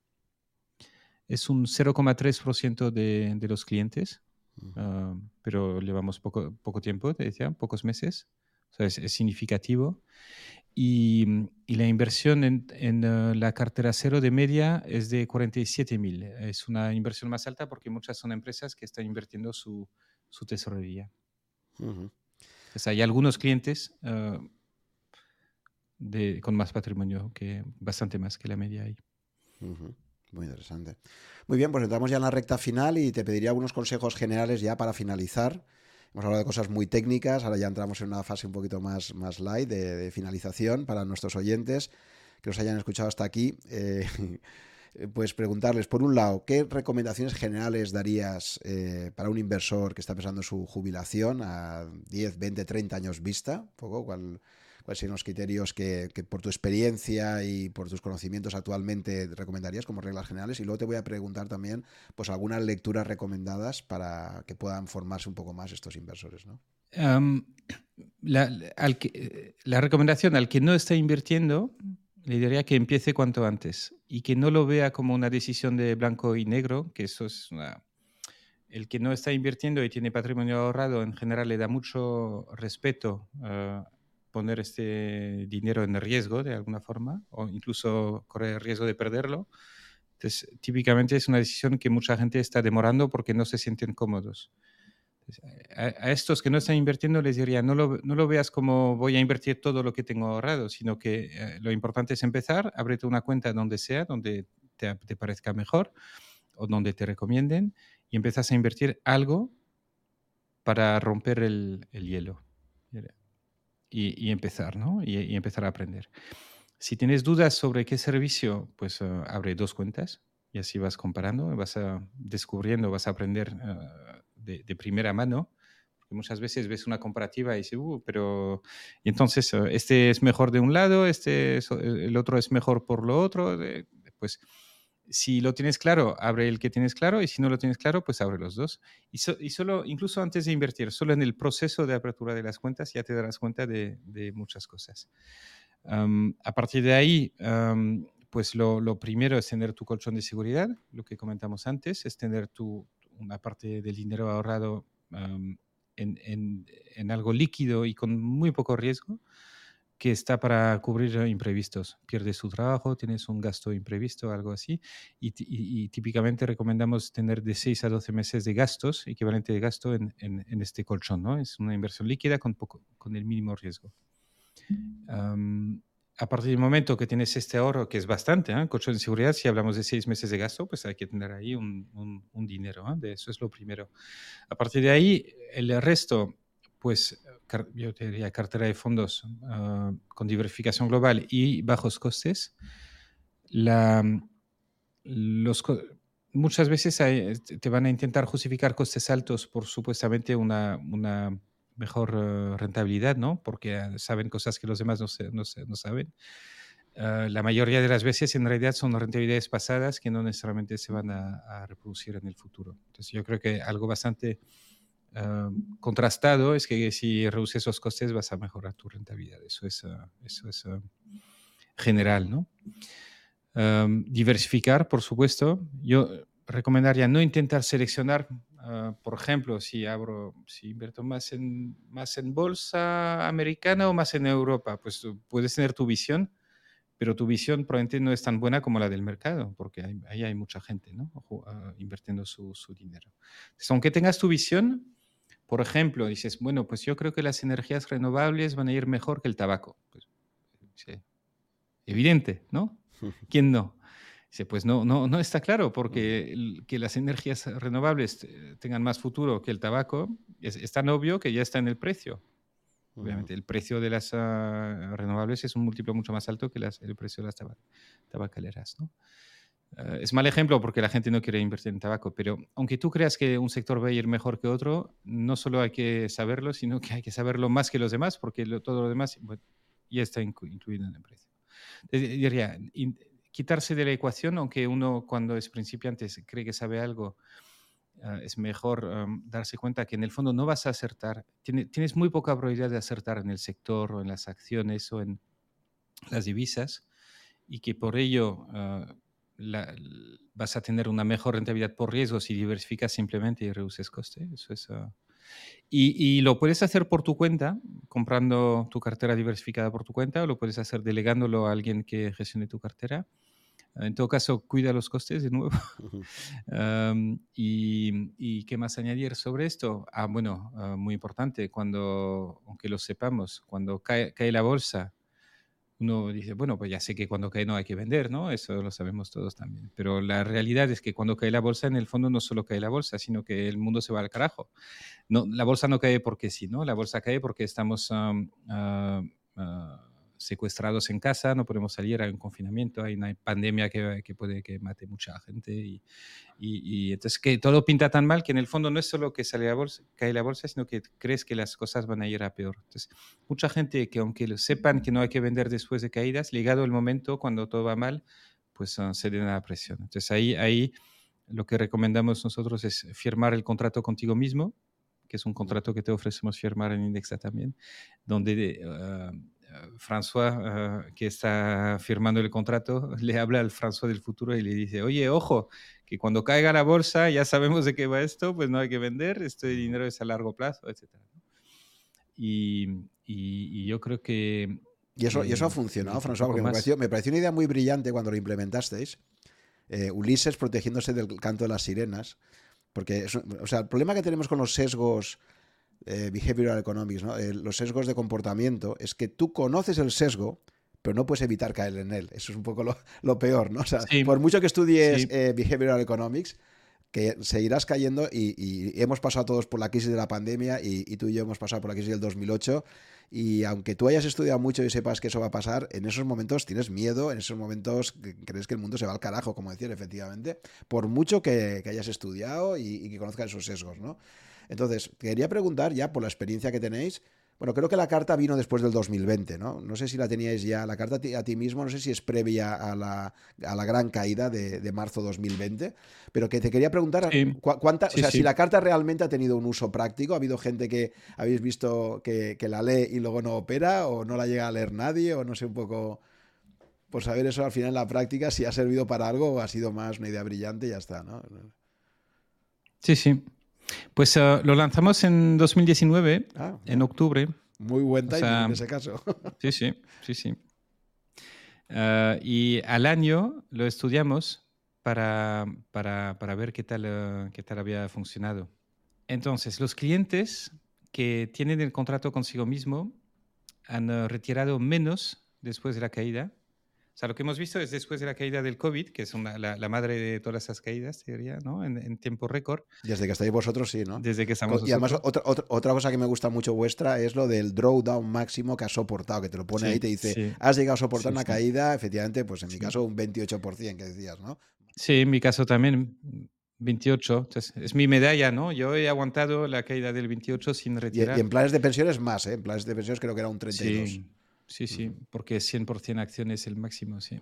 Es un 0,3% de, de, los clientes, uh, pero llevamos poco, poco tiempo, te decía, pocos meses. O sea, es, es significativo. Y, y, la inversión en, en uh, la cartera cero de media es de 47 mil. Es una inversión más alta porque muchas son empresas que están invirtiendo su, su tesorería. Uh -huh. Entonces, hay algunos clientes de, con más patrimonio, que bastante más que la media ahí. Uh. Muy interesante. Muy bien, pues entramos ya en la recta final y te pediría algunos consejos generales ya para finalizar. Hemos hablado de cosas muy técnicas, ahora ya entramos en una fase un poquito más, más light de, finalización para nuestros oyentes que nos hayan escuchado hasta aquí. Eh, pues preguntarles, por un lado, ¿qué recomendaciones generales darías eh, para un inversor que está pensando su jubilación a 10, 20, 30 años vista? poco, ¿Cuál, ¿Cuáles serían los criterios que, por tu experiencia y por tus conocimientos actualmente recomendarías como reglas generales? Y luego te voy a preguntar también pues algunas lecturas recomendadas para que puedan formarse un poco más estos inversores. ¿no? La, que, la recomendación al que no está invirtiendo le diría que empiece cuanto antes y que no lo vea como una decisión de blanco y negro, que eso es. El que no está invirtiendo y tiene patrimonio ahorrado en general le da mucho respeto uh, poner este dinero en riesgo de alguna forma o incluso correr el riesgo de perderlo. Entonces, típicamente es una decisión que mucha gente está demorando porque no se sienten cómodos. A, estos que no están invirtiendo les diría, no lo, no lo, veas como voy a invertir todo lo que tengo ahorrado, sino que eh, lo importante es empezar, ábrete una cuenta donde sea, donde te, parezca mejor o donde te recomienden y empiezas a invertir algo para romper el, hielo y, empezar, ¿no? Y, empezar a aprender. Si tienes dudas sobre qué servicio, pues eh, abre dos cuentas y así vas comparando, vas a, descubriendo, vas a aprender eh, de, primera mano muchas veces ves una comparativa y dices, uh, pero y entonces eh, este es mejor de un lado, este el otro es mejor por lo otro, pues si lo tienes claro, abre el que tienes claro y si no lo tienes claro, pues abre los dos. Y, y solo, incluso antes de invertir, solo en el proceso de apertura de las cuentas ya te darás cuenta de, de muchas cosas. a partir de ahí, pues lo, lo, primero es tener tu colchón de seguridad, lo que comentamos antes, es tener tu, una parte del dinero ahorrado en, algo líquido y con muy poco riesgo que está para cubrir imprevistos. Pierdes su trabajo, tienes un gasto imprevisto, algo así, y, típicamente recomendamos tener de 6 a 12 meses de gastos, equivalente de gasto en, este colchón, ¿no? Es una inversión líquida con, poco, con el mínimo riesgo a partir del momento que tienes este ahorro, que es bastante, ¿eh? colchón de seguridad, si hablamos de seis meses de gasto, pues hay que tener ahí un, un, dinero, ¿eh? de eso es lo primero. A partir de ahí, el resto, pues yo te diría cartera de fondos ah, con diversificación global y bajos costes. La, los, muchas veces te van a intentar justificar costes altos por supuestamente una, una mejor eh, rentabilidad, ¿no? Porque ah, saben cosas que los demás no, no, saben. Ah, la mayoría de las veces en realidad son rentabilidades pasadas que no necesariamente se van a, reproducir en el futuro. Entonces yo creo que algo bastante ah, contrastado es que si reduces esos costes vas a mejorar tu rentabilidad. Eso es, eso es general, ¿no? diversificar, por supuesto. Yo recomendaría no intentar seleccionar Ah, por ejemplo, si abro, si invierto más en, más en bolsa americana o más en Europa, pues puedes tener tu visión, pero tu visión probablemente no es tan buena como la del mercado, porque ahí hay mucha gente ¿no? Ah, invirtiendo su, su dinero. Entonces, aunque tengas tu visión, por ejemplo, dices, bueno, pues yo creo que las energías renovables van a ir mejor que el tabaco. Pues, evidente, ¿no? ¿Quién no? Pues no, no, no está claro, porque que las energías renovables tengan más futuro que el tabaco es, tan obvio que ya está en el precio. Obviamente, el precio de las ah, renovables es un múltiplo mucho más alto que el precio de las tabacaleras. ¿no? Ah, es mal ejemplo porque la gente no quiere invertir en tabaco, pero aunque tú creas que un sector va a ir mejor que otro, no solo hay que saberlo, sino que hay que saberlo más que los demás, porque todo lo demás ya está incluido en el precio. Diría, quitarse de la ecuación, aunque uno cuando es principiante cree que sabe algo, ah, es mejor darse cuenta que en el fondo no vas a acertar, tienes muy poca probabilidad de acertar en el sector o en las acciones o en las divisas y que por ello ah, vas a tener una mejor rentabilidad por riesgo si diversificas simplemente y reduces coste. Eso es, ah, y, lo puedes hacer por tu cuenta, comprando tu cartera diversificada por tu cuenta, o lo puedes hacer delegándolo a alguien que gestione tu cartera. En todo caso, cuida los costes de nuevo. y, qué más añadir sobre esto? Ah, bueno, ah, muy importante, cuando, aunque lo sepamos, cuando cae, cae, la bolsa, uno dice, bueno, pues ya sé que cuando cae no hay que vender, ¿no? Eso lo sabemos todos también. Pero la realidad es que cuando cae la bolsa, en el fondo no solo cae la bolsa, sino que el mundo se va al carajo. No, la bolsa no cae porque sí, ¿no? La bolsa cae porque estamos... Ah, secuestrados en casa, no podemos salir, hay un confinamiento, hay una pandemia que, que puede que mate mucha gente y, y, entonces que todo pinta tan mal que en el fondo no es solo que sale la bolsa, cae la bolsa, sino que crees que las cosas van a ir a peor. Entonces, mucha gente que aunque lo sepan que no hay que vender después de caídas, llegado el momento cuando todo va mal, pues uh, se den a la presión. Entonces ahí, ahí lo que recomendamos nosotros es firmar el contrato contigo mismo, que es un contrato que te ofrecemos firmar en Indexa también, donde uh, François, eh, que está firmando el contrato, le habla al François del futuro y le dice, oye, ojo, que cuando caiga la bolsa ya sabemos de qué va esto, pues no hay que vender, este dinero es a largo plazo, etc. Y, y, yo creo que... Y eso, y eso ha funcionado, François, porque me pareció, me pareció, una idea muy brillante cuando lo implementasteis. Eh, Ulises protegiéndose del canto de las sirenas. Porque, o sea, el problema que tenemos con los sesgos eh, behavioral economics, ¿no? Eh, los sesgos de comportamiento, es que tú conoces el sesgo, pero no puedes evitar caer en él. Eso es un poco lo, peor, ¿no? O sea, por mucho que estudies eh, Behavioral Economics, que seguirás cayendo y, hemos pasado todos por la crisis de la pandemia y, y, tú y yo hemos pasado por la crisis del 2008 y aunque tú hayas estudiado mucho y sepas que eso va a pasar, en esos momentos tienes miedo, en esos momentos crees que el mundo se va al carajo, como decir, efectivamente, por mucho que, hayas estudiado y, y, que conozcas esos sesgos, ¿no? Entonces, quería preguntar ya por la experiencia que tenéis, bueno, creo que la carta vino después del 2020, ¿no? No sé si la teníais ya, la carta a ti mismo, no sé si es previa a la, a la gran caída de, de, marzo 2020, pero que te quería preguntar, cuánta, o sea, si la carta realmente ha tenido un uso práctico, ¿ha habido gente que habéis visto que, que, la lee y luego no opera, o no la llega a leer nadie, o no sé un poco, por saber eso al final en la práctica, si ha servido para algo o ha sido más una idea brillante y ya está, ¿no? Sí, sí. Pues uh, lo lanzamos en 2019, ah, en octubre. Muy buen timing o sea, en ese caso. Sí, sí, sí, sí. Uh, y al año lo estudiamos para, para, para ver qué tal, uh, qué tal había funcionado. Entonces, los clientes que tienen el contrato consigo mismo han retirado menos después de la caída o sea, lo que hemos visto es después de la caída del COVID, que es la, madre de todas esas caídas, diría, ¿no? En, tiempo récord. Desde que estáis vosotros, sí, ¿no? Desde que estamos Y además, otra, otra, cosa que me gusta mucho vuestra es lo del drawdown máximo que has soportado, que te lo pone ahí y te dice, has llegado a soportar una caída, efectivamente, pues en mi caso un 28% que decías, ¿no? Sí, en mi caso también. 28, Entonces, es mi medalla, ¿no? Yo he aguantado la caída del 28 sin retirar. Y, en planes de pensiones más, ¿eh? En planes de pensiones creo que era un 32. Sí. Sí, porque 100% acción es el máximo, sí.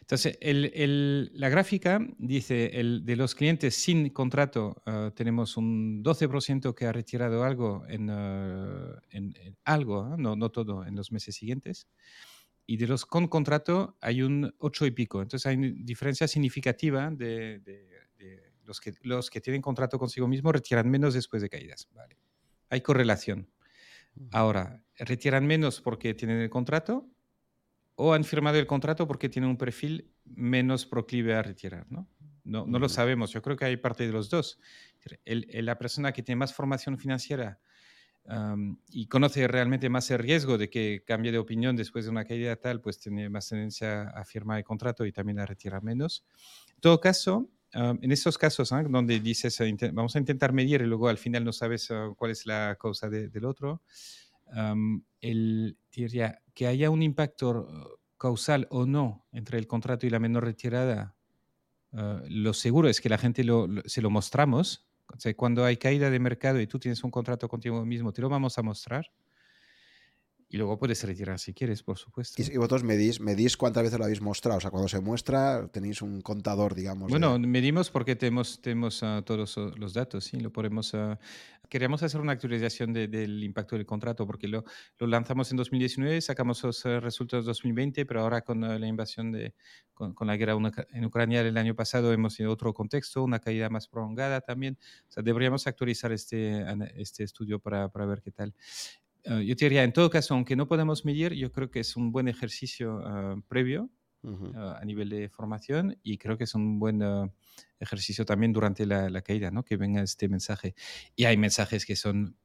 Entonces, el, la gráfica dice, el, de los clientes sin contrato ah, tenemos un 12% que ha retirado algo en, ah, en, algo, ¿ah? no, no todo, en los meses siguientes. Y de los con contrato hay un 8 y pico. Entonces, hay una diferencia significativa de, de, los, que, los que tienen contrato consigo mismo retiran menos después de caídas. Vale. Hay correlación. Ahora, retiran menos porque tienen el contrato o han firmado el contrato porque tienen un perfil menos proclive a retirar, ¿no? No, no lo sabemos, yo creo que hay parte de los dos. la persona que tiene más formación financiera y conoce realmente más el riesgo de que cambie de opinión después de una caída tal, pues tiene más tendencia a firmar el contrato y también a retirar menos. En todo caso, en esos casos ¿ah? donde dices, vamos a intentar medir y luego al final no sabes ah, cuál es la causa del otro, el, diría que haya un impacto causal o no entre el contrato y la menor retirada, ah, lo seguro es que la gente se lo mostramos. cuando hay caída de mercado y tú tienes un contrato contigo mismo, te lo vamos a mostrar. Y luego puedes retirar si quieres, por supuesto. Y, vosotros medís, medís cuántas veces lo habéis mostrado. O sea, cuando se muestra, tenéis un contador, digamos. Bueno, medimos porque tenemos, tenemos uh, todos los datos, sí, lo podemos. Uh, queríamos hacer una actualización del impacto del contrato porque lo, lo, lanzamos en 2019, sacamos los uh, resultados en 2020, pero ahora con la invasión de. Con, con la guerra en Ucrania el año pasado hemos tenido otro contexto, una caída más prolongada también. O sea, deberíamos actualizar este, este estudio para, para ver qué tal. Ah, yo te diría, en todo caso, aunque no podemos medir, yo creo que es un buen ejercicio ah, previo ah, a nivel de formación y creo que es un buen ejercicio también durante la, caída, ¿no? que venga este mensaje. Y hay mensajes que son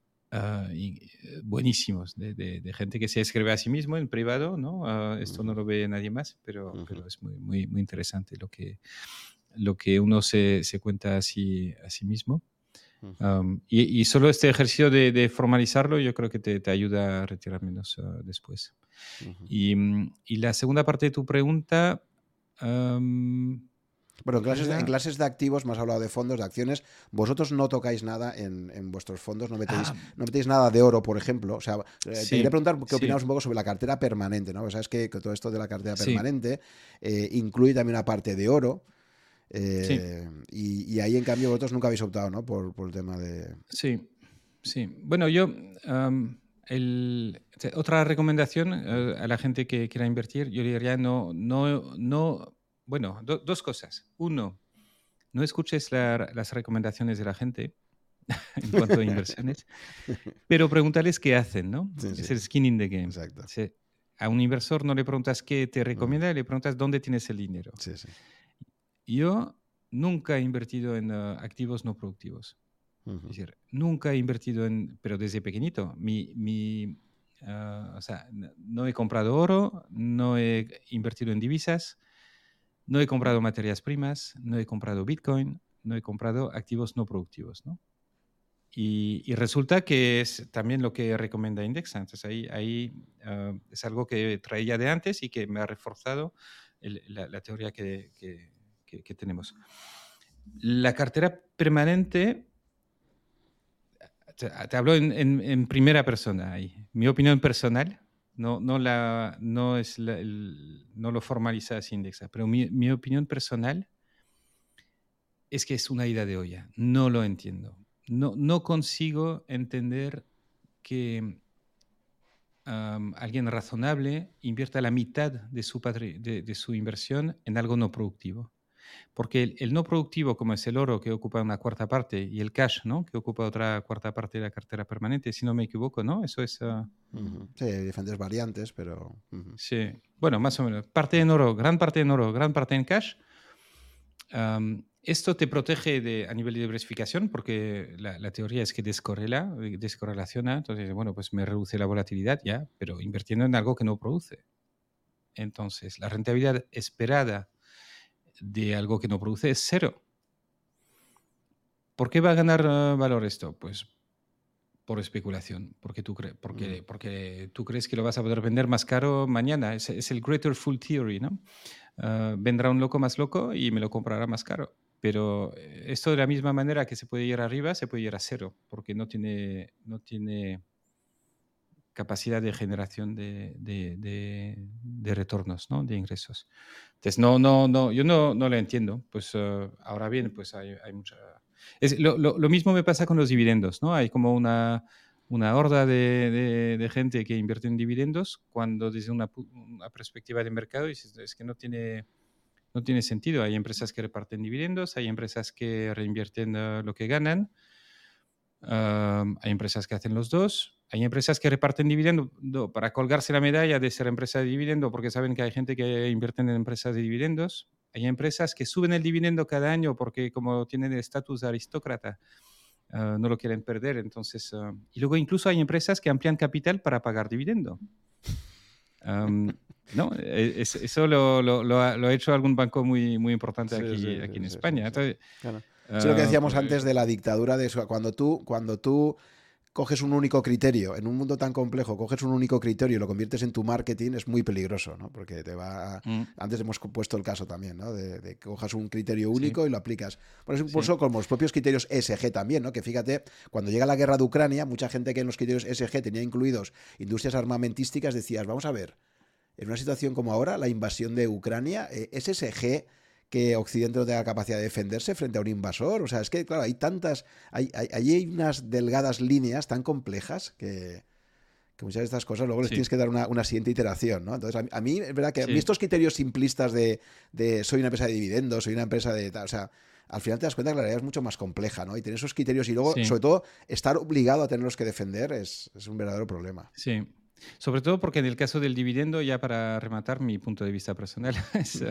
buenísimos de, gente que se escribe a sí mismo en privado, ¿no? esto no lo ve nadie más, pero, pero es muy, muy, muy, interesante lo que, lo que uno se, se cuenta a sí, a sí mismo y, solo este ejercicio de, formalizarlo yo creo que te, ayuda a retirar menos ah, después. Mm, y, la segunda parte de tu pregunta... bueno, en clases, en clases, de activos, más hablado de fondos, de acciones, vosotros no tocáis nada en, vuestros fondos, no metéis, ah. no metéis nada de oro, por ejemplo. O sea, eh, te quería preguntar qué opinamos un poco sobre la cartera permanente, ¿no? Sabes que, todo esto de la cartera permanente eh, incluye también una parte de oro. Eh, y, ahí, en cambio, vosotros nunca habéis optado, ¿no? Por, por el tema de... Sí, sí. Bueno, yo... el, otra recomendación eh, a la gente que quiera invertir, yo diría no, no, no bueno, dos cosas. Uno, no escuches las recomendaciones de la gente en cuanto a inversiones, pero pregúntales qué hacen, ¿no? es el skin in the game. Exacto. a un inversor no le preguntas qué te recomienda, le preguntas dónde tienes el dinero. Sí, sí. Yo nunca he invertido en ah, activos no productivos. Es decir, nunca he invertido en, pero desde pequeñito, mi, mi, ah, o sea, no he comprado oro, no he invertido en divisas, no he comprado materias primas, no he comprado Bitcoin, no he comprado activos no productivos, ¿no? Y, resulta que es también lo que recomienda Indexa. Entonces ahí, ahí ah, es algo que traía de antes y que me ha reforzado la, teoría que, que, tenemos. La cartera permanente, te, hablo en, primera persona ahí. Mi opinión personal, no, no, la, no, es no lo formaliza así Indexa, pero mi, opinión personal es que es una ida de olla. No lo entiendo no, no consigo entender que alguien razonable invierta la mitad de su, de, su, inversión en algo no productivo. Porque el, no productivo, como es el oro, que ocupa una cuarta parte, y el cash, ¿no? que ocupa otra cuarta parte de la cartera permanente, si no me equivoco, ¿no? Eso es... Ah, sí, diferentes variantes, pero... Sí, bueno, más o menos. Parte en oro, gran parte en oro, gran parte en cash. Esto te protege de, a nivel de diversificación porque la, teoría es que descorrela, eh, descorrelaciona, entonces, bueno, pues me reduce la volatilidad ya, pero invirtiendo en algo que no produce. Entonces, la rentabilidad esperada de algo que no produce es cero. ¿Por qué va a ganar eh, valor esto? Pues por especulación, porque tú, crees porque, mm. porque tú crees que lo vas a poder vender más caro mañana. Es, es el Greater Full Theory, ¿no? Ah, vendrá un loco más loco y me lo comprará más caro. Pero eh, esto de la misma manera que se puede ir arriba, se puede ir a cero, porque no tiene, no tiene capacidad de generación de, de, retornos, ¿no? de ingresos. Entonces, no, no, no, yo no, no lo entiendo. Pues uh, ahora bien, pues hay, hay mucha... Es, lo, lo, lo, mismo me pasa con los dividendos, ¿no? Hay como una, una horda de, de, gente que invierte en dividendos cuando desde una, una perspectiva de mercado es que no tiene no tiene sentido. Hay empresas que reparten dividendos, hay empresas que reinvierten eh, lo que ganan, hay empresas que hacen los dos, hay empresas que reparten dividendos para colgarse la medalla de ser empresa de dividendo porque saben que hay gente que invierte en empresas de dividendos. Hay empresas que suben el dividendo cada año porque como tienen el estatus de aristócrata, ah, no lo quieren perder. Entonces, ah, y luego incluso hay empresas que amplían capital para pagar dividendo. no, e, eso lo, lo, lo, ha, hecho algún banco muy, muy importante aquí, aquí en España. Entonces, es lo que decíamos pues antes de la dictadura de eso. Cuando tú, cuando tú coges un único criterio, en un mundo tan complejo, coges un único criterio y lo conviertes en tu marketing, es muy peligroso, ¿no? Porque te va... Mm. Antes hemos puesto el caso también, ¿no? De, que cojas un criterio único y lo aplicas. Por eso, incluso como los propios criterios ESG también, ¿no? Que fíjate, cuando llega la guerra de Ucrania, mucha gente que en los criterios ESG tenía incluidos industrias armamentísticas decías, vamos a ver, en una situación como ahora, la invasión de Ucrania, eh, ¿es ESG que Occidente no tenga capacidad de defenderse frente a un invasor. O sea, es que, claro, hay tantas. Hay, hay, hay unas delgadas líneas tan complejas que, muchas de estas cosas luego les tienes que dar una, siguiente iteración, ¿no? Entonces, a, mí, es verdad que estos criterios simplistas de, soy una empresa de dividendos, soy una empresa de. O sea, al final te das cuenta que la realidad es mucho más compleja, ¿no? Y tener esos criterios y luego, sobre todo, estar obligado a tenerlos que defender es, es un verdadero problema. Sí. Sobre todo porque en el caso del dividendo, ya para rematar mi punto de vista personal, es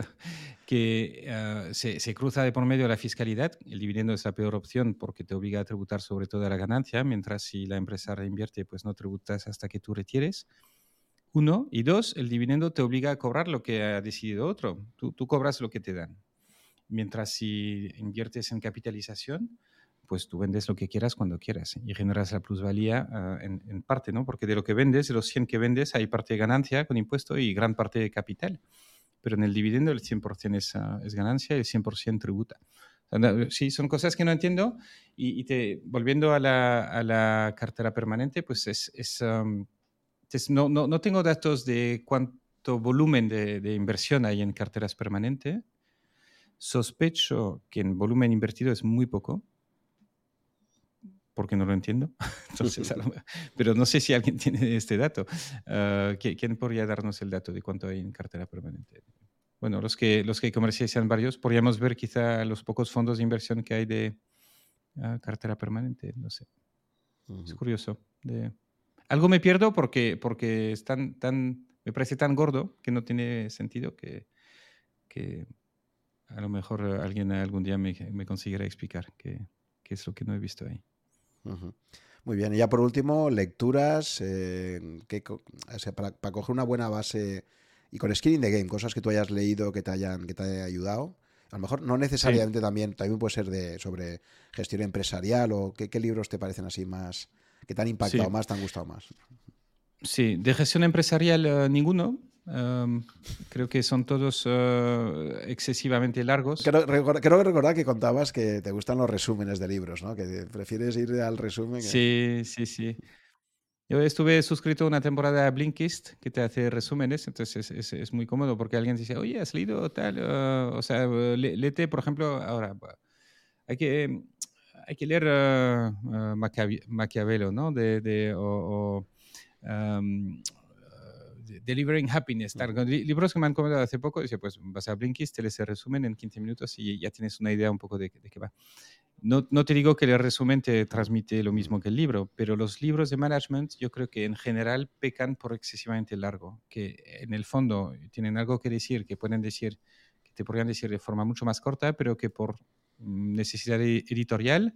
que eh, se, cruza de por medio la fiscalidad. El dividendo es la peor opción porque te obliga a tributar sobre toda la ganancia, mientras si la empresa reinvierte, pues no tributas hasta que tú retires. Uno. Y dos, el dividendo te obliga a cobrar lo que ha decidido otro. Tú, tú cobras lo que te dan. Mientras si inviertes en capitalización, pues tú vendes lo que quieras cuando quieras y generas la plusvalía ah, en, parte, ¿no? Porque de lo que vendes, de los 100 que vendes, hay parte de ganancia con impuesto y gran parte de capital. Pero en el dividendo el 100% es, uh, es ganancia y el 100% tributa. Sí, son cosas que no entiendo. Y, te, volviendo a la, a la, cartera permanente, pues es, es, no, no, no, tengo datos de cuánto volumen de, de inversión hay en carteras permanentes. Sospecho que en volumen invertido es muy poco porque no lo entiendo. pero no sé si alguien tiene este dato. Ah, ¿Quién podría darnos el dato de cuánto hay en cartera permanente? Bueno, los que, los que comercializan varios, podríamos ver quizá los pocos fondos de inversión que hay de ah, cartera permanente, no sé. Es curioso. De... Algo me pierdo porque, porque es tan, tan, me parece tan gordo que no tiene sentido que, que a lo mejor alguien algún día me, me conseguirá explicar qué, qué es lo que no he visto ahí. Muy bien, y ya por último, lecturas eh, que, para, coger una buena base y con Skin in the Game, cosas que tú hayas leído que te hayan, que te haya ayudado. A lo mejor no necesariamente también, también puede ser de sobre gestión empresarial o qué, libros te parecen así más, que te han impactado más, te han gustado más. Sí, de gestión empresarial eh, ninguno, creo que son todos uh, excesivamente largos. Creo, creo, recordar que contabas que te gustan los resúmenes de libros, ¿no? Que prefieres ir al resumen. Sí, sí, sí. Yo estuve suscrito una temporada a Blinkist que te hace resúmenes, entonces es, es, muy cómodo porque alguien dice, oye, ¿has leído tal? Uh, o sea, léete, por ejemplo, ahora, hay que, hay que leer uh, Maquiavelo, ¿no? De, de o, Delivering Happiness, libros que me han comentado hace poco, dice, pues vas a Blinkist, te les resumen en 15 minutos y ya tienes una idea un poco de, qué va. No, no, te digo que el resumen te transmite lo mismo que el libro, pero los libros de management yo creo que en general pecan por excesivamente largo, que en el fondo tienen algo que decir, que pueden decir, que te podrían decir de forma mucho más corta, pero que por mm, necesidad editorial,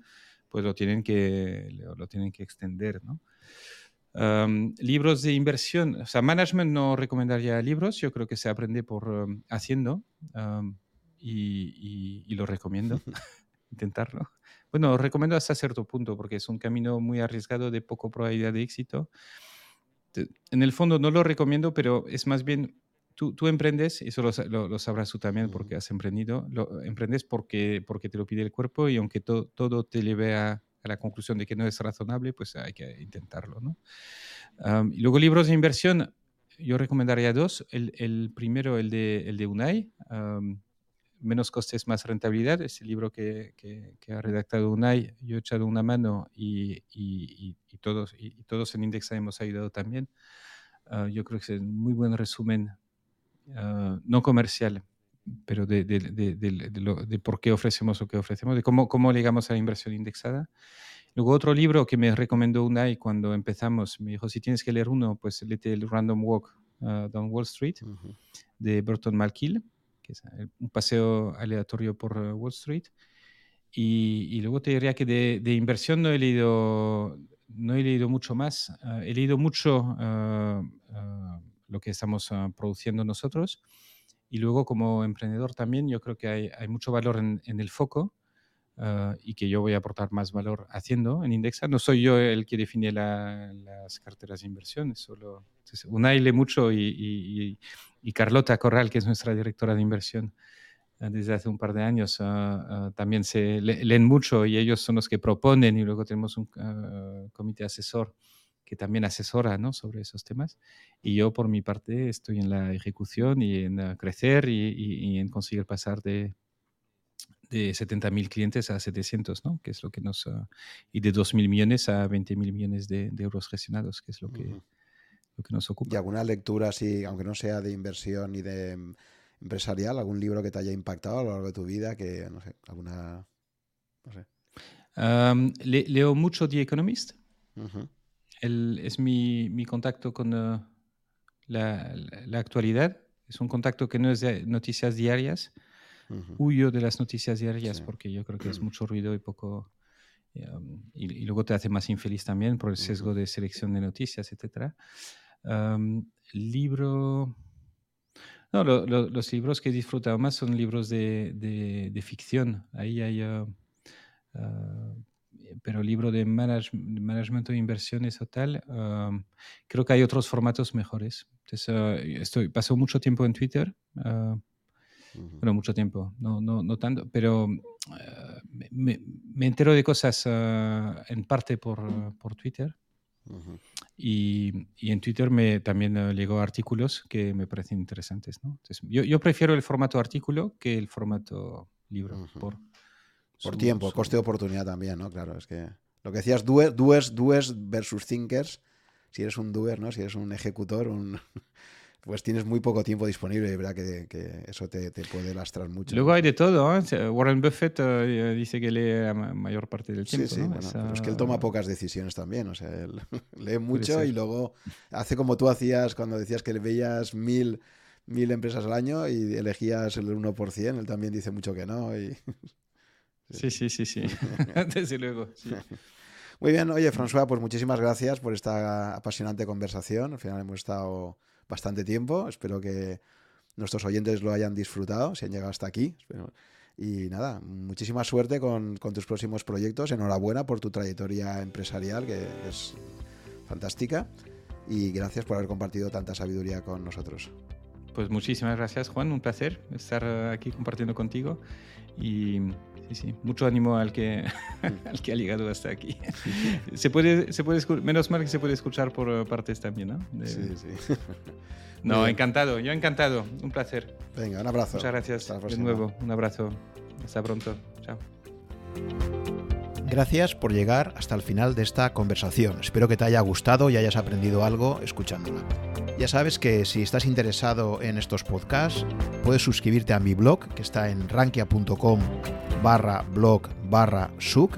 pues lo tienen que, lo tienen que extender, ¿no? Libros de inversión, o sea, management no recomendaría libros, yo creo que se aprende por haciendo y, lo recomiendo, intentarlo. Bueno, recomiendo hasta cierto punto porque es un camino muy arriesgado de poco probabilidad de éxito. En el fondo no lo recomiendo, pero es más bien, tú, tú emprendes, eso lo, lo, sabrás tú también porque has emprendido, lo, emprendes porque, porque te lo pide el cuerpo y aunque todo te lleve a a la conclusión de que no es razonable, pues hay que intentarlo. ¿no? y luego libros de inversión, yo recomendaría dos. El, primero, el de, el de UNAI, Menos costes, más rentabilidad, es el libro que, que, ha redactado UNAI. Yo he echado una mano y, y, y todos, y, todos en Indexa hemos ayudado también. Ah, yo creo que es un muy buen resumen, ah, no comercial, pero de, de, de, de, por qué ofrecemos lo que ofrecemos, de cómo, cómo llegamos a la inversión indexada. Luego otro libro que me recomendó Unai cuando empezamos, me dijo, si tienes que leer uno, pues léete el Random Walk uh, Down Wall Street de Burton Malkiel, que es un paseo aleatorio por uh, Wall Street. Y, y, luego te diría que de, inversión no he leído, no he leído mucho más. Uh, he leído mucho lo que estamos produciendo nosotros y luego como emprendedor también yo creo que hay, hay mucho valor en, en el foco ah, y que yo voy a aportar más valor haciendo en Indexa. No soy yo el que define las carteras de inversión, solo Unai lee mucho y, y, y, Carlota Corral, que es nuestra directora de inversión ah, desde hace un par de años, ah, también se leen mucho y ellos son los que proponen y luego tenemos un comité asesor que también asesora ¿no? sobre esos temas. Y yo, por mi parte, estoy en la ejecución y en uh, crecer y, y, en conseguir pasar de, de 70.000 clientes a 700, ¿no? que es lo que nos... Uh, y de 2.000 millones a 20.000 millones de, de, euros gestionados, que es lo que, lo que nos ocupa. ¿Y alguna lectura, así, aunque no sea de inversión ni de mm, empresarial, algún libro que te haya impactado a lo largo de tu vida, que, no sé, alguna... No sé. Um, le, leo mucho The Economist es mi, mi, contacto con uh, la, la, actualidad. Es un contacto que no es de noticias diarias. Huyo de las noticias diarias porque yo creo que es mucho ruido y poco... Um, y, luego te hace más infeliz también por el sesgo de selección de noticias, etc. Um, libro... No, los libros que he disfrutado más son libros de, de, de ficción. Ahí hay... Uh, uh, pero libro de management de inversiones o tal, creo que hay otros formatos mejores. Entonces, uh, estoy, paso mucho tiempo en Twitter. Uh, bueno, mucho tiempo, no, no, no tanto, pero ah, me, me, entero de cosas en parte por, por Twitter. y, y, en Twitter me también llegó artículos que me parecen interesantes. ¿no? Entonces, yo, yo, prefiero el formato artículo que el formato libro, por, por tiempo, coste de oportunidad también, ¿no? Claro, es que lo que decías, doers, doers, versus thinkers. Si eres un doer, ¿no? Si eres un ejecutor, un, pues tienes muy poco tiempo disponible y verdad que, eso te, puede lastrar mucho. Luego hay de todo. ¿eh? Warren Buffett eh, dice que lee la mayor parte del tiempo. Sí, sí, bueno, pero es que él toma pocas decisiones también. O sea, él lee mucho y luego hace como tú hacías cuando decías que le veías mil, mil empresas al año y elegías el 1%. Él también dice mucho que no. Y... Sí, sí, sí, sí. Desde luego. Muy bien, oye, François, pues muchísimas gracias por esta apasionante conversación. Al final hemos estado bastante tiempo. Espero que nuestros oyentes lo hayan disfrutado, si han llegado hasta aquí. Y nada, muchísima suerte con, tus próximos proyectos. Enhorabuena por tu trayectoria empresarial, que es fantástica. Y gracias por haber compartido tanta sabiduría con nosotros. Pues muchísimas gracias, Juan. Un placer estar aquí compartiendo contigo. Y sí, sí, mucho ánimo al que, al que ha llegado hasta aquí. se puede, se puede, menos mal que se puede escuchar por partes también, ¿no? Sí, sí. No, encantado, yo encantado. Un placer. Venga, un abrazo. Muchas gracias. De nuevo, un abrazo. Hasta pronto. Chao. Gracias por llegar hasta el final de esta conversación. Espero que te haya gustado y hayas aprendido algo escuchándola. Ya sabes que si estás interesado en estos podcasts, puedes suscribirte a mi blog, que está en rankia.com barra blog barra such,